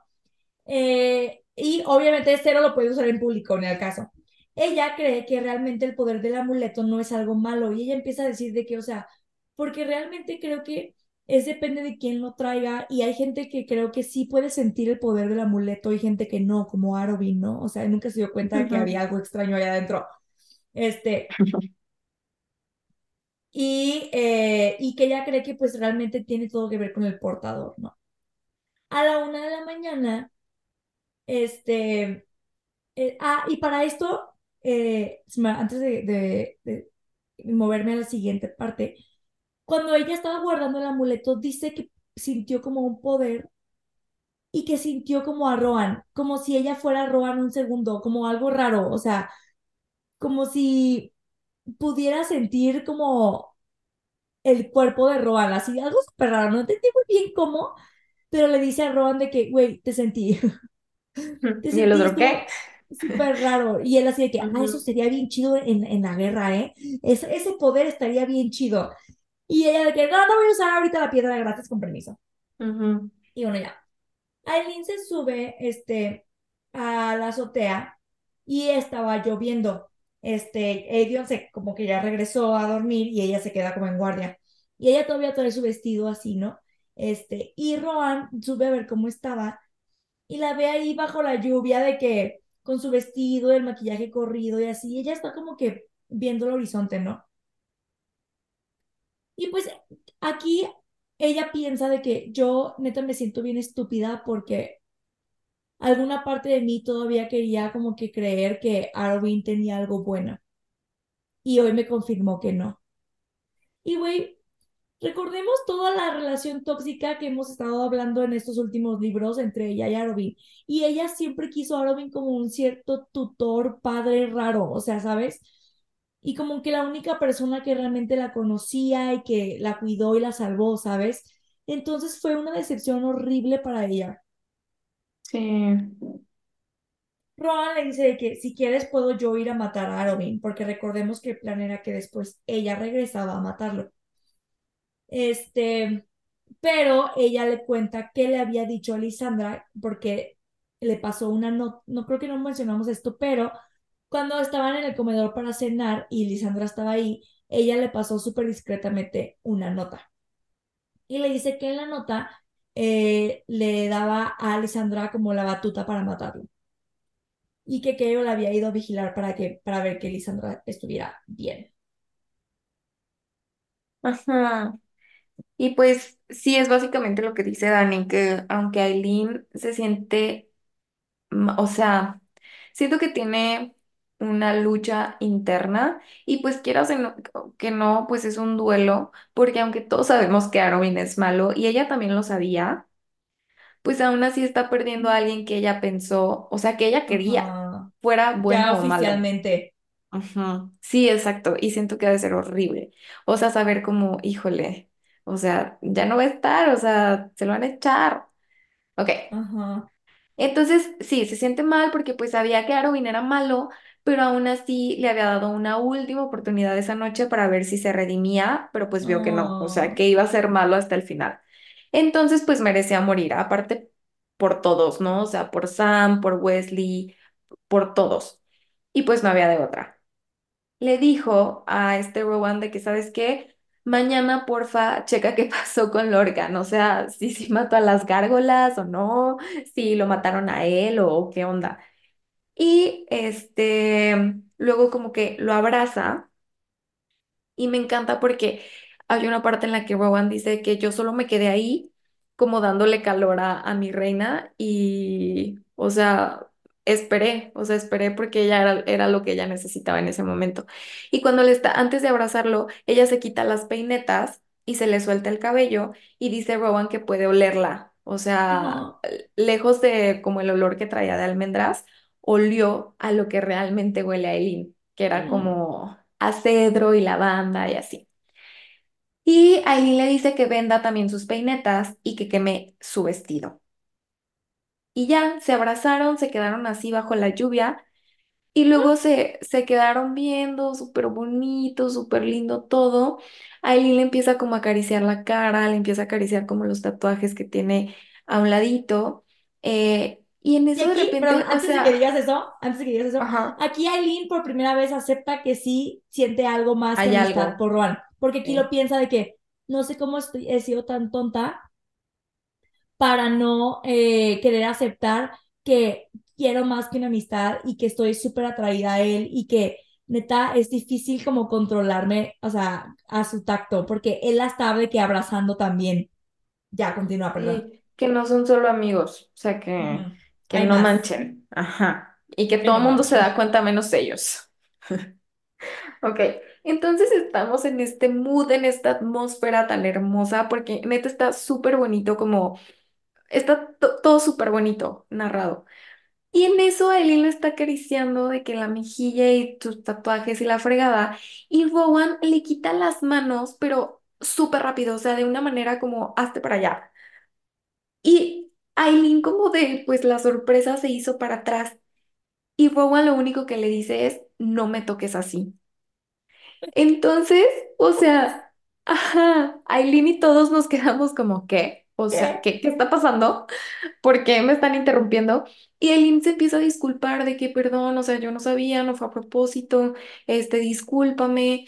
A: Eh, y obviamente este no lo puede usar en público, ni al caso. Ella cree que realmente el poder del amuleto no es algo malo y ella empieza a decir de que, o sea, porque realmente creo que es depende de quién lo traiga y hay gente que creo que sí puede sentir el poder del amuleto y gente que no, como Arobin, ¿no? O sea, nunca se dio cuenta de que había algo extraño allá adentro. Este, y, eh, y que ella cree que pues realmente tiene todo que ver con el portador, ¿no? A la una de la mañana, este, eh, ah, y para esto, eh, antes de, de- de moverme a la siguiente parte, cuando ella estaba guardando el amuleto, dice que sintió como un poder y que sintió como a Rohan, como si ella fuera Rohan un segundo, como algo raro, o sea, como si pudiera sentir como el cuerpo de Rohan, así, algo súper raro, no entendí muy bien cómo, pero le dice a Rohan de que, güey, te sentí, te
B: ¿Y el otro qué?
A: súper raro, y él así de que, ah, eso sería bien chido en, en la guerra, ¿eh? Es- ese poder estaría bien chido. Y ella de que, no, no voy a usar ahorita la piedra gratis con permiso. Y bueno, ya. Aileen se sube este, a la azotea y estaba lloviendo. Este, Edion se como que ya regresó a dormir y ella se queda como en guardia. Y ella todavía trae su vestido así, ¿no? Este, y Rohan sube a ver cómo estaba y la ve ahí bajo la lluvia de que con su vestido, el maquillaje corrido y así, ella está como que viendo el horizonte, ¿no? Y pues aquí ella piensa de que yo neta me siento bien estúpida porque alguna parte de mí todavía quería como que creer que Arwen tenía algo bueno. Y hoy me confirmó que no. Y güey, recordemos toda la relación tóxica que hemos estado hablando en estos últimos libros entre ella y Arwen. Y ella siempre quiso a Arwen como un cierto tutor, padre raro, o sea, ¿sabes? Y como que la única persona que realmente la conocía y que la cuidó y la salvó, ¿sabes? Entonces fue una decepción horrible para ella.
B: Sí.
A: Rohan le dice de que si quieres puedo yo ir a matar a Arobin, porque recordemos que el plan era que después ella regresaba a matarlo. Este, pero ella le cuenta que le había dicho a Lisandra, porque le pasó una nota, no creo que no mencionamos esto, pero cuando estaban en el comedor para cenar y Lisandra estaba ahí, ella le pasó súper discretamente una nota. Y le dice que en la nota eh, le daba a Lisandra como la batuta para matarlo. y que Keio la había ido a vigilar para, que, para ver que Lisandra estuviera bien.
B: Ajá. Y pues sí, es básicamente lo que dice Dani, que aunque Aileen se siente, o sea, siento que tiene una lucha interna y pues quieras que no, pues es un duelo, porque aunque todos sabemos que Arwen es malo y ella también lo sabía, pues aún así está perdiendo a alguien que ella pensó, o sea, que ella quería,
A: Ajá.
B: fuera
A: Ya
B: bueno o malo.
A: oficialmente.
B: Ujú. Sí, exacto. Y siento que ha de ser horrible. O sea, saber como, híjole, o sea, ya no va a estar, o sea, se lo van a echar. Ok.
A: Ajá.
B: Entonces, sí, se siente mal porque pues sabía que Arwen era malo, pero aún así le había dado una última oportunidad esa noche para ver si se redimía, pero pues vio que no, o sea,
A: Oh,
B: que iba a ser malo hasta el final. Entonces, pues merecía morir, aparte por todos, ¿no? O sea, por Sam, por Wesley, por todos. Y pues no había de otra le dijo a este Rowan de que, ¿sabes qué? Mañana, porfa, checa qué pasó con Lorcan, o sea, si, si mató a las gárgolas o no, si lo mataron a él o qué onda. Y este, luego como que lo abraza y me encanta porque hay una parte en la que Rowan dice que yo solo me quedé ahí como dándole calor a, a mi reina y, o sea, esperé, o sea, esperé porque ella era, era lo que ella necesitaba en ese momento. Y cuando le está, antes de abrazarlo, ella se quita las peinetas y se le suelta el cabello y dice Rowan que puede olerla, o sea,
A: No,
B: lejos de como el olor que traía de almendras, olió a lo que realmente huele a Eileen, que era
A: mm,
B: como a cedro y lavanda y así. Y Aileen le dice que venda también sus peinetas y que queme su vestido. Y ya, se abrazaron, se quedaron así bajo la lluvia y luego se, se quedaron viendo, súper bonito, súper lindo todo. Aileen le empieza como a acariciar la cara, le empieza a acariciar como los tatuajes que tiene a un ladito. eh, y en
A: Y
B: eso de
A: aquí, perdón,
B: repente, o
A: antes de que digas
B: sea,
A: eso, antes de que digas eso,
B: ajá,
A: aquí Aileen por primera vez acepta que sí siente algo más que
B: hay
A: amistad
B: algo.
A: por Roan, porque aquí lo
B: Sí.
A: piensa de que no sé cómo estoy, he sido tan tonta para no eh, querer aceptar que quiero más que una amistad y que estoy súper atraída a él y que neta es difícil como controlarme, o sea, a su tacto, porque él la estaba de que abrazando también. Ya, continúa, perdón.
B: Sí, que no son solo amigos, o sea, que. Que
A: Hay
B: no
A: más,
B: manchen. Ajá. Y que todo el mundo se da cuenta menos ellos. Ok, entonces estamos en este mood, en esta atmósfera tan hermosa, porque neta está súper bonito, como está to- todo súper bonito narrado. Y en eso Aileen lo está acariciando de que la mejilla y tus tatuajes y la fregada, y Rowan le quita las manos, pero súper rápido, o sea, de una manera como hazte para allá. Y Aileen como de, pues la sorpresa se hizo para atrás, y Rowan lo único que le dice es, no me toques así. Entonces, o sea, ajá, Aileen y todos nos quedamos como, ¿qué? O sea,
A: ¿Qué?
B: ¿qué, está pasando? ¿Por qué me están interrumpiendo? Y Aileen se empieza a disculpar de que, perdón, o sea, yo no sabía, no fue a propósito, este, discúlpame.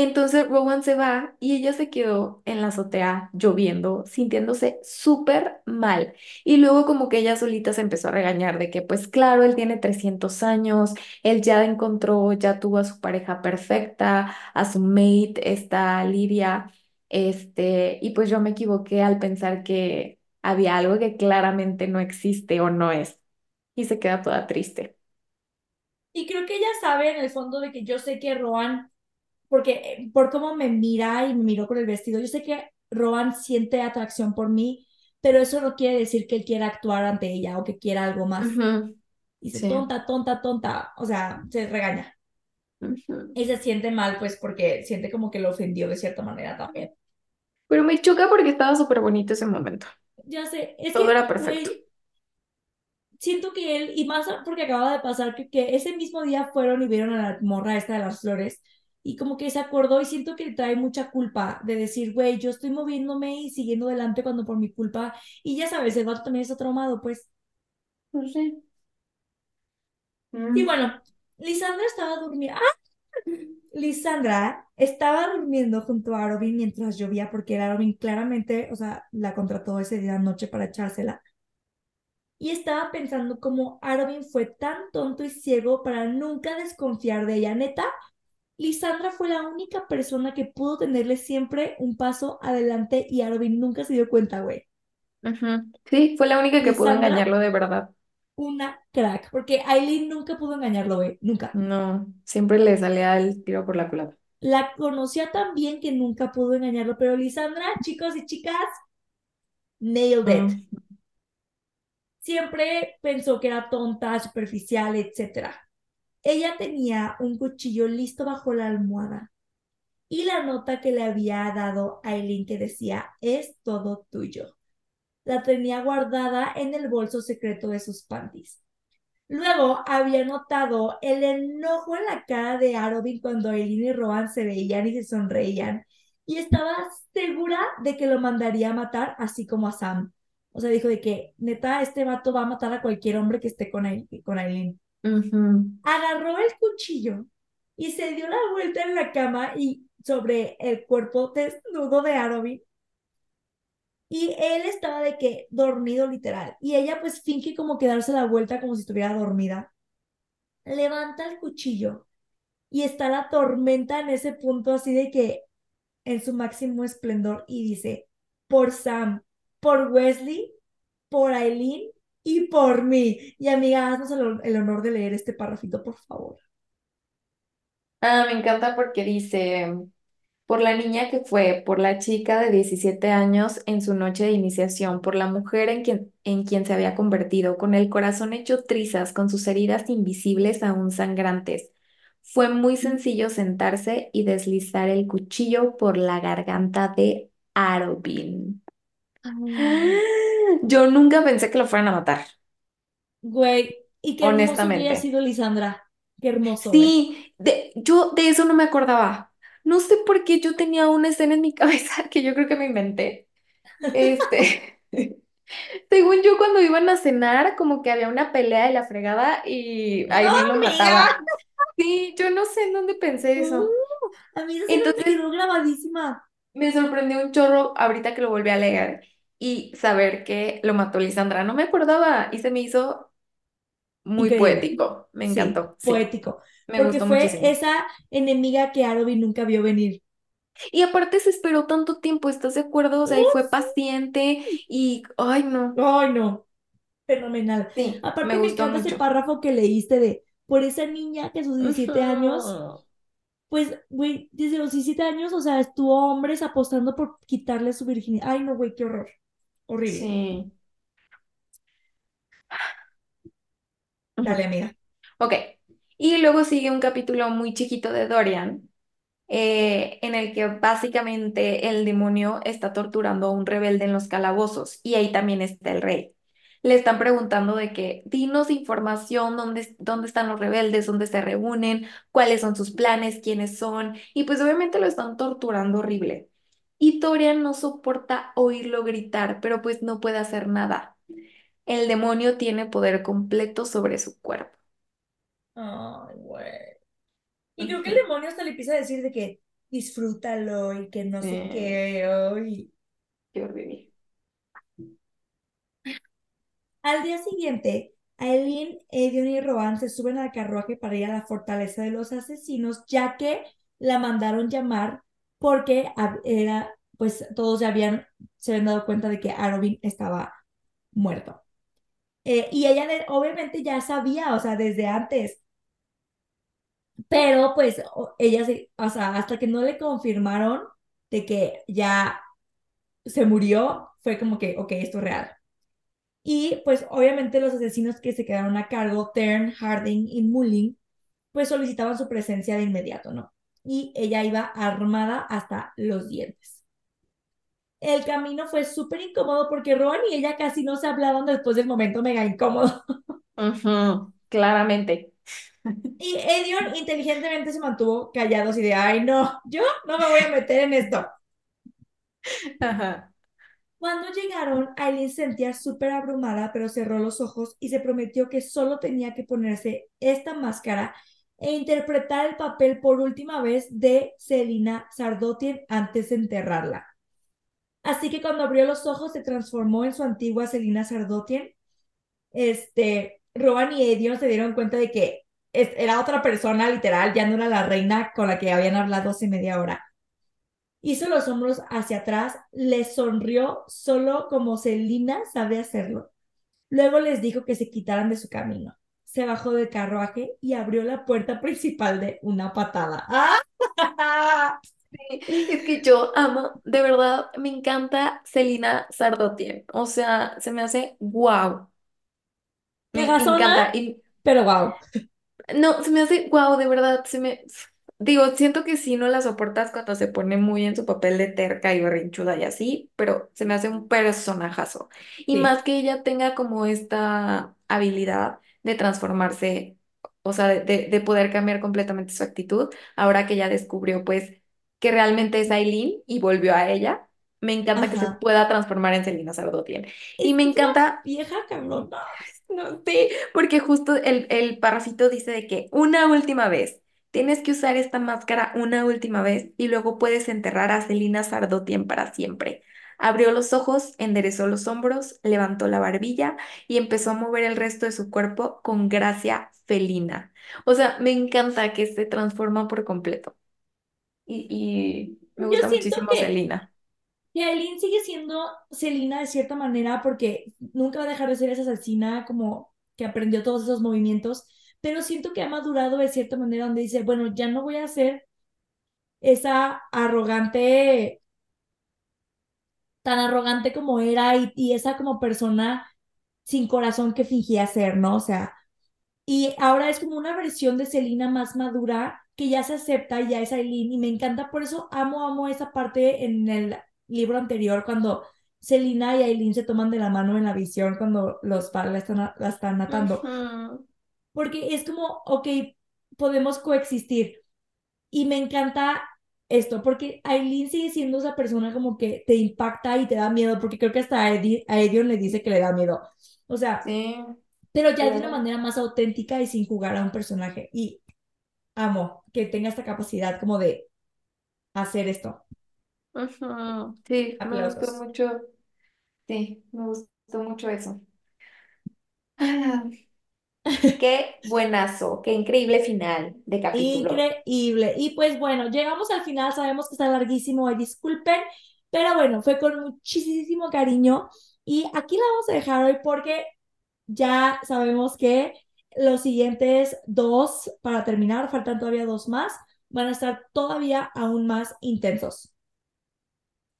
B: Entonces Rowan se va y ella se quedó en la azotea lloviendo, sintiéndose súper mal. Y luego como que ella solita se empezó a regañar de que pues claro, él tiene 300 años, él ya encontró, ya tuvo a su pareja perfecta, a su mate, esta Lidia, este, y pues yo me equivoqué al pensar que había algo que claramente no existe o no es. Y se queda toda triste.
A: Y creo que ella sabe en el fondo de que yo sé que Roan, porque eh, por cómo me mira y me miró con el vestido, yo sé que Roan siente atracción por mí, pero eso no quiere decir que él quiera actuar ante ella o que quiera algo más.
B: Ujú,
A: Dice,
B: sí.
A: tonta, tonta, tonta, o sea, se regaña.
B: ujú.
A: Y se siente mal, pues, porque siente como que lo ofendió de cierta manera también.
B: Pero me choca porque estaba súper bonito ese momento.
A: Ya sé, es
B: Todo
A: que,
B: era perfecto.
A: güey, siento que él, y más porque acaba de pasar que, que ese mismo día fueron y vieron a la morra esta de las flores, y como que se acordó y siento que trae mucha culpa de decir, güey, yo estoy moviéndome y siguiendo adelante cuando por mi culpa, y ya sabes, el vato también está traumado, pues.
B: No sé.
A: Y
B: Mm,
A: bueno, Lisandra estaba durmiendo. ¡Ah! Lisandra estaba durmiendo junto a Arobin mientras llovía, porque Arobin claramente, o sea, la contrató ese día noche para echársela. Y estaba pensando cómo Arobin fue tan tonto y ciego para nunca desconfiar de ella. Neta, Lisandra fue la única persona que pudo tenerle siempre un paso adelante y Arobin nunca se dio cuenta, güey.
B: ujú. Sí, fue la única que pudo engañarlo de verdad.
A: una crack, porque Aileen nunca pudo engañarlo, güey, nunca.
B: No, siempre le salía el tiro por la culata.
A: La conocía tan bien que nunca pudo engañarlo, pero Lisandra, chicos y chicas, nailed it.
B: Mm,
A: Siempre pensó que era tonta, superficial, etcétera. Ella tenía un cuchillo listo bajo la almohada y la nota que le había dado Aileen que decía, es todo tuyo. La tenía guardada en el bolso secreto de sus panties. Luego había notado el enojo en la cara de Arobin cuando Aileen y Rohan se veían y se sonreían y estaba segura de que lo mandaría a matar, así como a Sam. O sea, dijo de que, neta, este vato va a matar a cualquier hombre que esté con, con Agarró el cuchillo y se dio la vuelta en la cama y sobre el cuerpo desnudo de Arobin. Y él estaba de que dormido literal. Y ella pues finge como que darse la vuelta como si estuviera dormida. Levanta el cuchillo y está la tormenta en ese punto así de que en su máximo esplendor y dice, por Sam. por Wesley, por Aileen y por mí. Y amiga, haznos el, el honor de leer este parrafito, por favor.
B: Ah, me encanta porque dice, por la niña que fue, por la chica de 17 años en su noche de iniciación, por la mujer en quien, en quien se había convertido, con el corazón hecho trizas, con sus heridas invisibles aún sangrantes. Fue muy sencillo sentarse y deslizar el cuchillo por la garganta de Arobin. Yo nunca pensé que lo fueran a matar,
A: güey, y qué hermoso que haya
B: honestamente.
A: sido Lisandra. Qué hermoso.
B: Sí, de, yo de eso no me acordaba. No sé por qué yo tenía una escena en mi cabeza que yo creo que me inventé. Este, según yo cuando iban a cenar, como que había una pelea de la fregada y
A: No,
B: Aileen lo
A: amiga.
B: mataba. Sí, yo no sé en dónde pensé
A: No,
B: eso.
A: a mí esa escena me
B: Entonces
A: quedó grabadísima.
B: me sorprendió un chorro ahorita que lo volví a leer y saber que lo mató Lisandra. No me acordaba y se me hizo muy
A: Increíble.
B: poético. Me encantó, sí,
A: poético.
B: me
A: Porque
B: gustó
A: fue
B: muchísimo.
A: esa enemiga que Arobin nunca vio venir.
B: Y aparte se esperó tanto tiempo, ¿estás de acuerdo? O sea, y
A: ¡Uh,
B: fue paciente y, ay, no,
A: Ay, no. Fenomenal.
B: sí, me
A: Aparte me
B: gustó
A: encanta ese
B: mucho.
A: párrafo que leíste de, por esa niña que a sus 17 años, pues, güey, desde los 17 años, o sea, estuvo hombres apostando por quitarle su virginidad. Ay, no, güey, qué horror. Horrible.
B: Sí.
A: Dale, amiga.
B: Ok. Y luego sigue un capítulo muy chiquito de Dorian, eh, en el que básicamente el demonio está torturando a un rebelde en los calabozos y ahí también está el rey. Le están preguntando de que, dinos información, dónde, dónde están los rebeldes, dónde se reúnen, cuáles son sus planes, quiénes son, y pues obviamente lo están torturando horrible. Y Dorian no soporta oírlo gritar, pero pues no puede hacer nada. El demonio tiene poder completo sobre su cuerpo.
A: Ay, güey. Y creo que el demonio hasta le empieza a decir de que disfrútalo y que no sé
B: Eh,
A: qué. ay.
B: qué horrible.
A: Al día siguiente, Aileen, Edion y Rohan se suben al carruaje para ir a la fortaleza de los asesinos, ya que la mandaron llamar porque era, pues todos ya habían, se habían dado cuenta de que Arobin estaba muerto. Eh, y ella obviamente ya sabía, o sea, desde antes, pero pues ella o sea, hasta que no le confirmaron de que ya se murió, fue como que, ok, esto es real. Y pues obviamente los asesinos que se quedaron a cargo, Tern, Harding y Mullin, pues solicitaban su presencia de inmediato, ¿no? Y ella iba armada hasta los dientes. El camino fue súper incómodo porque Ron y ella casi no se hablaban después del momento mega incómodo.
B: Ujú, claramente.
A: Y Edion inteligentemente se mantuvo callado así de, ay no, yo no me voy a meter en esto.
B: Ajá.
A: Cuando llegaron, Aileen se sentía súper abrumada, pero cerró los ojos y se prometió que solo tenía que ponerse esta máscara e interpretar el papel por última vez de Selina Sardotien antes de enterrarla. Así que cuando abrió los ojos se transformó en su antigua Selina Sardotien. Este, Rowan y Edion se dieron cuenta de que era otra persona, literal, ya no era la reina con la que habían hablado hace media hora. Hizo los hombros hacia atrás, les sonrió solo como Selina sabe hacerlo. Luego les dijo que se quitaran de su camino. Se bajó del carruaje y abrió la puerta principal de una patada. ¡Ah!
B: Sí, Es que yo amo, de verdad, me encanta Celina Sardotien. O sea, se me hace wow. Me encanta. Y
A: pero wow.
B: No, se me hace guau, de verdad, se me... Digo, siento que sí no la soportas cuando se pone muy en su papel de terca y berrinchuda y así, pero se me hace un personajazo. Y
A: Sí,
B: más que ella tenga como esta habilidad de transformarse, o sea, de, de- de poder cambiar completamente su actitud, ahora que ya descubrió pues que realmente es Aileen y volvió a ella, me encanta que se pueda transformar en Selena Sardotien. Y me encanta
A: vieja cabrona.
B: no, sí, porque justo el, el parrafito dice de que una última vez, tienes que usar esta máscara una última vez y luego puedes enterrar a Celina Sardotien para siempre. Abrió los ojos, enderezó los hombros, levantó la barbilla y empezó a mover el resto de su cuerpo con gracia felina. O sea, me encanta que se transforma por completo y, y me gusta muchísimo
A: que
B: Celina.
A: que Aileen sigue siendo Selina de cierta manera porque nunca va a dejar de ser esa asesina como que aprendió todos esos movimientos, pero siento que ha madurado de cierta manera donde dice, bueno, ya no voy a ser esa arrogante, tan arrogante como era y, y esa como persona sin corazón que fingía ser, ¿no? O sea, y ahora es como una versión de Selina más madura que ya se acepta y ya es Aileen y me encanta, por eso amo, amo esa parte en el libro anterior cuando Selina y Aileen se toman de la mano en la visión cuando los padres la están, la están matando.
B: Ujú.
A: Porque es como, ok, podemos coexistir. Y me encanta esto, porque Aileen sigue siendo esa persona como que te impacta y te da miedo, porque creo que hasta a, Edi- a Edion le dice que le da miedo. O sea,
B: Sí,
A: pero ya de una manera más auténtica y sin jugar a un personaje. Y amo que tenga esta capacidad como de hacer esto.
B: Sí, me gustó mucho. Sí, me gustó mucho eso. Ah, qué buenazo, qué increíble final de capítulo.
A: Increíble. Y pues bueno, llegamos al final, sabemos que está larguísimo, disculpen, pero bueno, fue con muchísimo cariño y aquí la vamos a dejar hoy porque ya sabemos que los siguientes dos, para terminar, faltan todavía dos más, van a estar todavía aún más intensos.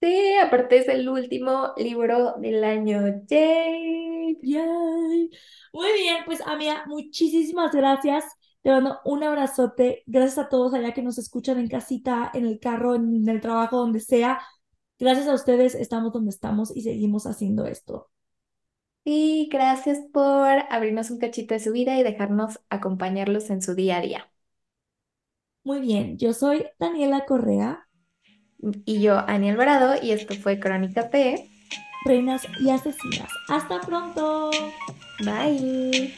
B: Sí, aparte es el último libro del año. Yay.
A: Yay. Muy bien, pues amiga, muchísimas gracias. Te mando un abrazote. Gracias a todos allá que nos escuchan en casita, en el carro, en el trabajo, donde sea. Gracias a ustedes estamos donde estamos y seguimos haciendo esto.
B: Y gracias por abrirnos un cachito de su vida y dejarnos acompañarlos en su día a día.
A: Muy bien, yo soy Daniela Correa,
B: y yo, Ani Alvarado, y esto fue Crónica P.
A: Reinas y asesinas. Hasta pronto.
B: Bye.